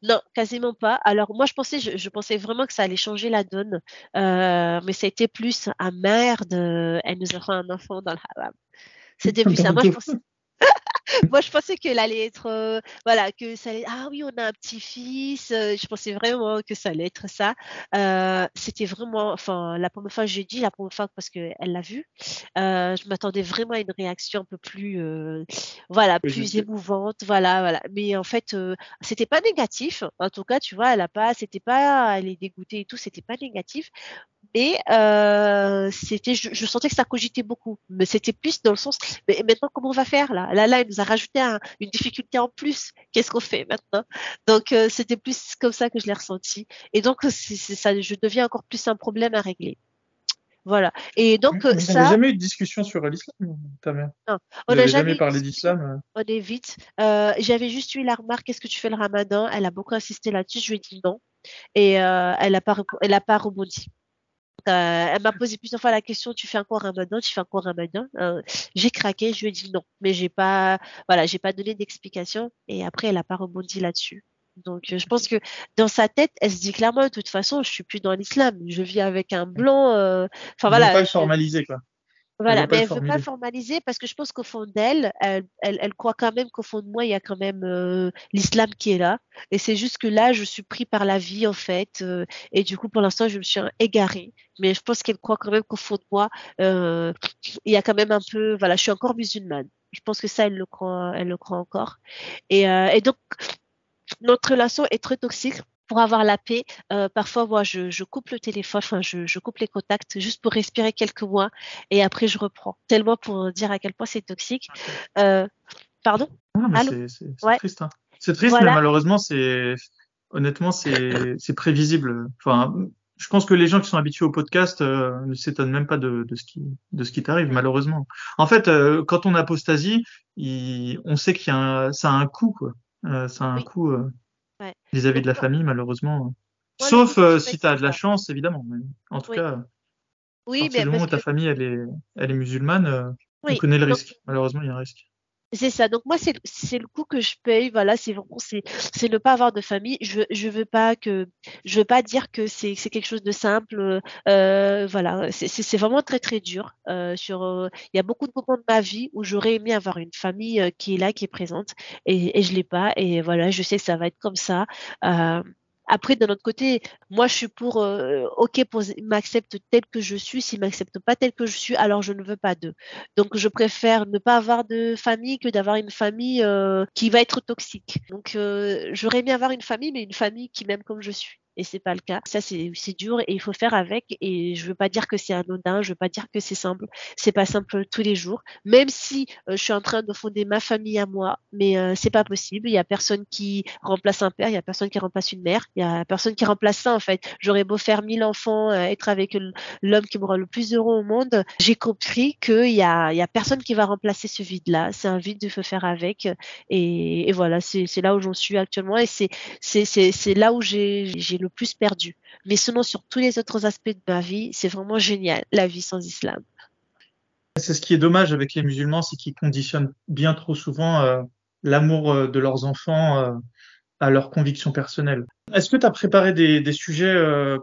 Non, quasiment pas. Alors moi, je pensais, je, je, pensais vraiment que ça allait changer la donne, euh, mais ça a été plus ah merde, elle nous a fait un enfant dans le haram. C'était plus ça. Moi, je pensais, Moi, je pensais qu'elle allait être, euh, voilà, que ça allait, ah oui, on a un petit-fils. euh, je pensais vraiment que ça allait être ça. Euh, c'était vraiment, enfin, la première fois, j'ai dit la première fois parce qu'elle l'a vu. euh, je m'attendais vraiment à une réaction un peu plus, voilà, plus émouvante, voilà, voilà. Mais en fait, c'était pas négatif. En tout cas, tu vois, elle a pas, c'était pas, elle est dégoûtée et tout, c'était pas négatif. Mais euh, c'était, je, je sentais que ça cogitait beaucoup. Mais c'était plus dans le sens, mais maintenant comment on va faire là? Là, là, elle nous a rajouté un- une difficulté en plus. Qu'est-ce qu'on fait maintenant? Donc euh, c'était plus comme ça que je l'ai ressenti. Et donc c'est, ça, je deviens encore plus un problème à régler. Voilà. Et donc n'avez ça, jamais eu de discussion sur l'islam, ta mère non, on n'a jamais parlé d'islam euh On évite. Euh, j'avais juste eu la remarque, est-ce que tu fais le ramadan? Elle a beaucoup insisté là-dessus. Je lui ai dit non. Et euh, elle n'a pas, elle a pas rebondi. Euh, elle m'a posé plusieurs fois la question, tu fais encore ramadan, tu fais encore ramadan. Euh, j'ai craqué, je lui ai dit non, mais j'ai pas, voilà, j'ai pas donné d'explication. Et après, elle a pas rebondi là-dessus. Donc, euh, je pense que dans sa tête, elle se dit clairement, de toute façon, je suis plus dans l'islam. Je vis avec un blanc. euh, Enfin pas voilà, le je- formaliser, quoi. Voilà, mais le elle veut pas formaliser parce que je pense qu'au fond d'elle, elle, elle, elle croit quand même qu'au fond de moi, il y a quand même euh, l'islam qui est là. Et c'est juste que là, je suis pris par la vie, en fait. euh, et du coup, pour l'instant, je me suis égarée. Mais je pense qu'elle croit quand même qu'au fond de moi, euh, il y a quand même un peu, voilà, je suis encore musulmane. Je pense que ça, elle le croit, elle le croit encore. Et, euh, et donc, notre relation est très toxique. Pour avoir la paix, euh, parfois, moi, je, je coupe le téléphone, enfin, je, je coupe les contacts juste pour respirer quelques mois et après, je reprends. Tellement pour dire à quel point c'est toxique. Euh, pardon? Allô? c'est Ouais. triste. hein. C'est triste, mais malheureusement, c'est honnêtement, c'est c'est prévisible. Enfin, je pense que les gens qui sont habitués au podcast euh, ne s'étonnent même pas de, de ce qui de ce qui t'arrive, malheureusement. En fait, euh, quand on apostasie, il- on sait qu'il y a un, ça a un coût, quoi. Euh, ça a un Oui. coût euh, Ouais. vis-à-vis de la famille, malheureusement. moi, Sauf euh, si tu as de la chance, évidemment. En tout Oui. cas, à Oui, partir du moment où ta que, famille elle est elle est musulmane, euh, on oui, connaît le risque. Malheureusement, il y a un risque. C'est ça. Donc moi, c'est le coût que je paye. Voilà, c'est vraiment c'est ne pas avoir de famille. Je je veux pas que je veux pas dire que c'est quelque chose de simple. Euh, voilà, c'est vraiment très très dur. Euh, sur euh, il y a beaucoup de moments de ma vie où j'aurais aimé avoir une famille qui est là, qui est présente, et et je l'ai pas. Et voilà, je sais que ça va être comme ça. Après, d'un autre côté, moi, je suis pour, euh, ok, pour, ils m'acceptent tel que je suis. S'ils m'acceptent pas tel que je suis, alors je ne veux pas d'eux. Donc, je préfère ne pas avoir de famille que d'avoir une famille euh, qui va être toxique. Donc, euh, j'aurais aimé avoir une famille, mais une famille qui m'aime comme je suis. Et c'est pas le cas. Ça, c'est dur et il faut faire avec. Et je veux pas dire que c'est anodin, je veux pas dire que c'est simple. C'est pas simple tous les jours. Même si euh, je suis en train de fonder ma famille à moi, mais euh, c'est pas possible. Il y a personne qui remplace un père, il y a personne qui remplace une mère, il y a personne qui remplace ça en fait. J'aurais beau faire mille enfants, euh, être avec l'homme qui me rend le plus heureux au monde, j'ai compris qu'il y a, personne qui va remplacer ce vide-là. C'est un vide, faut faire avec. Et, voilà, c'est là où j'en suis actuellement et c'est là où j'ai j'ai plus perdu. Mais sinon, sur tous les autres aspects de ma vie, c'est vraiment génial, la vie sans islam. C'est ce qui est dommage avec les musulmans, c'est qu'ils conditionnent bien trop souvent euh, l'amour euh, de leurs enfants euh, à leurs convictions personnelles. Est-ce que tu as préparé des, sujets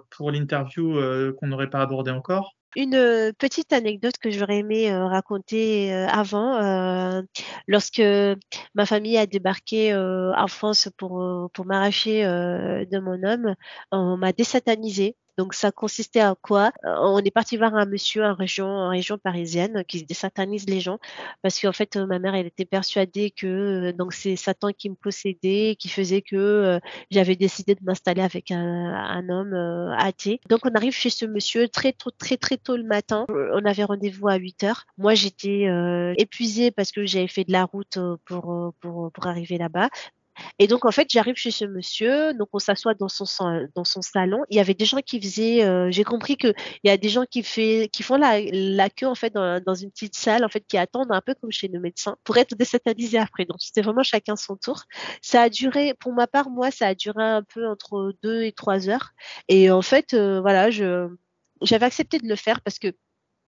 pour l'interview qu'on n'aurait pas abordé encore? Une euh, petite anecdote que j'aurais aimé euh, raconter euh, avant, lorsque ma famille a débarqué en France pour, pour m'arracher de mon homme, on m'a désatanisée. Donc ça consistait à quoi? Euh, On est parti voir un monsieur en région, en région parisienne qui désatanise les gens parce qu'en fait euh, ma mère elle était persuadée que euh, donc c'est Satan qui me possédait, qui faisait que j'avais décidé de m'installer avec un, un homme euh, athée. Donc on arrive chez ce monsieur très tôt, très très tôt le matin. On avait rendez-vous à 8 heures. Moi j'étais euh, épuisée parce que j'avais fait de la route pour pour arriver là-bas. Et donc en fait j'arrive chez ce monsieur, donc on s'assoit dans son dans son salon. Il y avait des gens qui faisaient, euh, j'ai compris que il y a des gens qui font la, la queue en fait dans, dans une petite salle en fait qui attendent un peu comme chez nos médecins pour être désatanisés après. Donc c'était vraiment chacun son tour. Ça a duré, pour ma part, moi, ça a duré un peu entre deux et trois heures. Et en fait, euh, voilà, j'avais accepté de le faire parce que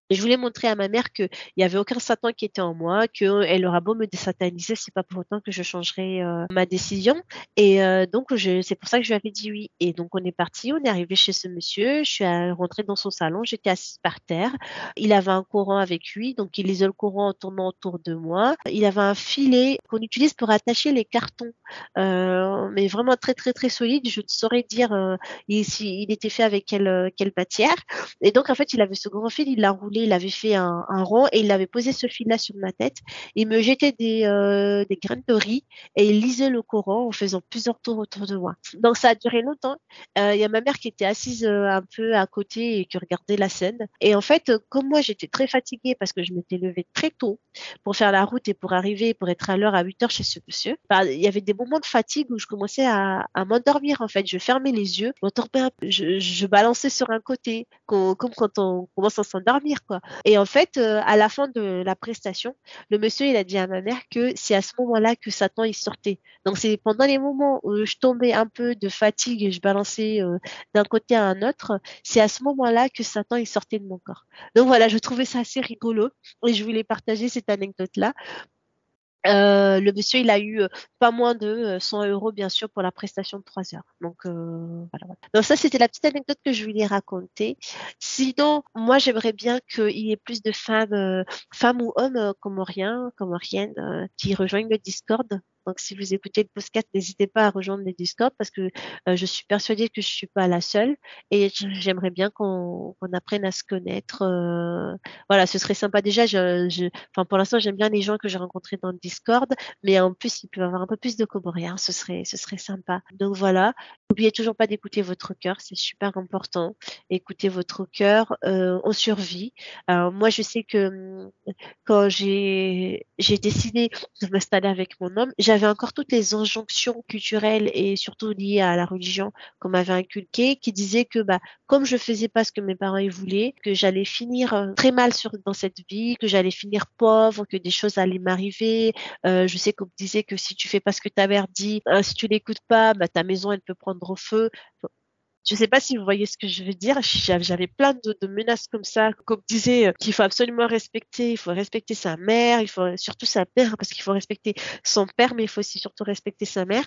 Et je voulais montrer à ma mère qu'il n'y avait aucun Satan qui était en moi, qu'elle aura beau me désataniser, c'est pas pour autant que je changerai euh, ma décision. Et euh, donc, c'est pour ça que je lui avais dit oui. Et donc, on est parti, on est arrivé chez ce monsieur, je suis rentrée dans son salon, j'étais assise par terre. Il avait un courant avec lui, donc il lisait le courant en tournant autour de moi. Il avait un filet qu'on utilise pour attacher les cartons, euh, mais vraiment très, très, très solide. Je ne saurais dire il, il était fait avec quelle, quelle matière. Et donc, en fait, il avait ce grand fil, il l'a roulé il avait fait un, rond et il avait posé ce fil-là sur ma tête. Il me jetait des, euh, graines de riz et il lisait le Coran en faisant plusieurs tours autour de moi. Donc ça a duré longtemps. Euh, il y a ma mère qui était assise euh, un peu à côté et qui regardait la scène. Et en fait, comme moi j'étais très fatiguée parce que je m'étais levée très tôt pour faire la route et pour arriver, pour être à l'heure à 8 heures chez ce monsieur, bah, il y avait des moments de fatigue où je commençais à, à m'endormir en fait. Je fermais les yeux, je, je balançais sur un côté, comme quand on commence à s'endormir et en fait, euh, à la fin de la prestation, le monsieur, il a dit à ma mère que c'est à ce moment-là que Satan, il sortait. Donc, c'est pendant les moments où je tombais un peu de fatigue et je balançais euh, d'un côté à un autre, c'est à ce moment-là que Satan, il sortait de mon corps. Donc voilà, je trouvais ça assez rigolo et je voulais partager cette anecdote-là euh, le monsieur, il a eu euh, pas moins de 100 euh, euros, bien sûr, pour la prestation de 3 heures. Donc, voilà, Donc ça, c'était la petite anecdote que je voulais raconter. Sinon, moi, j'aimerais bien qu'il y ait plus de femmes, femmes ou hommes comoriens, comoriennes, qui rejoignent le Discord. Donc, si vous écoutez le podcast, n'hésitez pas à rejoindre les Discord parce que euh, je suis persuadée que je suis pas la seule et j'aimerais bien qu'on apprenne à se connaître. Euh, voilà, ce serait sympa. Déjà, je, je enfin, pour l'instant, j'aime bien les gens que j'ai rencontrés dans le Discord, mais en plus, il peut y avoir un peu plus de comoriens. Ce serait, ce serait sympa. Donc voilà. N'oubliez toujours pas d'écouter votre cœur, c'est super important. Écoutez votre cœur, euh, on survit. Alors, moi, je sais que hum, quand j'ai j'ai décidé de m'installer avec mon homme, j'avais encore toutes les injonctions culturelles et surtout liées à la religion qu'on m'avait inculquées, qui disaient que bah comme je faisais pas ce que mes parents voulaient, que j'allais finir euh, très mal dans cette vie, que j'allais finir pauvre, que des choses allaient m'arriver. Euh, je sais qu'on me disait que si tu fais pas ce que ta mère dit, euh, si tu l'écoutes pas, bah ta maison elle peut prendre feu. Je ne sais pas si vous voyez ce que je veux dire. J'avais plein de, menaces comme ça, comme disait qu'il faut absolument respecter, il faut respecter sa mère, il faut surtout sa mère parce qu'il faut respecter son père, mais il faut aussi surtout respecter sa mère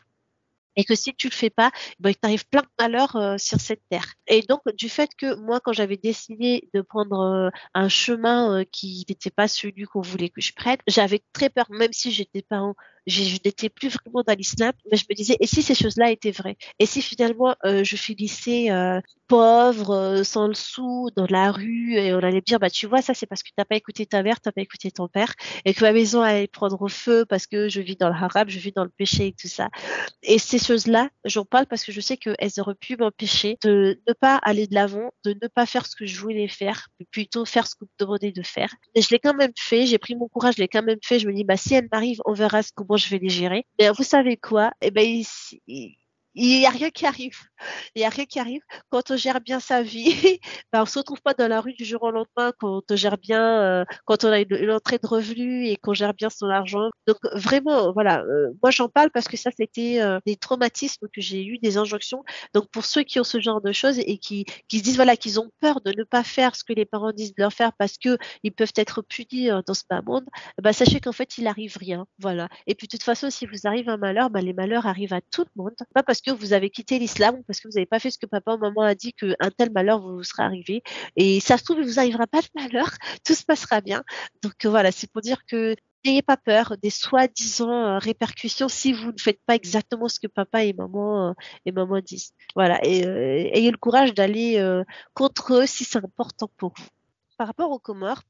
et que si tu le fais pas, ben, il t'arrive plein de malheurs euh, sur cette terre. Et donc, du fait que moi, quand j'avais décidé de prendre euh, un chemin euh, qui n'était pas celui qu'on voulait que je prenne, j'avais très peur, même si j'étais pas en, je n'étais plus vraiment dans l'islam, mais je me disais, et si ces choses-là étaient vraies? Et si finalement euh, je finissais euh, pauvre, euh, sans le sou, dans la rue, et on allait me dire, bah tu vois, ça c'est parce que tu n'as pas écouté ta mère, tu n'as pas écouté ton père, et que ma maison allait prendre feu parce que je vis dans le haram, je vis dans le péché et tout ça. Et ces choses-là, j'en parle parce que je sais qu'elles auraient pu m'empêcher de ne pas aller de l'avant, de ne pas faire ce que je voulais faire, mais plutôt faire ce vous me demandez de faire. Et je l'ai quand même fait, j'ai pris mon courage, je l'ai quand même fait, je me dis, bah si elle m'arrive, on verra ce, comment je vais les gérer. Mais vous savez quoi? Eh ben, il, il n'y a rien qui arrive. Il n'y a rien qui arrive. Quand on gère bien sa vie, ben on se retrouve pas dans la rue du jour au lendemain. Quand on gère bien, euh, quand on a une, entrée de revenus et qu'on gère bien son argent. Donc vraiment, voilà. Euh, moi j'en parle parce que ça c'était euh, des traumatismes que j'ai eu, des injonctions. Donc pour ceux qui ont ce genre de choses et qui, qui se disent voilà qu'ils ont peur de ne pas faire ce que les parents disent de leur faire parce que ils peuvent être punis dans ce bas monde, ben sachez qu'en fait il arrive rien. Voilà. Et puis de toute façon, si vous arrive un malheur, ben les malheurs arrivent à tout le monde. Que vous avez quitté l'islam, parce que vous n'avez pas fait ce que papa ou maman a dit qu'un tel malheur vous sera arrivé. Et ça se trouve, il vous arrivera pas de malheur, tout se passera bien. Donc euh, voilà, c'est pour dire que n'ayez pas peur des soi-disant euh, répercussions si vous ne faites pas exactement ce que papa et maman euh, et maman disent. Voilà, et ayez le courage d'aller contre eux si c'est important pour vous par rapport aux Comores,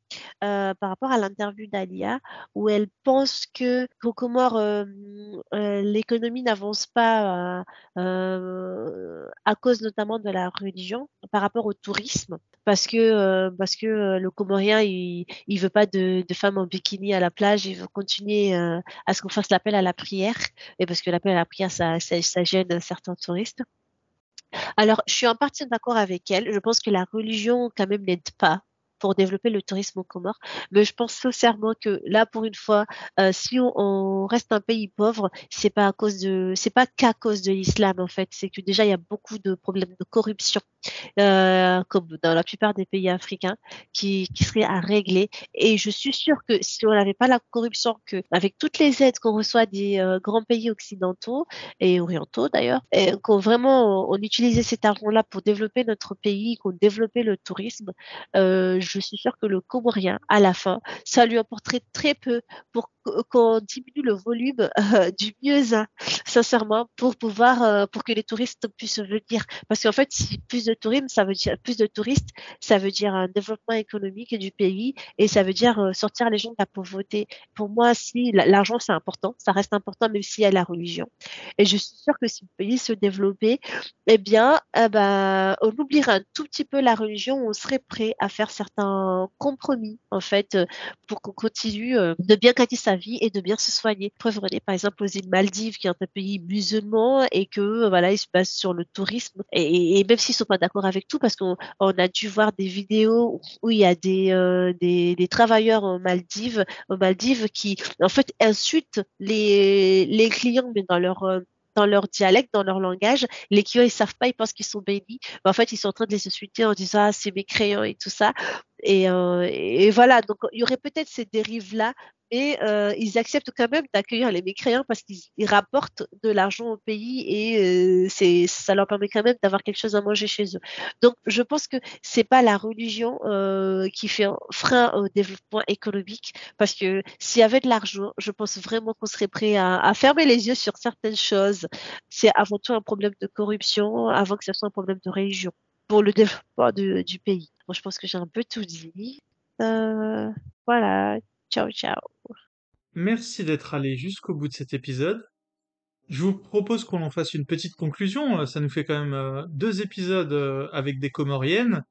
euh, par rapport à l'interview d'Alia, où elle pense que qu'aux Comores, euh, euh, l'économie n'avance pas à cause notamment de la religion, par rapport au tourisme, parce que parce que le Comorien il, il veut pas de, de femmes en bikini à la plage, il veut continuer à ce qu'on fasse l'appel à la prière, et parce que l'appel à la prière ça, ça, ça gêne certains touristes. Alors, je suis en partie d'accord avec elle. Je pense que la religion, quand même, n'aide pas pour développer le tourisme aux Comores. Mais je pense sincèrement que là, pour une fois, euh, si on, reste un pays pauvre, c'est pas à cause de, c'est pas qu'à cause de l'islam en fait. C'est que déjà il y a beaucoup de problèmes de corruption euh, comme dans la plupart des pays africains, qui, qui serait à régler. Et je suis sûre que si on n'avait pas la corruption, que avec toutes les aides qu'on reçoit des euh, grands pays occidentaux et orientaux d'ailleurs, qu'on vraiment on utilisait cet argent-là pour développer notre pays, qu'on développait le tourisme, euh, je suis sûre que le Comorien, à la fin, ça lui apporterait très peu pour qu'on diminue le volume du mieux, sincèrement, pour pouvoir, pour que les touristes puissent venir. Parce qu'en fait, si plus de tourisme, ça veut dire plus de touristes, ça veut dire un développement économique du pays et ça veut dire euh, sortir les gens de la pauvreté. Pour moi, si l'argent c'est important, ça reste important même s'il y a la religion. Et je suis sûre que si le pays se développait, eh bien, eh ben, on oublierait un tout petit peu la religion, on serait prêt à faire certains compromis en fait pour qu'on continue de bien gagner sa vie et de bien se soigner. Preuve par exemple aux îles Maldives, qui est un pays musulman et que voilà, ils se basent sur le tourisme. Et, même s'ils sont pas d'accord avec tout, parce qu'on a dû voir des vidéos où il y a des, euh, des, travailleurs aux Maldives, aux Maldives qui en fait insultent les, les clients, mais dans leur euh, dans leur dialecte, dans leur langage. Les clients, ils savent pas, ils pensent qu'ils sont bénis. Mais en fait, ils sont en train de les insulter en disant, ah, c'est mécréant et tout ça. Et, euh, et, voilà, donc il y aurait peut-être ces dérives-là, et euh, ils acceptent quand même d'accueillir les mécréants parce qu'ils rapportent de l'argent au pays et euh, ça leur permet quand même d'avoir quelque chose à manger chez eux. Donc je pense que c'est pas la religion euh, qui fait frein au développement économique parce que s'il y avait de l'argent, je pense vraiment qu'on serait prêt à, fermer les yeux sur certaines choses. C'est avant tout un problème de corruption avant que ce soit un problème de religion pour le développement du pays. Moi, je pense que j'ai un peu tout dit. Euh, voilà. Ciao, ciao. Merci d'être allé jusqu'au bout de cet épisode. Je vous propose qu'on en fasse une petite conclusion. Ça nous fait quand même euh, deux épisodes euh, avec des comoriennes.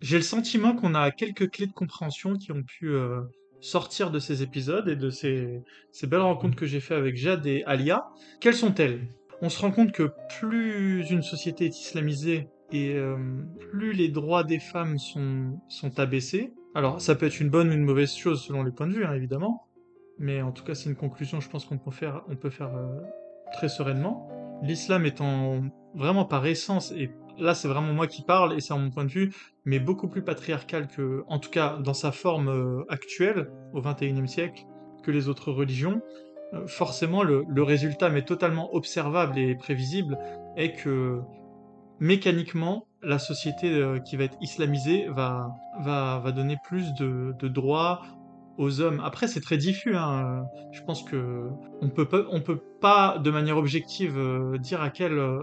J'ai le sentiment qu'on a quelques clés de compréhension qui ont pu euh, sortir de ces épisodes et de ces, belles rencontres que j'ai fait avec Jade et Alia. Quelles sont-elles? On se rend compte que plus une société est islamisée et plus les droits des femmes sont abaissés, alors, ça peut être une bonne ou une mauvaise chose selon les points de vue, hein, évidemment. Mais en tout cas, c'est une conclusion, je pense qu'on peut faire, on peut faire euh, très sereinement. L'islam étant vraiment par essence, et là c'est vraiment moi qui parle, et c'est mon point de vue, mais beaucoup plus patriarcal que, en tout cas dans sa forme euh, actuelle, au XXIe siècle, que les autres religions, euh, forcément le, le, résultat, mais totalement observable et prévisible, est que mécaniquement, la société euh, qui va être islamisée va, va, va donner plus de, de droits aux hommes. Après, c'est très diffus. Hein. Je pense que on peut pas, on peut pas de manière objective euh, dire à euh,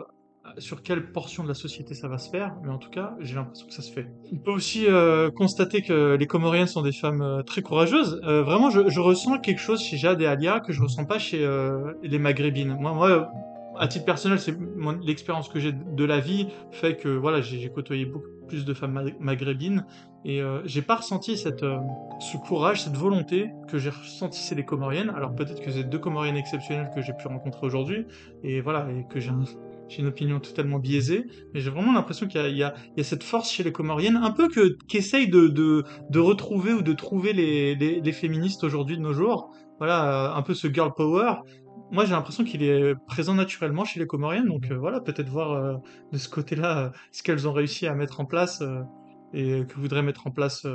sur quelle portion de la société ça va se faire, mais en tout cas, j'ai l'impression que ça se fait. On peut aussi constater que les Comoriennes sont des femmes très courageuses. vraiment, je, je, ressens quelque chose chez Jade et Alia que je ressens pas chez les Maghrébines. Moi, à titre personnel, c'est l'expérience que j'ai de la vie fait que voilà, j'ai côtoyé beaucoup plus de femmes maghrébines et euh, j'ai pas ressenti cette, euh, ce courage, cette volonté que j'ai ressenti chez les Comoriennes. Alors peut-être que c'est deux Comoriennes exceptionnelles que j'ai pu rencontrer aujourd'hui et voilà que j'ai une opinion totalement biaisée, mais j'ai vraiment l'impression qu'il y, y, y, a cette force chez les Comoriennes, un peu que qu'essayent de, de, de, retrouver ou de trouver les, les, les féministes aujourd'hui de nos jours. Voilà, un peu ce girl power, moi j'ai l'impression qu'il est présent naturellement chez les Comoriennes, donc euh, voilà, peut-être voir euh, de ce côté-là euh, ce qu'elles ont réussi à mettre en place et que voudraient mettre en place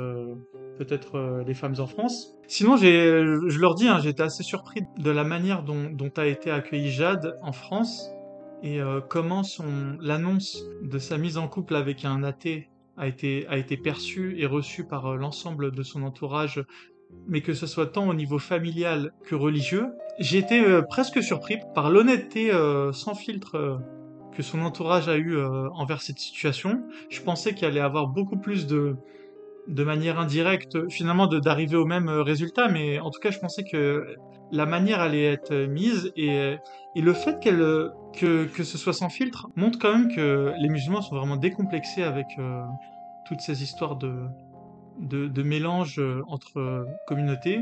peut-être les femmes en France. Sinon, je leur dis, hein, été assez surpris de la manière dont, dont a été accueillie Jade en France et comment l'annonce de sa mise en couple avec un athée a été, a été perçue et reçue par l'ensemble de son entourage mais que ce soit tant au niveau familial que religieux, j'ai été euh, presque surpris par l'honnêteté euh, sans filtre euh, que son entourage a eu envers cette situation. Je pensais qu'il allait avoir beaucoup plus de, de manière indirecte, finalement, d'arriver au même résultat, mais en tout cas, je pensais que la manière allait être mise et, et le fait qu'elle que, que ce soit sans filtre montre quand même que les musulmans sont vraiment décomplexés avec toutes ces histoires de, de, mélange euh, entre euh, communautés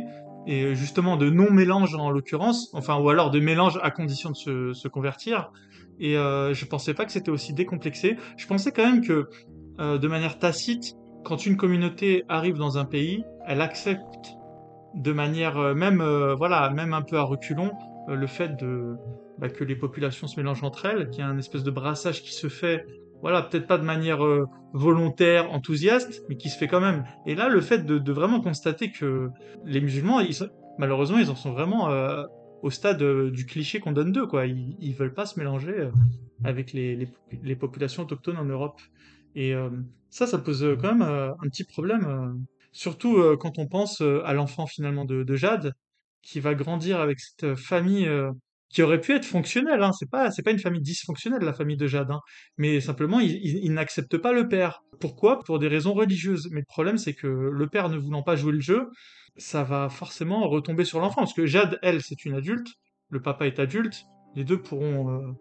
et euh, justement de non-mélange en l'occurrence, enfin ou alors de mélange à condition de se, convertir. Et je pensais pas que c'était aussi décomplexé. Je pensais quand même que de manière tacite, quand une communauté arrive dans un pays, elle accepte de manière même voilà même un peu à reculons le fait de bah, que les populations se mélangent entre elles, qu'il y a un espèce de brassage qui se fait voilà, peut-être pas de manière euh, volontaire, enthousiaste, mais qui se fait quand même. Et là, le fait de, vraiment constater que les musulmans, malheureusement, ils en sont vraiment euh, au stade euh, du cliché qu'on donne d'eux, quoi. Ils, ils veulent pas se mélanger avec les, populations autochtones en Europe. Et ça, ça pose quand même un petit problème, surtout quand on pense à l'enfant finalement de, Jade, qui va grandir avec cette famille qui aurait pu être fonctionnelle. Hein. C'est pas, une famille dysfonctionnelle, la famille de Jade. Hein. Mais simplement, il, n'accepte pas le père. Pourquoi? Pour des raisons religieuses. Mais le problème, c'est que le père ne voulant pas jouer le jeu, ça va forcément retomber sur l'enfant. Parce que Jade, elle, c'est une adulte. Le papa est adulte. Les deux pourront. Euh,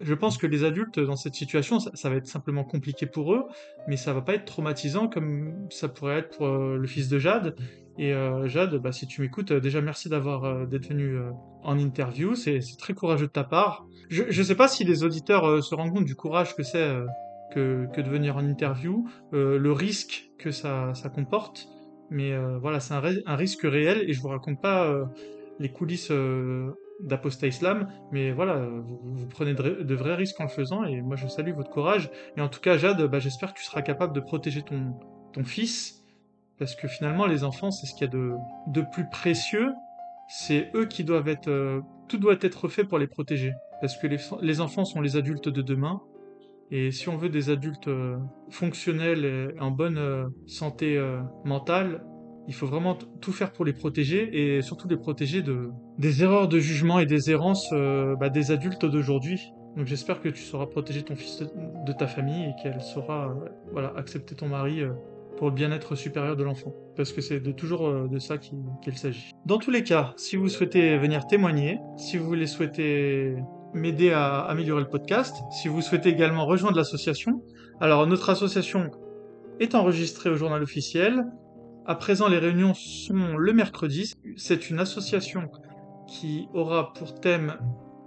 je pense que les adultes dans cette situation, ça, va être simplement compliqué pour eux, mais ça va pas être traumatisant comme ça pourrait être pour euh, le fils de Jade. Et euh, Jade, bah, si tu m'écoutes, euh, déjà merci d'avoir d'être venu en interview, c'est très courageux de ta part. Je ne sais pas si les auditeurs se rendent compte du courage que c'est que, de venir en interview, le risque que ça, ça comporte, mais voilà, c'est un, un, risque réel et je vous raconte pas les coulisses d'Apostat Islam, mais voilà, vous, prenez de, de, vrais risques en le faisant et moi je salue votre courage. Et en tout cas, Jade, bah, j'espère que tu seras capable de protéger ton, ton fils parce que finalement, les enfants, c'est ce qu'il y a de, de plus précieux. C'est eux qui doivent être... Euh, tout doit être fait pour les protéger. Parce que les, les, enfants sont les adultes de demain. Et si on veut des adultes euh, fonctionnels et en bonne euh, santé mentale, il faut vraiment tout faire pour les protéger et surtout les protéger de, des erreurs de jugement et des errances bah, des adultes d'aujourd'hui. Donc j'espère que tu sauras protéger ton fils de, ta famille et qu'elle saura voilà, accepter ton mari pour le bien-être supérieur de l'enfant. Parce que c'est de toujours euh, de ça qu'il s'agit. Dans tous les cas, si vous souhaitez venir témoigner, si vous voulez souhaiter m'aider à améliorer le podcast, si vous souhaitez également rejoindre l'association, alors notre association est enregistrée au journal officiel. À présent, les réunions sont le mercredi. C'est une association qui aura pour thème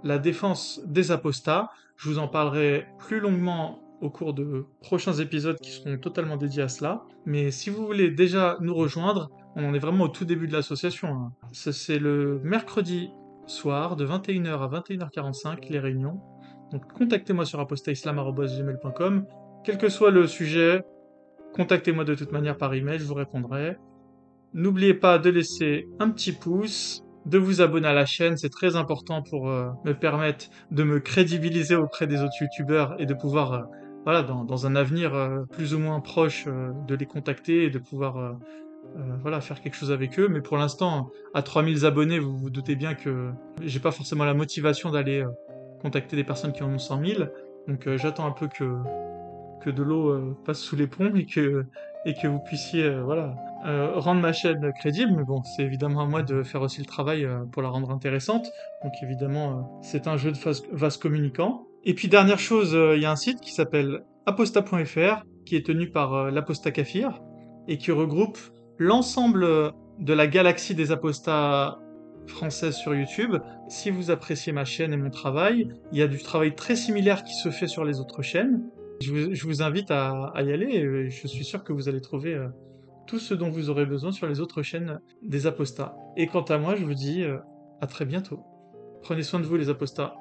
la défense des apostats. Je vous en parlerai plus longuement au cours de prochains épisodes qui seront totalement dédiés à cela. Mais si vous voulez déjà nous rejoindre, on en est vraiment au tout début de l'association. Hein. C'est le mercredi soir de 21h à 21h45 les réunions. Donc contactez-moi sur apostaislam.gmail.com. Quel que soit le sujet, contactez-moi de toute manière par email, je vous répondrai. N'oubliez pas de laisser un petit pouce, de vous abonner à la chaîne, c'est très important pour euh, me permettre de me crédibiliser auprès des autres youtubeurs et de pouvoir euh, voilà, dans, un avenir euh, plus ou moins proche, de les contacter et de pouvoir voilà, faire quelque chose avec eux. Mais pour l'instant, à 3000 abonnés, vous vous doutez bien que j'ai pas forcément la motivation d'aller contacter des personnes qui en ont 100 000. Donc j'attends un peu que, que de l'eau passe sous les ponts et que, et que vous puissiez voilà, rendre ma chaîne crédible. Mais bon, c'est évidemment à moi de faire aussi le travail pour la rendre intéressante. Donc évidemment, c'est un jeu de vase communicant. Et puis dernière chose, euh, il y a un site qui s'appelle aposta.fr, qui est tenu par euh, l'apostat Kafir, et qui regroupe l'ensemble de la galaxie des apostats françaises sur YouTube. Si vous appréciez ma chaîne et mon travail, il y a du travail très similaire qui se fait sur les autres chaînes. Je vous, invite à, y aller et je suis sûr que vous allez trouver euh, tout ce dont vous aurez besoin sur les autres chaînes des apostats. Et quant à moi, je vous dis à très bientôt. Prenez soin de vous les apostats.